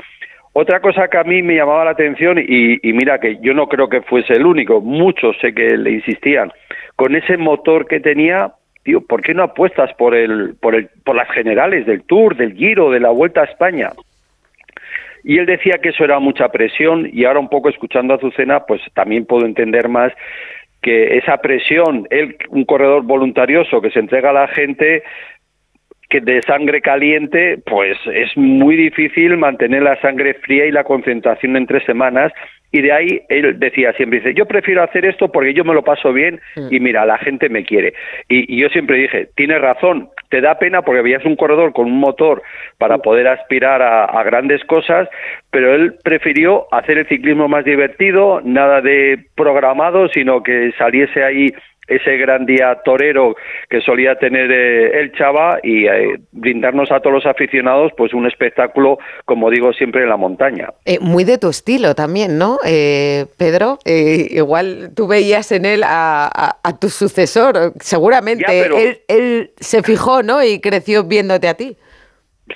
Otra cosa que a mí me llamaba la atención, y, y mira que yo no creo que fuese el único, muchos sé que le insistían, con ese motor que tenía, tío, ¿por qué no apuestas por el, por el, por las generales del Tour, del Giro, de la Vuelta a España? Y él decía que eso era mucha presión y ahora un poco escuchando a Azucena, pues también puedo entender más que esa presión, él, un corredor voluntarioso que se entrega a la gente que de sangre caliente, pues es muy difícil mantener la sangre fría y la concentración en tres semanas. Y de ahí él decía siempre, dice, yo prefiero hacer esto porque yo me lo paso bien y mira, la gente me quiere. Y, y yo siempre dije, tienes razón, te da pena porque veías un corredor con un motor para poder aspirar a, a grandes cosas, pero él prefirió hacer el ciclismo más divertido, nada de programado, sino que saliese ahí ese gran día torero que solía tener eh, el Chava y eh, brindarnos a todos los aficionados pues un espectáculo, como digo siempre, en la montaña. Eh, muy de tu estilo también, ¿no, eh, Pedro? Igual tú veías en él a, a- a tu sucesor, seguramente. Ya, pero- él, él se fijó, ¿no? Y creció viéndote a ti.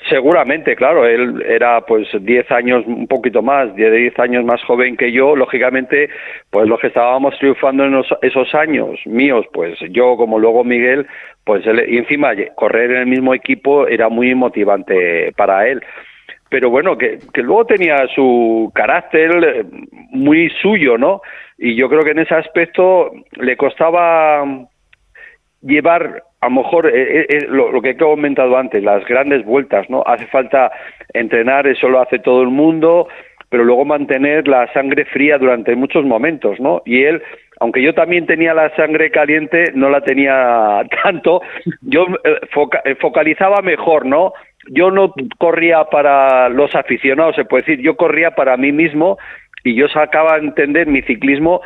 Seguramente, claro, él era pues 10 años, un poquito más, 10 10 años más joven que yo, lógicamente, pues los que estábamos triunfando en esos años míos, pues yo como luego Miguel, pues él, y encima correr en el mismo equipo era muy motivante para él. Pero bueno, que, que luego tenía su carácter eh, muy suyo, ¿no? Y yo creo que en ese aspecto le costaba llevar a lo mejor eh, eh, eh, lo, lo que he comentado antes, las grandes vueltas, ¿no? Hace falta entrenar, eso lo hace todo el mundo, pero luego mantener la sangre fría durante muchos momentos, ¿no? Y él, aunque yo también tenía la sangre caliente, no la tenía (laughs) tanto, yo eh, foca- eh, focalizaba mejor, ¿no? Yo no corría para los aficionados, se puede decir, yo corría para mí mismo y yo sacaba a entender mi ciclismo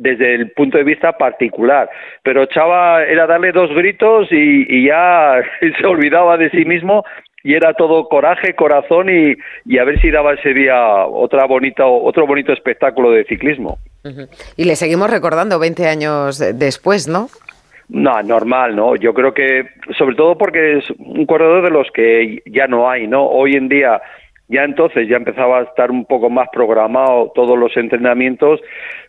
desde el punto de vista particular. Pero Chava era darle dos gritos y, y ya (laughs) se olvidaba de sí mismo y era todo coraje, corazón y, y a ver si daba ese día otra bonita, otro bonito espectáculo de ciclismo. Y le seguimos recordando 20 años después, ¿no? No, normal, ¿no? Yo creo que, sobre todo porque es un corredor de los que ya no hay, ¿no? Hoy en día, ya entonces ya empezaba a estar un poco más programado todos los entrenamientos.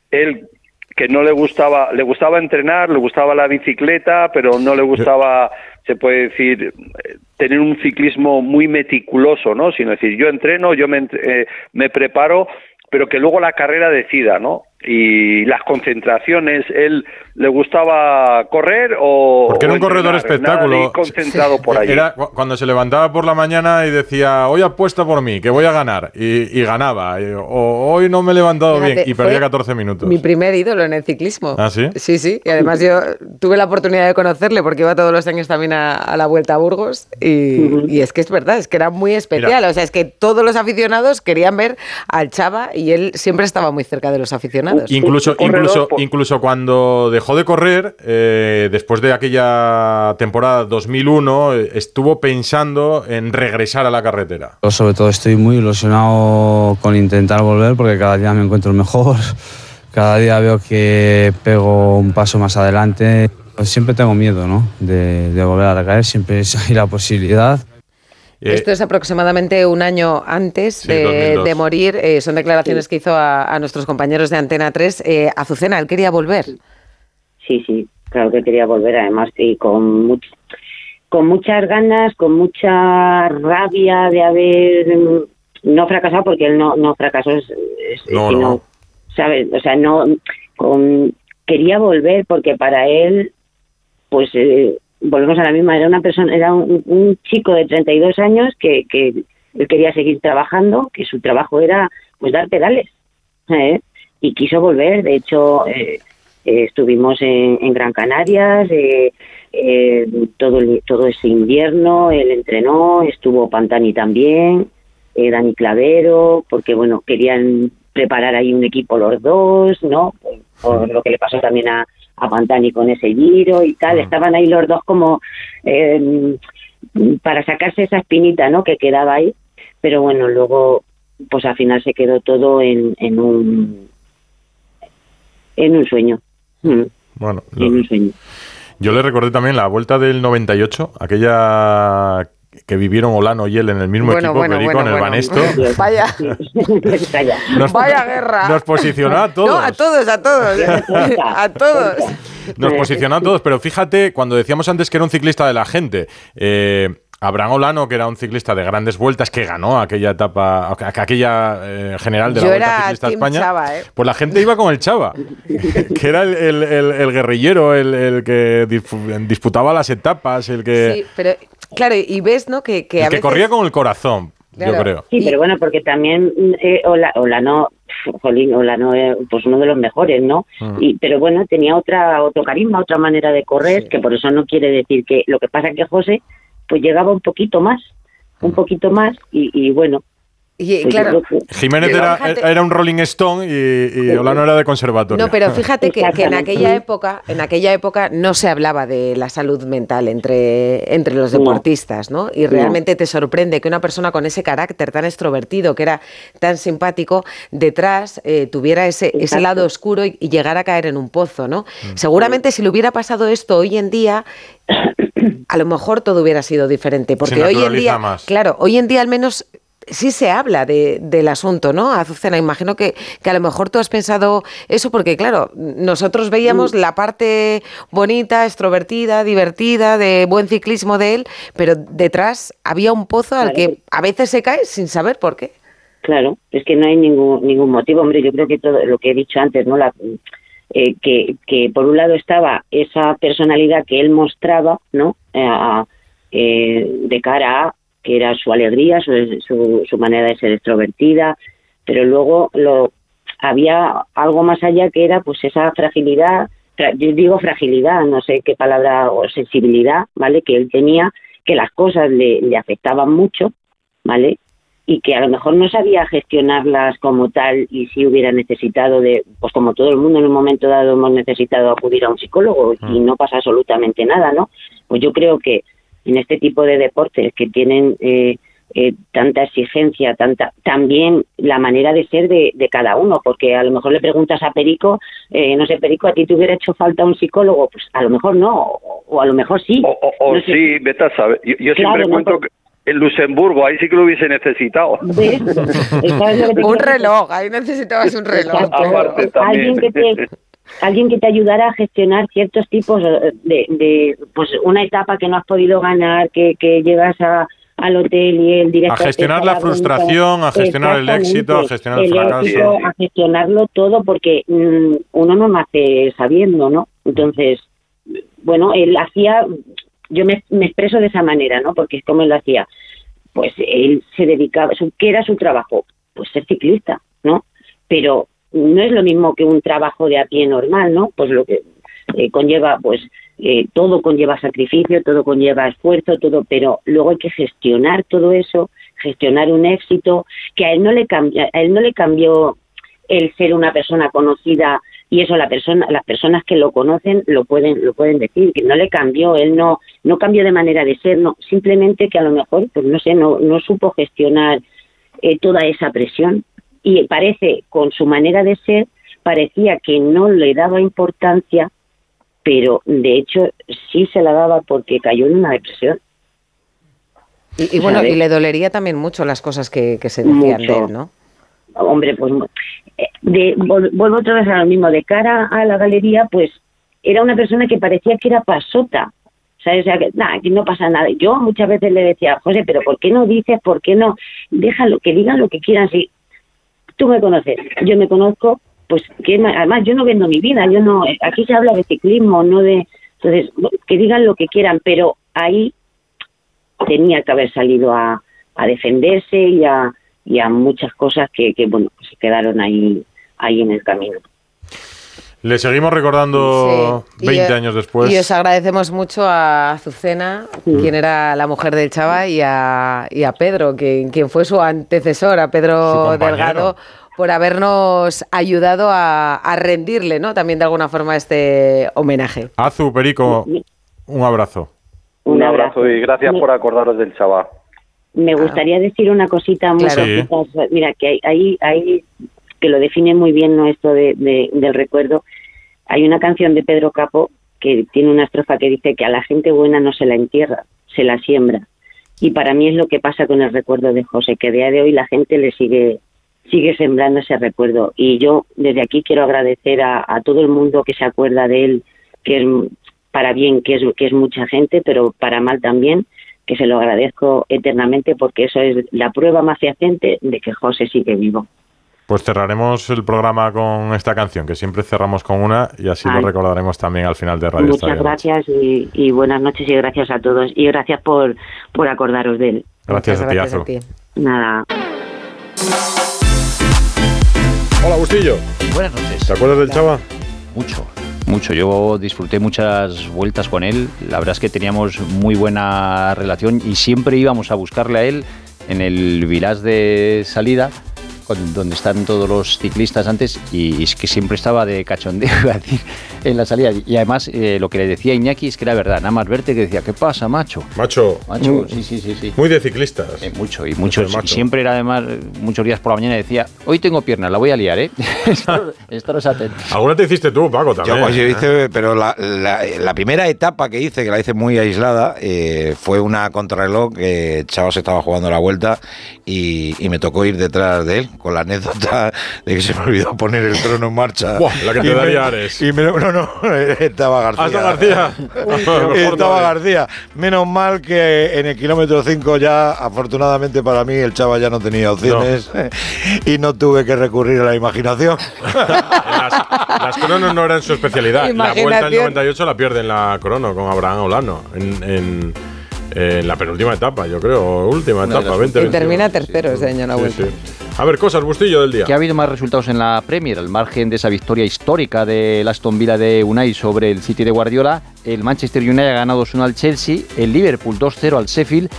Él que no le gustaba, le gustaba entrenar, le gustaba la bicicleta, pero no le gustaba, se puede decir, eh, tener un ciclismo muy meticuloso, ¿no? Sino decir, yo entreno, yo me, eh, me preparo, pero que luego la carrera decida, ¿no? Y las concentraciones, él le gustaba correr o Porque era un corredor espectáculo. concentrado por allí. Era cu- cuando se levantaba por la mañana y decía, hoy apuesta por mí, que voy a ganar. Y, y ganaba. Y- o hoy no me he levantado Fíjate, bien y perdía fue 14 minutos. Mi primer ídolo en el ciclismo. ¿Ah, sí? Sí, sí. Y además yo tuve la oportunidad de conocerle porque iba todos los años también a, a la Vuelta a Burgos. Y, y es que es verdad, es que era muy especial. Mira. O sea, es que todos los aficionados querían ver al Chava y él siempre estaba muy cerca de los aficionados. Incluso, incluso, por- incluso cuando dejó de correr, eh, después de aquella temporada 2001, eh, estuvo pensando en regresar a la carretera. Yo sobre todo estoy muy ilusionado con intentar volver porque cada día me encuentro mejor, (laughs) cada día veo que pego un paso más adelante. Pues siempre tengo miedo ¿no? de, de volver a recaer, siempre (laughs) hay la posibilidad. Eh, Esto es aproximadamente un año antes Sí, de, 2002. de morir. Eh, son declaraciones que hizo a, a nuestros compañeros de Antena 3. Eh, Azucena, él quería volver. Sí, sí, claro que quería volver, además, y con, much- con muchas ganas, con mucha rabia de haber no fracasado, porque él no, no fracasó, es- es- No, sino, no. ¿sabes? O sea, no, con, quería volver porque para él, pues, eh, volvemos a la misma, era una persona, era un, un chico de 32 años que, que él quería seguir trabajando, que su trabajo era, pues, dar pedales, ¿eh? y quiso volver, de hecho... eh, eh, estuvimos en, en Gran Canarias eh, eh, todo el- todo ese invierno él entrenó estuvo Pantani también Dani Clavero porque bueno querían preparar ahí un equipo los dos no por lo que le pasó también a, a Pantani con ese giro y tal estaban ahí los dos como eh, para sacarse esa espinita no que quedaba ahí pero bueno luego pues al final se quedó todo en, en un en un sueño. Mm, Bueno, en un sueño. Yo le recordé también la vuelta del 98, aquella que vivieron Olano y él en el mismo Bueno, equipo, bueno, Perico, bueno, en el bueno. Banesto. (laughs) (laughs) Vaya. Nos- Vaya guerra. Nos posicionó a todos. No, a todos, a todos. a todos. (laughs) Nos posicionó a todos, pero fíjate, cuando decíamos antes que era un ciclista de la gente, eh, Abraham Olano, que era un ciclista de grandes vueltas, que ganó aquella etapa, aqu- aquella eh, general de la Vuelta era Ciclista a España, Chava, ¿eh? pues la gente iba con el Chava, que era el, el- el- el guerrillero, el, el que dispu- disputaba las etapas, el que, Sí, pero claro, y ves, ¿no? Que, que que corría con el corazón, yo creo. Sí, pero bueno, porque también eh, Ola- Olano, jolín, Olano, eh, pues uno de los mejores, ¿no? Mm. Y, pero bueno, tenía otra otro carisma, otra manera de correr, que por eso no quiere decir que lo que pasa es que José, pues llegaba un poquito más, un poquito más, y, y bueno. Y claro, Jiménez era, un Rolling Stone y, y Olano era de conservatorio. No, pero fíjate que, que en aquella época, en aquella época no se hablaba de la salud mental entre, entre los deportistas, ¿no? Y realmente te sorprende que una persona con ese carácter tan extrovertido, que era tan simpático, detrás eh, tuviera ese, ese lado oscuro y, y llegara a caer en un pozo, ¿no? Mm. Seguramente si le hubiera pasado esto hoy en día, (coughs) a lo mejor todo hubiera sido diferente, porque hoy en día, más. claro, hoy en día al menos sí se habla de- del asunto, ¿no? Azucena, imagino que, que a lo mejor tú has pensado eso porque, claro, nosotros veíamos la parte bonita, extrovertida, divertida, de buen ciclismo de él, pero detrás había un pozo al Claro. que a veces se cae sin saber por qué. Claro, es que no hay ningún ningún motivo, hombre. Yo creo que todo lo que he dicho antes, no, la, eh, que que por un lado estaba esa personalidad que él mostraba, no, Eh, eh, de cara a que era su alegría, su, su, su manera de ser extrovertida, pero luego lo había algo más allá que era pues esa fragilidad, fra- yo digo fragilidad, no sé qué palabra o sensibilidad, ¿vale? Que él tenía, que las cosas le, le afectaban mucho, ¿vale? y que a lo mejor no sabía gestionarlas como tal y si hubiera necesitado de, pues como todo el mundo en un momento dado hemos necesitado acudir a un psicólogo y no pasa absolutamente nada, ¿no? Pues yo creo que en este tipo de deportes que tienen eh, eh, tanta exigencia, tanta también la manera de ser de, de cada uno, porque a lo mejor le preguntas a Perico, eh, no sé, Perico, ¿a ti te hubiera hecho falta un psicólogo? Pues a lo mejor no, o, o a lo mejor sí. O, o No sé. sí, vete a saber. Yo, yo Claro, siempre no, cuento pero- que en Luxemburgo, ahí sí que lo hubiese necesitado. (laughs) un reloj, ahí necesitabas un reloj. Aparte alguien que también. te alguien que te ayudara a gestionar ciertos tipos de, de pues una etapa que no has podido ganar que, que llegas a al hotel y el director A gestionar la frustración, a gestionar el éxito, a gestionar el fracaso. éxito, a gestionarlo todo porque mm, uno no nace sabiendo no entonces bueno él hacía yo me, me expreso de esa manera no porque es como él lo hacía pues él se dedicaba, ¿qué era su trabajo? Pues ser ciclista, ¿no? Pero no es lo mismo que un trabajo de a pie normal, ¿no? Pues lo que eh, conlleva, pues eh, todo conlleva sacrificio, todo conlleva esfuerzo, todo, pero luego hay que gestionar todo eso, gestionar un éxito que a él no le cambia, a él no le cambió el ser una persona conocida y eso la persona las personas que lo conocen lo pueden lo pueden decir que no le cambió él no no cambió de manera de ser no simplemente que a lo mejor pues no sé no no supo gestionar eh, toda esa presión y parece con su manera de ser parecía que no le daba importancia pero de hecho sí se la daba porque cayó en una depresión Y, y bueno, ¿Sabes? y le dolería también mucho las cosas que, que se decían de él, ¿no? hombre, pues eh, de, vuelvo otra vez a lo mismo, de cara a la galería, pues era una persona que parecía que era pasota, ¿sabes? O sea, que, nada, que no pasa nada. Yo muchas veces le decía, José, pero ¿por qué no dices, por qué no? Déjalo, que digan lo que quieran, si tú me conoces, yo me conozco, pues que además yo no vendo mi vida, yo no, aquí se habla de ciclismo, no de, entonces, que digan lo que quieran, pero ahí tenía que haber salido a, a defenderse y a, y a muchas cosas que, que bueno, que se quedaron ahí, ahí en el camino. Le seguimos recordando Sí. 20 Y, eh, años después. Y os agradecemos mucho a Azucena, quien era la mujer del Chava, y a, y a Pedro, quien, quien fue su antecesor, a Pedro. Delgado, por habernos ayudado a, a rendirle, ¿no? También de alguna forma este homenaje. Azu, Perico, un abrazo. Un abrazo y gracias por acordaros del chaval. Me gustaría decir una cosita muy Claro. Sí. Mira, que hay, hay, hay- que lo define muy bien ¿no? esto de, de- del recuerdo. Hay una canción de Pedro Capo que tiene una estrofa que dice que a la gente buena no se la entierra, se la siembra. Y para mí es lo que pasa con el recuerdo de José, que a día de hoy la gente le sigue sigue sembrando ese recuerdo. Y yo desde aquí quiero agradecer a, a todo el mundo que se acuerda de él, que es para bien, que es, que es mucha gente, pero para mal también, que se lo agradezco eternamente porque eso es la prueba más fehaciente de que José sigue vivo. Pues cerraremos el programa con esta canción, que siempre cerramos con una y así lo recordaremos también al final de Radio Muchas Estadio. gracias y, y buenas noches y gracias a todos. Y gracias por, por acordaros de él. Gracias a ti, Azu. Nada. Hola, Bustillo. Buenas noches. ¿Te acuerdas del Chava? Mucho, mucho. Yo disfruté muchas vueltas con él. La verdad es que teníamos muy buena relación y siempre íbamos a buscarle a él en el village de salida, con- donde están todos los ciclistas antes, y es que siempre estaba de cachondeo (laughs) iba a decir, en la salida. Y además, eh, lo que le decía Iñaki es que era verdad. Nada más verte que decía, ¿qué pasa, macho? Macho. Macho, sí, sí, sí. sí. Muy de ciclistas. Eh, mucho, y muchos. Siempre era además, muchos días por la mañana decía, hoy tengo piernas, la voy a liar, ¿eh? (laughs) Estaros- Estaros atentos. ¿Alguna te hiciste tú, Paco, Yo, también? pues, yo ¿eh? hice, pero la, la- la primera etapa que hice, que la hice muy aislada, eh, fue una contrarreloj que se estaba jugando la vuelta y, y me tocó ir detrás de él con la anécdota de que se me olvidó poner el trono en marcha. (laughs) Buah, la que te Y me- daría Ares. Y me- no, no, (laughs) estaba García. Ah, está García. (laughs) Estaba todavía. García. Menos mal que en el kilómetro 5 ya, afortunadamente para mí, el Chava ya no tenía opciones y no tuve que recurrir a la imaginación. Las cronos no eran su especialidad. La vuelta del Imaginación. 98 la pierde en la crono con Abraham Olano. En, en- en la penúltima etapa, yo creo. Última de etapa, las 20 Y termina tercero ese año la Sí, vuelta. sí. A ver, cosas, Bustillo del día. Que ha habido más resultados en la Premier, al margen de esa victoria histórica del Aston Villa de Unai sobre el City de Guardiola. El Manchester United ha ganado 2-1 al Chelsea, el Liverpool 2-0 al Sheffield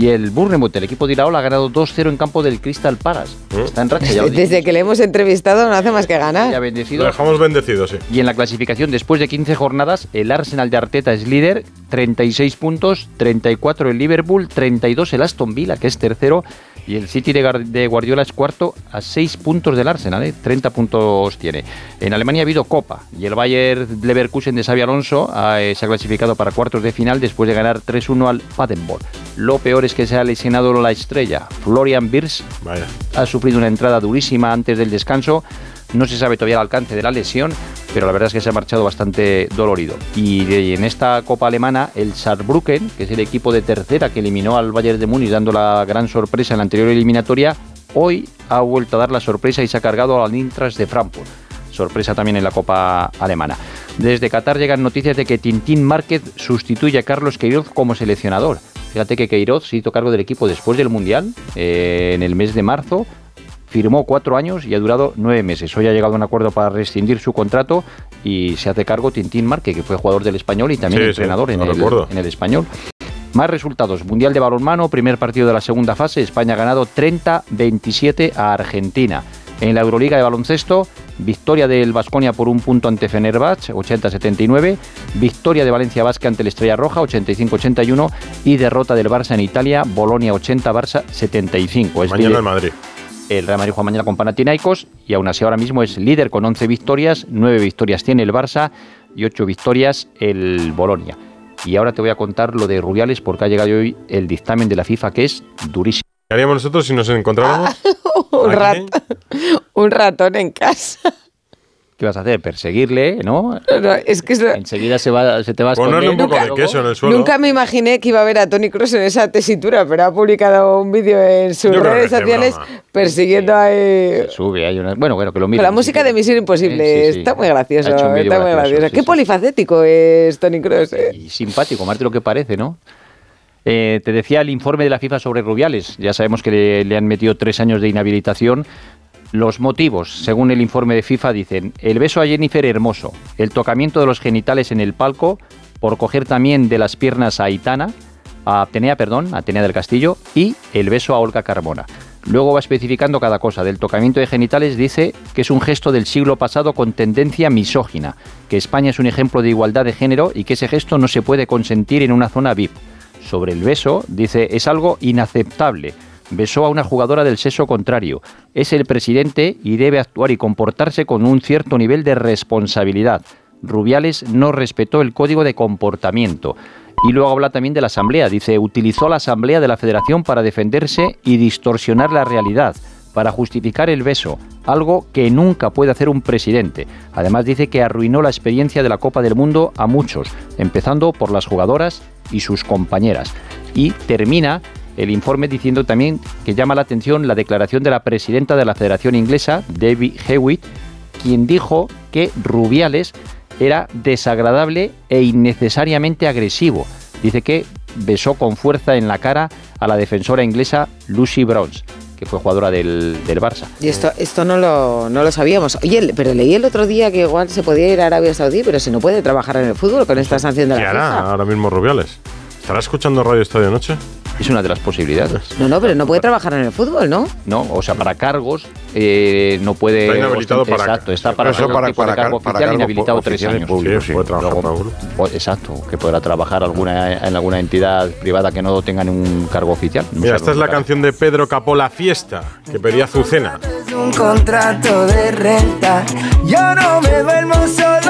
Y el Bournemouth, el equipo de Iraola, ha ganado 2-0 en campo del Crystal Palace. Está en racha, ya lo (laughs) dije. Desde que le hemos entrevistado no hace más que ganar. Ya bendecido. Lo dejamos bendecido, sí. Y en la clasificación, después de 15 jornadas, el Arsenal de Arteta es líder, 36 puntos, 34 el Liverpool, 32 el Aston Villa, que es tercero, y el City de, Guardiola es cuarto a 6 puntos del Arsenal, ¿eh? 30 puntos tiene. En Alemania ha habido Copa, y el Bayern Leverkusen de Xabi Alonso ha, eh, se ha clasificado para cuartos de final después de ganar 3-1 al Paderborn. Lo peor es que se ha lesionado la estrella. Florian Wirtz ha sufrido una entrada durísima antes del descanso. No se sabe todavía el alcance de la lesión, pero la verdad es que se ha marchado bastante dolorido. Y en esta Copa Alemana, el Saarbrücken, que es el equipo de tercera que eliminó al Bayern de Múnich dando la gran sorpresa en la anterior eliminatoria, hoy ha vuelto a dar la sorpresa y se ha cargado al Eintracht de Frankfurt. Sorpresa también en la Copa Alemana. Desde Qatar llegan noticias de que Tintín Márquez sustituye a Carlos Queiroz como seleccionador. Fíjate que Queiroz se hizo cargo del equipo después del Mundial, eh, en el mes de marzo, firmó cuatro años y ha durado nueve meses. Hoy ha llegado a un acuerdo para rescindir su contrato y se hace cargo Tintín Marque, que fue jugador del español y también Sí, sí, entrenador en, el, en el español. Más resultados. Mundial de balonmano, primer partido de la segunda fase. España ha ganado 30-27 a Argentina. En la Euroliga de baloncesto, victoria del Vasconia por un punto ante Fenerbahce, 80-79. Victoria de Valencia Basque ante la Estrella Roja, 85-81. Y derrota del Barça en Italia, Bolonia 80, Barça 75. Es Mañana en Madrid. El Real Madrid juega mañana con Panathinaikos y aún así ahora mismo es líder con 11 victorias, 9 victorias tiene el Barça y 8 victorias el Bolonia. Y ahora te voy a contar lo de Rubiales porque ha llegado hoy el dictamen de la FIFA que es durísimo. ¿Qué haríamos nosotros si nos (laughs) rat- un ratón en casa. ¿Qué vas a hacer? Perseguirle, ¿no? No, es que es lo- Enseguida se, va, se te va a esconder. Ponerle un poco de Luego- queso en el suelo. Nunca me imaginé que iba a ver a Tony Cross en esa tesitura, pero ha publicado un vídeo en sus Yo redes de sociales persiguiendo a... eh, Sube, hay una... Bueno, bueno, que lo con mire. la música de Misión Imposible. Sí, sí. Está muy gracioso. Está muy sí, Qué sí. polifacético es Tony Cross. eh. y simpático, más de lo que parece, ¿no? Eh, te decía el informe de la FIFA sobre Rubiales. Ya sabemos que le, le han metido tres años de inhabilitación. Los motivos, según el informe de FIFA, dicen el beso a Jennifer Hermoso, el tocamiento de los genitales en el palco, por coger también de las piernas a Aitana, a Atenea, perdón, a Atenea del Castillo, y el beso a Olga Carmona. Luego va especificando cada cosa. Del tocamiento de genitales dice que es un gesto del siglo pasado con tendencia misógina, que España es un ejemplo de igualdad de género y que ese gesto no se puede consentir en una zona VIP. Sobre el beso, dice, es algo inaceptable. Besó a una jugadora del sexo contrario. Es el presidente y debe actuar y comportarse con un cierto nivel de responsabilidad. Rubiales no respetó el código de comportamiento. Y luego habla también de la Asamblea. Dice, utilizó la Asamblea de la Federación para defenderse y distorsionar la realidad, para justificar el beso, algo que nunca puede hacer un presidente. Además dice que arruinó la experiencia de la Copa del Mundo a muchos, empezando por las jugadoras y sus compañeras. Y termina el informe diciendo también que llama la atención la declaración de la presidenta de la Federación Inglesa, Debbie Hewitt, quien dijo que Rubiales era desagradable e innecesariamente agresivo. Dice que besó con fuerza en la cara a la defensora inglesa Lucy Bronze, que fue jugadora del, del Barça. Y esto, esto no, lo, no lo sabíamos. Oye, pero leí el otro día que igual se podía ir a Arabia Saudí, pero si no puede trabajar en el fútbol con esta sanción de ¿Qué la hará ahora mismo Rubiales? ¿Estará escuchando Radio Estadio Noche? Es una de las posibilidades. No, no, pero no puede trabajar en el fútbol, ¿no? No, o sea, para cargos eh, no puede. Está inhabilitado para- Exacto, está para, para- de para cargo car- para oficial cargos inhabilitado tres años. públicos, sí, puede trabajar para uno. o- exacto, que podrá trabajar alguna en alguna entidad privada que no tenga ningún cargo oficial. No Mira, esta es la claro. canción de Pedro Capó, La Fiesta, que pedía Azucena. un contrato de renta. Yo no me duermo, solo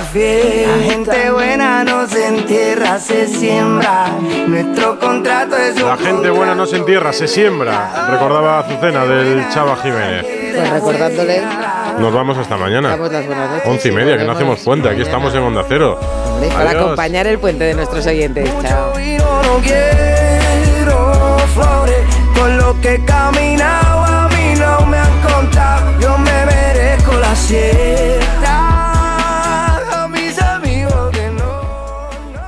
fiesta. La gente buena no se entierra, se siembra. Nuestro contrato es un La gente buena no se entierra, se siembra. Recordaba Azucena del Chava Jiménez. Pues recordándole, Nos vamos hasta mañana. damos las buenas noches. Once y media, que no hacemos puente. Aquí estamos en Onda Cero. hombre, Para acompañar el puente de nuestros oyentes. Chao. no quiero flores con lo que camina